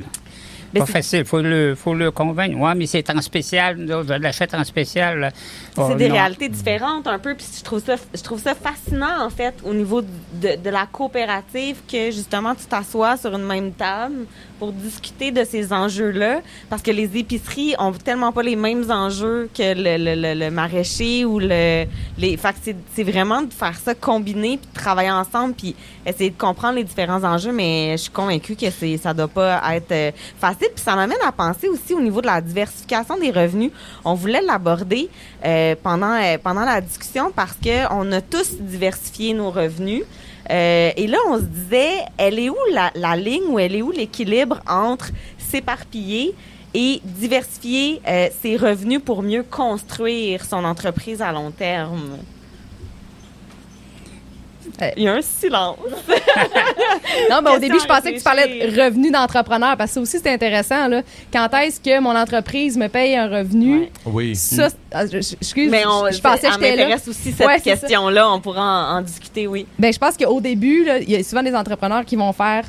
Speaker 1: Mais
Speaker 4: pas facile. Faut le, faut le convaincre. Ouais, mais c'est en spécial. Nous autres, Je l'achète en spécial.
Speaker 1: c'est
Speaker 4: Oh,
Speaker 1: des
Speaker 4: non.
Speaker 1: réalités différentes un peu. Puis je trouve ça, je trouve ça fascinant en fait au niveau de, de la coopérative que justement tu t'assois sur une même table pour discuter de ces enjeux-là parce que les épiceries ont tellement pas les mêmes enjeux que le, le, le, le maraîcher ou le les. Fait que c'est, vraiment de faire ça combiner puis de travailler ensemble puis essayer de comprendre les différents enjeux. Mais je suis convaincue que c'est ça doit pas être euh, facile. Puis ça m'amène à penser aussi au niveau de la diversification des revenus. On voulait l'aborder euh, pendant euh, pendant la discussion parce que on a tous diversifié nos revenus. Euh, et là, on se disait, elle est où la, ligne ou elle est où l'équilibre entre s'éparpiller et diversifier euh, ses revenus pour mieux construire son entreprise à long terme? Il y a un silence.
Speaker 3: Non, mais au début, je pensais que tu parlais de revenu d'entrepreneur, parce que ça aussi, c'est intéressant. Là. Quand est-ce que mon entreprise me paye un revenu?
Speaker 1: Ouais.
Speaker 2: Oui.
Speaker 3: Ça, c'est- ah, je- je- excuse,
Speaker 1: Mais on,
Speaker 3: je, je pensais que
Speaker 1: ça
Speaker 3: j'étais là.
Speaker 1: m'intéresse aussi cette
Speaker 3: Ouais,
Speaker 1: question-là. On pourra en, en discuter, oui.
Speaker 3: Ben, je pense qu'au début, là, il y a souvent des entrepreneurs qui vont faire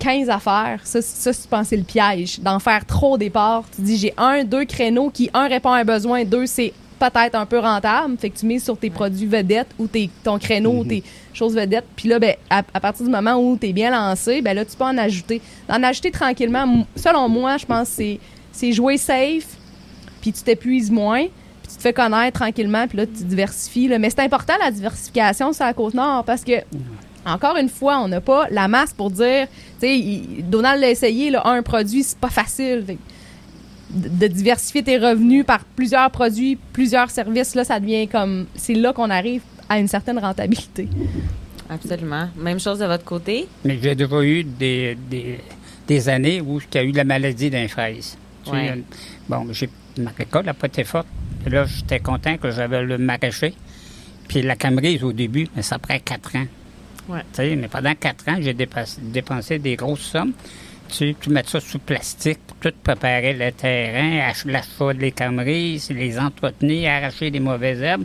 Speaker 3: 15 affaires. Ça, ça je pense, c'est le piège. D'en faire trop au départ. Tu dis, j'ai un, deux créneaux qui, un, répond à un besoin, deux, c'est peut-être un peu rentable. Fait que tu mises sur tes produits vedettes ou tes, ton créneau ou tes choses vedettes. Puis là, ben, à, à partir du moment où tu es bien lancé, ben là, tu peux en ajouter. En ajouter tranquillement, selon moi, je pense que c'est- jouer safe, puis tu t'épuises moins, puis tu te fais connaître tranquillement, puis là, tu diversifies. là. Mais c'est important, la diversification sur la Côte-Nord, parce que encore une fois, on n'a pas la masse pour dire, tu sais, Donald l'a essayé, là, un produit, c'est pas facile. Fait de, diversifier tes revenus par plusieurs produits, plusieurs services, là, ça devient comme, c'est là qu'on arrive à une certaine rentabilité.
Speaker 1: Absolument. Même chose de votre côté?
Speaker 4: Mais j'ai déjà eu des, des, des années où il y a eu la maladie d'un fraise.
Speaker 1: Ouais.
Speaker 4: bon, j'ai, ma récolte n'a pas été forte. Et là, j'étais content que j'avais le maraîcher. Puis la camerise, au début, mais ça prend quatre ans.
Speaker 1: Ouais.
Speaker 4: Tu sais, mais pendant quatre ans, j'ai dépassé- dépensé des grosses sommes. Tu tu mets ça sous plastique pour tout préparer le terrain, ach- l'achat des cameries, les entretenir, arracher les mauvaises herbes,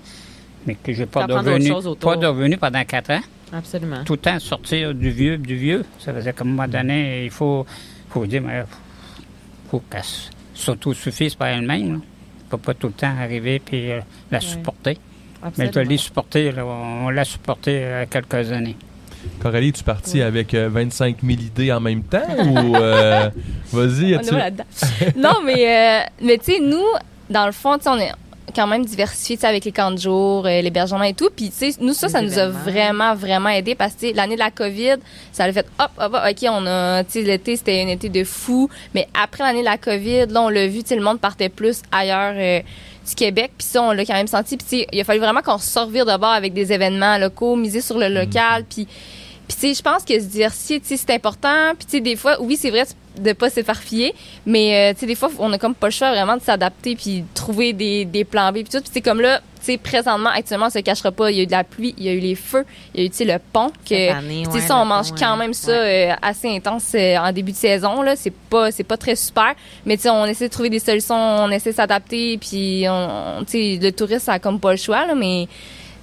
Speaker 4: mais que j'ai pas de revenus, pas de revenus pendant quatre ans.
Speaker 1: Absolument.
Speaker 4: Tout le temps sortir du vieux, du vieux. Ça veut dire qu'à un moment donné, il faut, faut dire, mais faut qu'elle s'autosuffise par elle-même. faut pas tout le temps arriver puis euh, la supporter. Mais je l'ai supporté, là, on l'a supporté euh, quelques années.
Speaker 2: Coralie, tu parti avec euh, 25 000 idées en même temps ou euh, vas-y,
Speaker 6: là-dedans? non, mais, euh, mais tu sais, nous, dans le fond, tu sais, on est quand même diversifié tu avec les camps de jour, euh, l'hébergement et tout. Puis, tu sais, nous, ça,
Speaker 1: Les
Speaker 6: ça nous a vraiment, vraiment aidé parce que tu l'année de la COVID, ça a fait hop, hop, hop, OK, on a, tu sais, l'été, c'était un été de fou. Mais après l'année de la COVID, là, on l'a vu, tu sais, le monde partait plus ailleurs. Québec, puis ça, on l'a quand même senti. Puis, il a fallu vraiment qu'on se servir de bord avec des événements locaux, miser sur le local, puis puis, tu sais, je pense que se diversifier, tu sais, c'est important. Puis, tu sais, des fois, oui, c'est vrai de pas s'éparpiller, mais, euh, tu sais, des fois, on a comme pas le choix vraiment de s'adapter puis de trouver des, des plans B puis tout. Puis, c'est comme là, tu sais, présentement, actuellement, on se cachera pas. Il y a eu de la pluie, il y a eu les feux, il y a eu, tu sais, le pont. Que,
Speaker 1: année, ouais,
Speaker 6: ça, on mange
Speaker 1: pont,
Speaker 6: quand
Speaker 1: ouais.
Speaker 6: même ça euh, assez intense euh, en début de saison, là. C'est pas, c'est pas très super. Mais, tu sais, on essaie de trouver des solutions, on essaie de s'adapter, puis, on, tu sais, le touriste, ça a comme pas le choix, là, mais,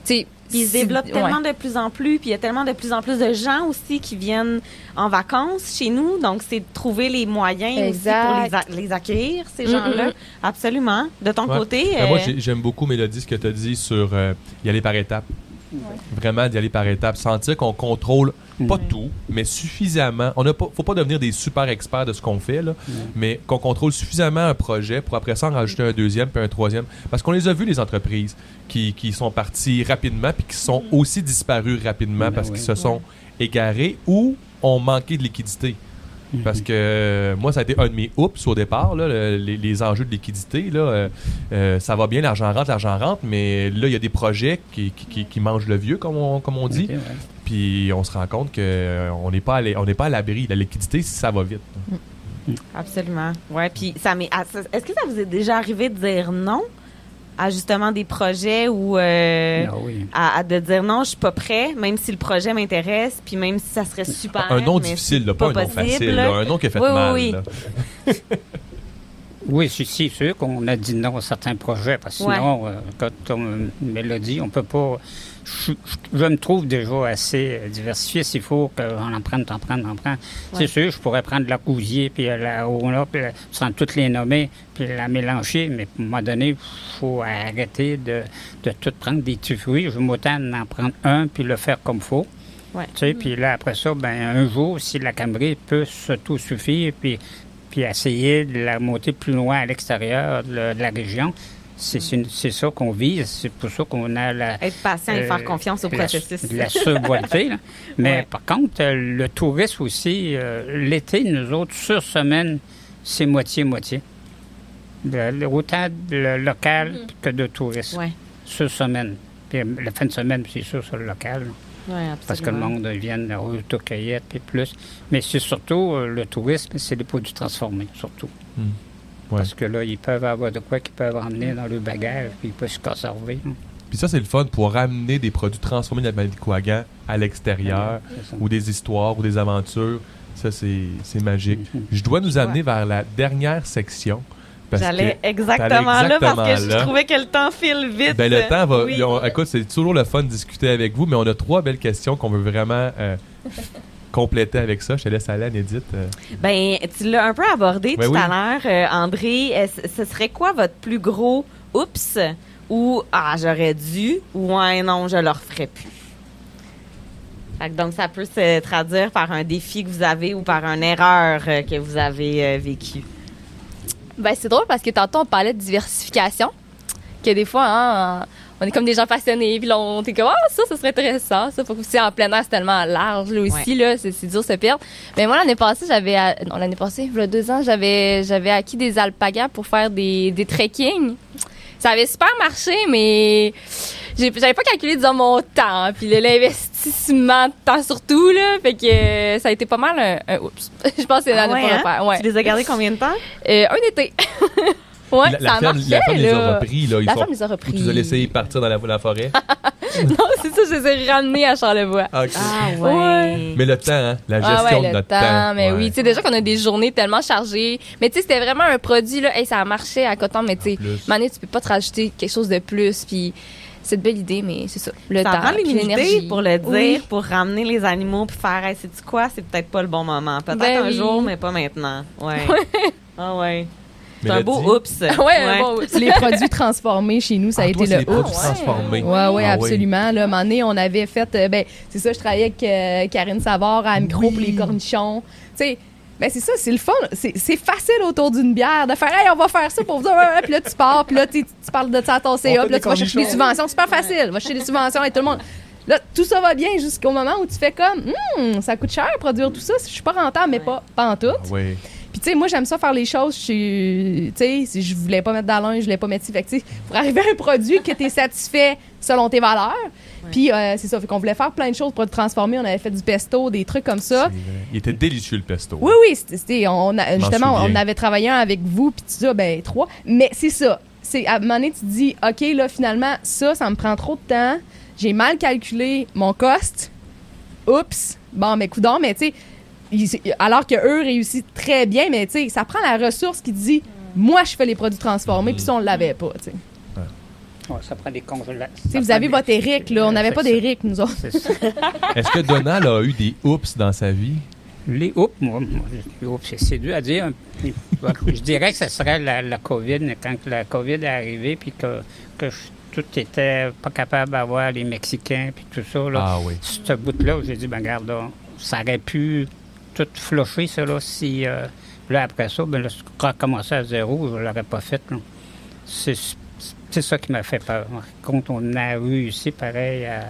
Speaker 6: tu sais,
Speaker 1: Puis il se
Speaker 6: c'est-
Speaker 1: développe
Speaker 6: ouais.
Speaker 1: tellement de plus en plus, puis il y a tellement de plus en plus de gens aussi qui viennent en vacances chez nous. Donc, c'est de trouver les moyens
Speaker 6: Exact.
Speaker 1: aussi pour les, a- les accueillir, ces
Speaker 6: Mm,
Speaker 1: gens-là. Absolument. De ton
Speaker 2: Ouais.
Speaker 1: côté,
Speaker 2: Ben, moi,
Speaker 1: euh,
Speaker 2: j'ai- j'aime beaucoup, Mélodie, ce que tu as dit sur euh, y aller par étapes. Vraiment d'y aller par étapes. Sentir qu'on contrôle pas
Speaker 4: Mhm.
Speaker 2: tout, mais suffisamment. On ne faut pas devenir des super experts de ce qu'on fait, là, mais qu'on contrôle suffisamment un projet pour après ça en rajouter un deuxième puis un troisième. Parce qu'on les a vus, les entreprises, qui, qui sont parties rapidement puis qui sont aussi disparues rapidement
Speaker 4: Ben
Speaker 2: parce qu'ils se sont égarés ou ont manqué de liquidité. Parce que euh, moi, ça a été un de mes oups au départ, là, le- les, les enjeux de liquidité. Là, euh, euh, ça va bien, l'argent rentre, l'argent rentre, mais là, il y a des projets qui, qui, qui- qui mangent le vieux, comme on, comme on dit.
Speaker 4: Ouais.
Speaker 2: Puis on se rend compte qu'on n'est pas, on pas à l'abri. La liquidité, ça va vite.
Speaker 1: absolument. Ouais, puis ça m'est. ah, Est-ce que ça vous est déjà arrivé de dire non à justement des projets ou euh,
Speaker 4: Ah oui.
Speaker 1: à, à de dire non, je suis pas prêt, même si le projet m'intéresse, puis même si ça serait super.
Speaker 2: un nom
Speaker 1: mais
Speaker 2: difficile, là, pas, un nom
Speaker 1: possible,
Speaker 2: facile.
Speaker 1: là.
Speaker 2: là, un nom qui a fait
Speaker 1: Oui, oui,
Speaker 2: mal.
Speaker 1: oui.
Speaker 2: là.
Speaker 4: Oui, c'est sûr qu'on a dit non à certains projets, parce que
Speaker 1: Ouais.
Speaker 4: sinon, euh, quand on dit, on peut pas. Je, me trouve déjà assez euh, diversifié. S'il faut qu'on en prenne, t'en prenne, t'en prenne. C'est sûr, je pourrais prendre la cousier, puis euh, la là, puis la- sans toutes les nommer, puis la mélanger, mais à un moment donné, il faut arrêter de, de tout prendre des petits fruits. Je m'autant d'en prendre un, puis le faire comme faut.
Speaker 1: Ouais.
Speaker 4: Tu sais, puis là, après ça, ben, un jour, si la Camerie peut s'autosuffire, puis, puis essayer de la monter plus loin à l'extérieur de la région, c'est c'est une- c'est ça qu'on vise. C'est pour ça qu'on a la,
Speaker 1: Être patient et
Speaker 4: euh,
Speaker 1: faire confiance au
Speaker 4: la-
Speaker 1: processus.
Speaker 4: La survolté. là. Mais
Speaker 1: Ouais.
Speaker 4: par contre, euh, le tourisme aussi, euh, l'été, nous autres, sur semaine, c'est moitié-moitié. Autant de local que de tourisme.
Speaker 1: Ouais.
Speaker 4: Sur semaine. Puis euh, la fin de semaine, c'est sûr, sur le local.
Speaker 1: Ouais,
Speaker 4: Parce que le monde vient de autocueillette et plus. Mais c'est surtout euh, le tourisme, c'est les produits transformés, surtout.
Speaker 2: Hmm. Ouais.
Speaker 4: Parce que là, ils peuvent avoir de quoi qu'ils peuvent emmener dans le bagage, puis ils peuvent se conserver. hein.
Speaker 2: Puis ça, c'est le fun pour ramener des produits transformés de la Manicouagan à l'extérieur, ou des histoires, ou des aventures. Ça, c'est c'est magique.
Speaker 4: Mhm.
Speaker 2: Je dois nous amener vers la dernière section. parce
Speaker 1: J'allais exactement,
Speaker 2: t'allais
Speaker 1: là parce que
Speaker 2: exactement
Speaker 1: je trouvais que le temps file vite.
Speaker 2: Ben, le temps va.
Speaker 1: Oui.
Speaker 2: on- écoute, c'est toujours le fun de discuter avec vous, mais on a trois belles questions qu'on veut vraiment euh, compléter avec ça. Je te laisse aller, Anédite. euh.
Speaker 1: Ben, tu l'as un peu abordé
Speaker 2: Ben
Speaker 1: tout
Speaker 2: oui.
Speaker 1: à l'heure, euh, André. Ce serait quoi votre plus gros oups ou ah j'aurais dû ou ouais non je le referais plus. Fait que donc ça peut se traduire par un défi que vous avez ou par une erreur euh, que vous avez euh, vécue.
Speaker 6: Ben, c'est drôle parce que tantôt, on parlait de diversification. Que des fois, hein, on est comme des gens passionnés, puis là, on est comme, ah, ça, ça serait intéressant. Ça, faut que c'est en plein air, c'est tellement large, là aussi, là, c'est, c'est dur de se perdre. Mais moi, l'année passée, j'avais, à- non, l'année passée, il y a deux ans, j'avais, j'avais acquis des alpagas pour faire des, des trekking. Ça avait super marché, mais j'ai, j'avais pas calculé, disons, mon temps, puis l'investissement de temps surtout, là. Fait que euh, ça a été pas mal un, un oups. Je pense que c'est
Speaker 1: Ah
Speaker 6: l'année
Speaker 1: ouais,
Speaker 6: pour
Speaker 1: hein?
Speaker 6: le faire. Ouais.
Speaker 1: Tu les as gardés combien de temps?
Speaker 6: Euh, un été. Ouais,
Speaker 2: la, la
Speaker 6: ça
Speaker 2: ferme, la ferme les a repris. Là. Ils
Speaker 6: La
Speaker 2: sont-
Speaker 6: les a repris.
Speaker 2: Tu les as laissés partir dans la, la forêt?
Speaker 6: non, c'est ça, je les ai ramenés à Charlevoix.
Speaker 2: Ah, ok.
Speaker 1: Ah
Speaker 6: ouais.
Speaker 2: Mais le temps, hein, la gestion
Speaker 6: Ah ouais,
Speaker 2: de
Speaker 6: le
Speaker 2: notre
Speaker 6: temps,
Speaker 2: temps.
Speaker 6: mais
Speaker 2: ouais.
Speaker 6: oui, tu sais déjà qu'on a des journées tellement chargées. Mais tu sais, c'était vraiment un produit là, hey, ça a marché à coton, mais tu sais. Mané, tu peux pas te rajouter quelque chose de plus puis c'est une belle idée mais c'est ça, le
Speaker 1: ça
Speaker 6: temps,
Speaker 1: prend
Speaker 6: l'énergie.
Speaker 1: pour le dire,
Speaker 6: Oui.
Speaker 1: pour ramener les animaux puis faire, hey, sais-tu quoi, c'est peut-être pas le bon moment. Peut-être
Speaker 6: Ben
Speaker 1: un
Speaker 6: oui.
Speaker 1: jour, mais pas maintenant. Ouais. ah ouais. C'est un beau oups.
Speaker 6: Ouais, bon, oui.
Speaker 3: Les produits transformés chez nous, ça a
Speaker 2: Ah,
Speaker 3: été
Speaker 2: toi,
Speaker 3: le
Speaker 2: les produits
Speaker 3: oups.
Speaker 2: transformés.
Speaker 3: Ouais, ouais,
Speaker 2: Ah
Speaker 3: absolument. Là, un moment donné, on avait fait, euh, ben, c'est ça, je travaillais avec euh, Karine Savard à Micro
Speaker 2: Oui.
Speaker 3: pour les cornichons. Tu sais, ben c'est ça, c'est le fun. C'est facile autour d'une bière de faire, hey, on va faire ça pour vous. Puis là, tu pars, puis là, tu tu parles de ça à ton CA, puis là, tu vas chercher des subventions. Super facile. Va chercher des subventions et tout le monde. Là, tout ça va bien jusqu'au moment où tu fais comme, Hum, ça coûte cher produire tout ça. Je suis pas rentable, mais pas, pas en tout.
Speaker 2: Ah Oui.
Speaker 3: Puis tu sais, moi j'aime ça faire les choses. Je suis- tu sais, si je voulais pas mettre dans l'un, je voulais pas mettre ci. Fait que tu pour arriver à un produit que t'es satisfait selon tes valeurs. Puis euh, c'est ça, fait qu'on voulait faire plein de choses pour le transformer. On avait fait du pesto, des trucs comme ça.
Speaker 2: Il était délicieux, le pesto.
Speaker 3: Oui, oui, c'était- on a,
Speaker 2: m'en
Speaker 3: justement, on avait travaillé un avec vous, puis tout ça, ben trois. Mais c'est ça. C'est à un moment donné, tu te dis, ok, là finalement, ça, ça me prend trop de temps. J'ai mal calculé mon cost. Oups. Bon, mais coudon, mais tu sais, alors que eux réussissent très bien, mais tu sais, ça prend la ressource qui te dit, moi, je fais les produits transformés, puis ça, on l'avait pas, tu sais.
Speaker 4: Ouais, ça prend des congélateurs.
Speaker 3: Vous avez votre Eric, là. On n'avait pas d'Eric, nous autres.
Speaker 4: C'est ça.
Speaker 2: Est-ce que Donald a eu des oups dans sa vie?
Speaker 4: Les oups, moi, moi, les oups, c'est- c'est dur à dire. Je dirais que ce serait la, la COVID, quand la COVID est arrivée, puis que, que je- tout était pas capable d'avoir les Mexicains, puis tout ça. Là.
Speaker 2: Ah oui.
Speaker 4: Ce bout-là, j'ai dit, ben regarde, là, ça aurait pu tout flusher, ça, là, si... euh, là, après ça, ben là, si je recommençais à zéro, je l'aurais pas fait, là. C'est c'est ça qui m'a fait peur. Quand on a réussi, pareil, à,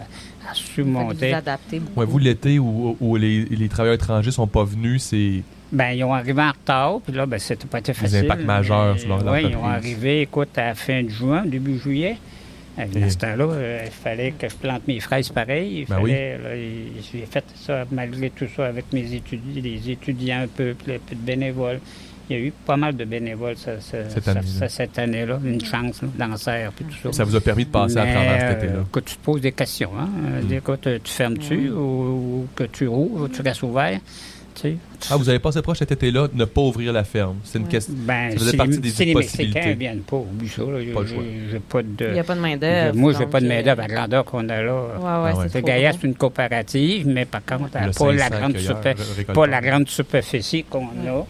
Speaker 4: surmonter...
Speaker 1: Vous adaptez beaucoup.
Speaker 2: Ouais, vous, l'été où, où les, les travailleurs étrangers sont pas venus, c'est.
Speaker 4: Ben, ils ont arrivé en retard, puis là, ben, c'était pas été facile.
Speaker 2: impacts majeurs sur leur
Speaker 4: Oui, ils ont arrivé, écoute, à la fin de juin, début juillet. À ce temps-là, euh, il fallait que je plante mes fraises pareil. Il
Speaker 2: Ben
Speaker 4: fallait, là, j'ai fait ça malgré tout ça avec mes étudiants, les étudiants un peu, peu de bénévoles. Il y a eu pas mal de bénévoles ça- ça-
Speaker 2: Cette
Speaker 4: ça-
Speaker 2: année-là.
Speaker 4: ça- cette année-là, une chance là, dans cerf, puis tout ça.
Speaker 2: Ça vous a permis de passer à travers cet
Speaker 4: euh,
Speaker 2: été-là.
Speaker 4: que tu te poses des questions. Hein? Euh, Écoute, tu fermes-tu ou, ou que tu rouvres, tu restes ouvert? Sais.
Speaker 2: Ah, vous avez passé proche cet été-là de ne pas ouvrir la ferme. C'est une question.
Speaker 4: Ben,
Speaker 2: Ça faisait partie des
Speaker 4: si les
Speaker 2: possibilités.
Speaker 4: Mexicains viennent pas, oublie ça. Là,
Speaker 2: Pas le
Speaker 4: J'ai-
Speaker 2: choix.
Speaker 4: J'ai pas de...
Speaker 1: Il n'y a pas de main-d'œuvre.
Speaker 4: moi, j'ai
Speaker 1: donc,
Speaker 4: pas de main-d'œuvre
Speaker 1: euh,
Speaker 4: à la grandeur qu'on a là.
Speaker 1: Ouais, ouais,
Speaker 2: Ah ouais.
Speaker 1: c'est gros.
Speaker 4: c'est une coopérative, mais par contre, elle
Speaker 2: Le
Speaker 4: n'a pas, la
Speaker 2: 500
Speaker 4: grande
Speaker 2: cueilleurs,
Speaker 4: super-
Speaker 2: ré- récolteurs.
Speaker 4: pas la grande superficie qu'on a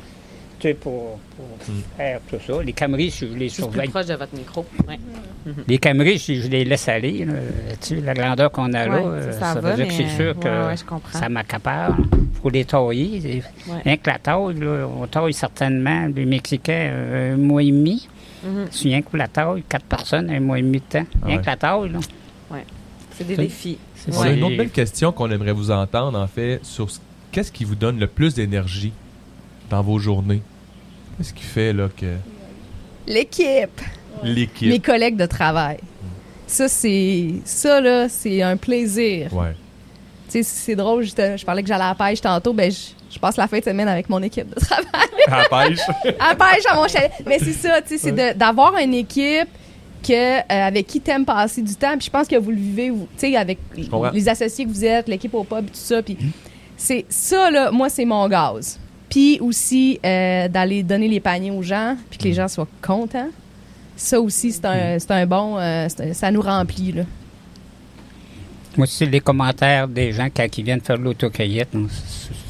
Speaker 4: tu sais, pour, pour
Speaker 2: Hmm.
Speaker 4: faire tout ça. Les cameries, si je les
Speaker 1: Juste plus
Speaker 4: surveille.
Speaker 1: proche de votre micro. Ouais.
Speaker 4: Les cameries, si je les laisse aller, là, tu sais, la grandeur qu'on a là,
Speaker 1: Ouais,
Speaker 4: euh,
Speaker 1: ça,
Speaker 4: ça,
Speaker 1: ça
Speaker 4: veut dire que c'est sûr que
Speaker 1: ouais,
Speaker 4: ça m'accapare. Il faut les tailler. Rien que la taille, là, on taille certainement les Mexicains euh, un mois et demi.
Speaker 1: Mhm.
Speaker 4: C'est rien que pour la taille, quatre personnes, un mois et demi de temps. Rien
Speaker 2: ouais.
Speaker 4: que la taille, là.
Speaker 1: C'est des
Speaker 4: C'est-
Speaker 1: défis.
Speaker 4: C'est
Speaker 2: On a
Speaker 4: ça.
Speaker 2: une autre belle question qu'on aimerait vous entendre, en fait, sur ce- qu'est-ce qui vous donne le plus d'énergie? Dans vos journées? Qu'est-ce qui fait là, que
Speaker 3: L'équipe.
Speaker 2: l'équipe.
Speaker 3: Mes collègues de travail. Ça, c'est. Ça, là, c'est un plaisir.
Speaker 2: Ouais.
Speaker 3: Tu sais, c'est drôle, je, te- je parlais que j'allais à la pêche tantôt, ben, je, je passe la fin de semaine avec mon équipe de travail.
Speaker 2: À la pêche?
Speaker 3: à la pêche à mon chalet. Mais c'est ça, tu sais, c'est d'avoir une équipe que, euh, avec qui t'aimes passer du temps. Puis je pense que vous le vivez, vous- tu sais, avec les associés que vous êtes, l'équipe au pub, tout ça. Puis c'est ça, là, moi, c'est mon gaz. Puis aussi, euh, d'aller donner les paniers aux gens, puis que les gens soient contents. Ça aussi, c'est un, c'est un bon. euh, c'est un- ça nous remplit, là.
Speaker 4: Moi, c'est les commentaires des gens quand ils viennent faire l'autocueillette.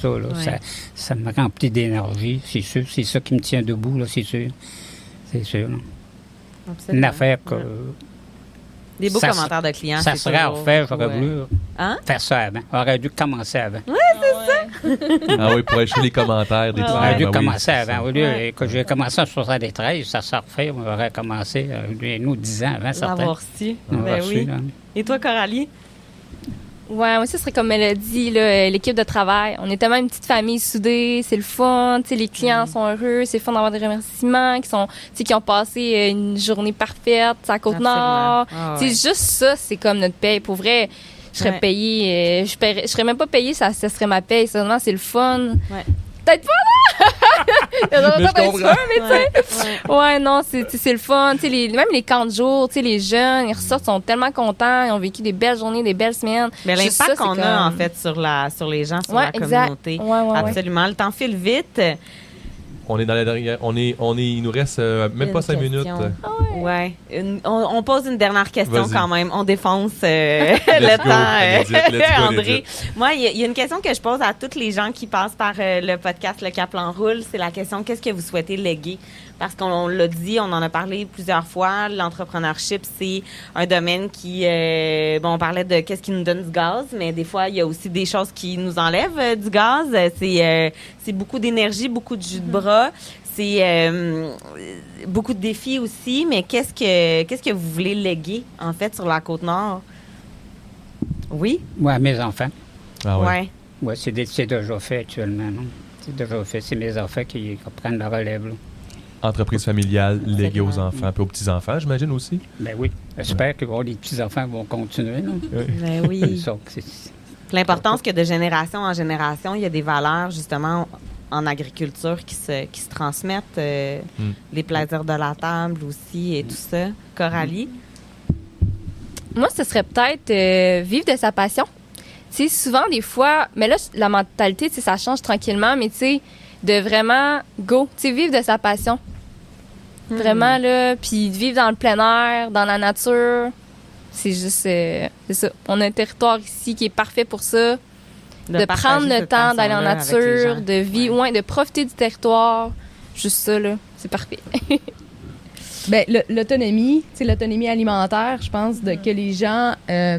Speaker 4: ça, là.
Speaker 1: Ouais.
Speaker 4: Ça, ça me remplit d'énergie, c'est sûr. C'est ça qui me tient debout, là, c'est sûr. C'est sûr. là. Une affaire que
Speaker 1: Ouais. Des beaux
Speaker 4: Ça
Speaker 1: commentaires de clients.
Speaker 4: ça
Speaker 1: c'est
Speaker 4: serait à
Speaker 1: toujours-
Speaker 4: refaire, j'aurais voulu
Speaker 1: Hein?
Speaker 4: faire ça avant. J'aurais dû commencer avant.
Speaker 2: ah oui, pour acheter les commentaires des
Speaker 1: Ah.
Speaker 4: J'aurais dû
Speaker 2: Ben oui,
Speaker 4: commencer
Speaker 2: c'est
Speaker 4: avant.
Speaker 2: ça.
Speaker 4: Au lieu
Speaker 1: Ouais.
Speaker 4: que j'ai commencé en 73, ça se refait. On aurait commencé, euh, nous, 10 ans avant, certains.
Speaker 1: L'avoir Ben oui.
Speaker 4: là.
Speaker 1: Et toi, Coralie?
Speaker 6: Ouais, moi, ça serait comme Mélodie, là, euh, l'équipe de travail. On est tellement une petite famille soudée, c'est le fun, tu sais, les clients
Speaker 1: Mm.
Speaker 6: sont heureux, c'est le fun d'avoir des remerciements, qui sont, tu sais, qui ont passé euh, une journée parfaite à Côte-Nord.
Speaker 1: Ah
Speaker 6: C'est
Speaker 1: ouais.
Speaker 6: juste ça, c'est comme notre paye. Pour vrai, je serais
Speaker 1: Ouais.
Speaker 6: payée, euh, je, paierais- je serais même pas payée, ça, ça serait ma paye. Seulement, c'est le fun.
Speaker 1: Ouais.
Speaker 6: Peut-être pas, là! Il y a
Speaker 2: Mais je
Speaker 6: pas
Speaker 2: comprends.
Speaker 6: mais tu sais. Ouais, non, c'est le fun. Tu sais, les, même les camps de jour, tu sais, les jeunes, ils ressortent, sont tellement contents, ils ont vécu des belles journées, des belles semaines.
Speaker 1: Mais l'impact qu'on a, en fait, sur, la, sur les gens, sur
Speaker 6: Ouais,
Speaker 1: la
Speaker 6: exact.
Speaker 1: communauté.
Speaker 6: Ouais, ouais, ouais.
Speaker 1: Absolument. Le temps file vite.
Speaker 2: On est dans la dernière. On est, on est, il nous reste euh, même
Speaker 1: Une
Speaker 2: pas cinq minutes.
Speaker 1: question. Ouais. Une- on, on pose une dernière question quand même. On défonce euh, le
Speaker 2: go,
Speaker 1: temps, euh,
Speaker 2: let's go,
Speaker 1: André. Moi, il y, a- il y a une question que je pose à tous les gens qui passent par euh, le podcast Le Caplan Roule. C'est la question qu'est-ce que vous souhaitez léguer? Parce qu'on on l'a dit, on en a parlé plusieurs fois. L'entrepreneurship, c'est un domaine qui, euh, bon, on parlait de qu'est-ce qui nous donne du gaz, mais des fois, il y a aussi des choses qui nous enlèvent euh, du gaz. Euh, C'est, euh, c'est beaucoup d'énergie, beaucoup de jus de bras. C'est euh, beaucoup de défis aussi, mais qu'est-ce que qu'est-ce que vous voulez léguer en fait sur la côte nord? Oui,
Speaker 4: Ouais, mes enfants.
Speaker 2: Ah ouais.
Speaker 1: ouais.
Speaker 4: Ouais, c'est dé- c'est déjà fait actuellement, non? C'est déjà fait. C'est mes enfants qui, qui prennent la relève, là.
Speaker 2: Entreprise familiale léguée aux enfants, puis aux petits-enfants, j'imagine aussi.
Speaker 4: Ben oui. J'espère que les petits-enfants vont continuer, non?
Speaker 1: Ben oui. L'importance que de génération en génération, il y a des valeurs justement en agriculture qui se qui se transmettent, euh,
Speaker 2: Mm.
Speaker 1: les plaisirs de la table aussi et tout ça. Coralie,
Speaker 6: Moi, ce serait peut-être euh, vivre de sa passion. Tu sais, souvent, des fois, mais là, la mentalité, tu sais, ça change tranquillement, mais tu sais, de vraiment go, tu sais, vivre de sa passion. Vraiment, là, puis de vivre dans le plein air, dans la nature. C'est juste, euh, c'est ça. On a un territoire ici qui est parfait pour ça. De, prendre le temps d'aller en nature,
Speaker 1: gens.
Speaker 6: de vivre, ouais, de profiter du territoire. Juste ça, là. C'est parfait.
Speaker 3: Ben, le- l'autonomie, tu sais, l'autonomie alimentaire, je pense, de, que les gens euh,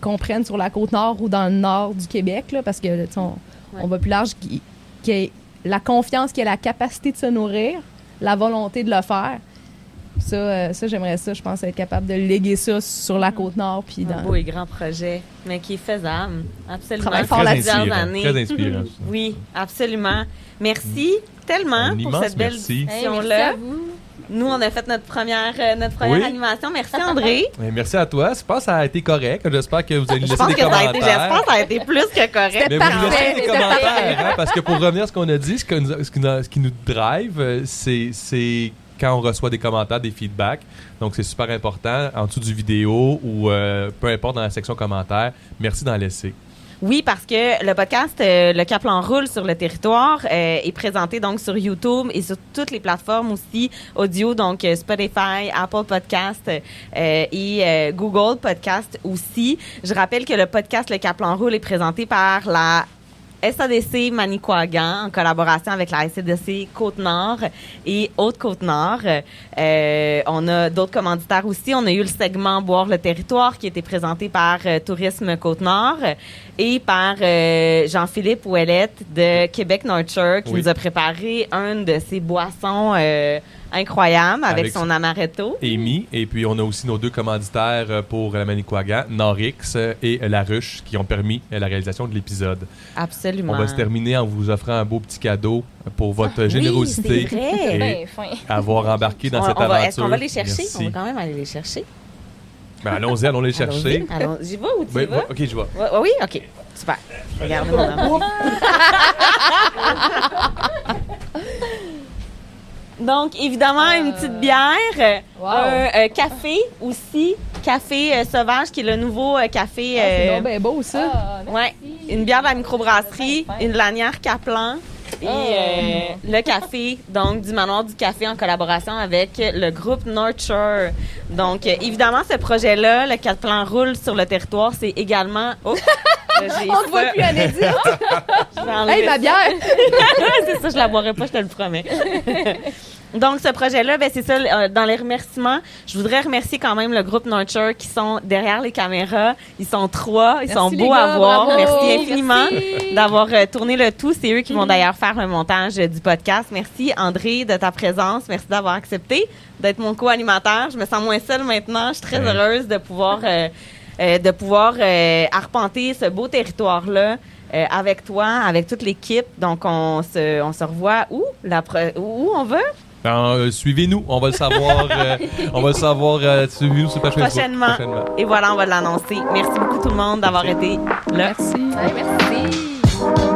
Speaker 3: comprennent sur la côte nord ou dans le nord du Québec, là, parce que, tu sais, on, on va plus large, qui, qui ait la confiance, qui a la capacité de se nourrir, la volonté de le faire. Ça, euh, ça j'aimerais ça, je pense, être capable de léguer ça sur la côte nord. Puis
Speaker 1: un
Speaker 3: dans...
Speaker 1: beau et grand projet, mais qui est faisable. Absolument.
Speaker 3: Travaille fort
Speaker 2: Très
Speaker 1: plusieurs
Speaker 2: inspirant.
Speaker 1: années.
Speaker 2: Très inspirant.
Speaker 1: Oui, absolument. Merci tellement
Speaker 2: Un
Speaker 1: pour cette belle
Speaker 2: merci.
Speaker 1: discussion-là. Nous, on a fait notre première, euh, notre première
Speaker 2: Oui.
Speaker 1: animation. Merci, André.
Speaker 2: Mais merci à toi. Je pense que ça a été correct. J'espère que vous allez nous
Speaker 1: Je
Speaker 2: laisser
Speaker 1: pense
Speaker 2: des
Speaker 1: que ça a été,
Speaker 2: commentaires.
Speaker 1: j'espère que ça a été plus que correct.
Speaker 2: Mais vous nous laissez des commentaires, hein, parce que pour revenir à ce qu'on a dit, ce, que nous- ce qui, nous- ce qui nous drive, euh, c'est c'est quand on reçoit des commentaires, des feedbacks. Donc, c'est super important, en dessous du vidéo ou euh, peu importe dans la section commentaires. Merci d'en laisser.
Speaker 1: Oui, parce que le podcast euh, Le Caplan roule sur le territoire euh, est présenté donc sur YouTube et sur toutes les plateformes aussi audio, donc euh, Spotify, Apple Podcast euh, et Google Podcast aussi. Je rappelle que le podcast Le Caplan roule est présenté par la SADC Manicouagan en collaboration avec la SADC Côte-Nord et Haute-Côte-Nord. Euh, on a d'autres commanditaires aussi. On a eu le segment Boire le territoire qui a été présenté par euh, Tourisme Côte-Nord et par euh, Jean-Philippe Ouellette de Québec Nurture qui
Speaker 2: Oui.
Speaker 1: nous a préparé une de ses boissons incroyables avec,
Speaker 2: Avec
Speaker 1: son amaretto.
Speaker 2: Amy, et puis on a aussi nos deux commanditaires euh, pour la Manicouagan, Norix euh, et La Ruche, qui ont permis euh, la réalisation de l'épisode.
Speaker 1: Absolument.
Speaker 2: On va se terminer en vous offrant un beau petit cadeau pour votre
Speaker 1: Oui,
Speaker 2: générosité
Speaker 1: c'est vrai.
Speaker 2: et
Speaker 6: Ben,
Speaker 2: avoir embarqué dans
Speaker 1: On-
Speaker 2: cette
Speaker 1: on va-
Speaker 2: aventure.
Speaker 1: Est-ce qu'on va les chercher?
Speaker 2: Merci.
Speaker 1: On va quand même aller les chercher.
Speaker 2: Ben, allons-y, allons les chercher.
Speaker 1: Allons-y. Allons- J'y vais ou tu y
Speaker 2: Oui,
Speaker 1: vas?
Speaker 2: oui, ok, je vois.
Speaker 1: Ouais, ouais, oui? OK. Super. Amour. Donc, évidemment, une petite bière,
Speaker 3: Wow.
Speaker 1: un euh, café aussi, café euh, sauvage, qui est le nouveau euh, café.
Speaker 3: Ah, c'est
Speaker 1: euh,
Speaker 3: bien beau, ça.
Speaker 1: ouais, une bière de la microbrasserie, une lanière Kaplan et euh, le café, donc du manoir du café en collaboration avec le groupe Nurture. Donc, euh, évidemment, ce projet-là, le Kaplan roule sur le territoire, c'est également. Oh,
Speaker 3: On ne voit plus,
Speaker 1: vais enlever
Speaker 3: hey, ma bière!
Speaker 1: c'est ça, je la boirai pas, je te le promets. Donc, ce projet-là, ben, c'est ça, euh, dans les remerciements, je voudrais remercier quand même le groupe Nurture qui sont derrière les caméras. Ils sont trois, ils
Speaker 3: Merci,
Speaker 1: sont beaux
Speaker 3: gars,
Speaker 1: à voir.
Speaker 3: bravo.
Speaker 1: Merci infiniment d'avoir euh, tourné le tout. C'est eux qui vont d'ailleurs faire le montage euh, du podcast. Merci, André, de ta présence. Merci d'avoir accepté d'être mon co-animateur. Je me sens moins seule maintenant. Je suis très
Speaker 2: Ouais.
Speaker 1: heureuse de pouvoir, euh, euh, de pouvoir euh, arpenter ce beau territoire-là. euh, avec toi, avec toute l'équipe. Donc, on se, on se revoit où? La où on va?
Speaker 2: Ben, euh, suivez-nous, on va le savoir. euh, on va le savoir. euh, suivez-nous sur page Facebook.
Speaker 1: Prochainement. Et voilà, on va l'annoncer. Merci beaucoup tout le monde d'avoir été là.
Speaker 3: Merci.
Speaker 6: Ouais, merci.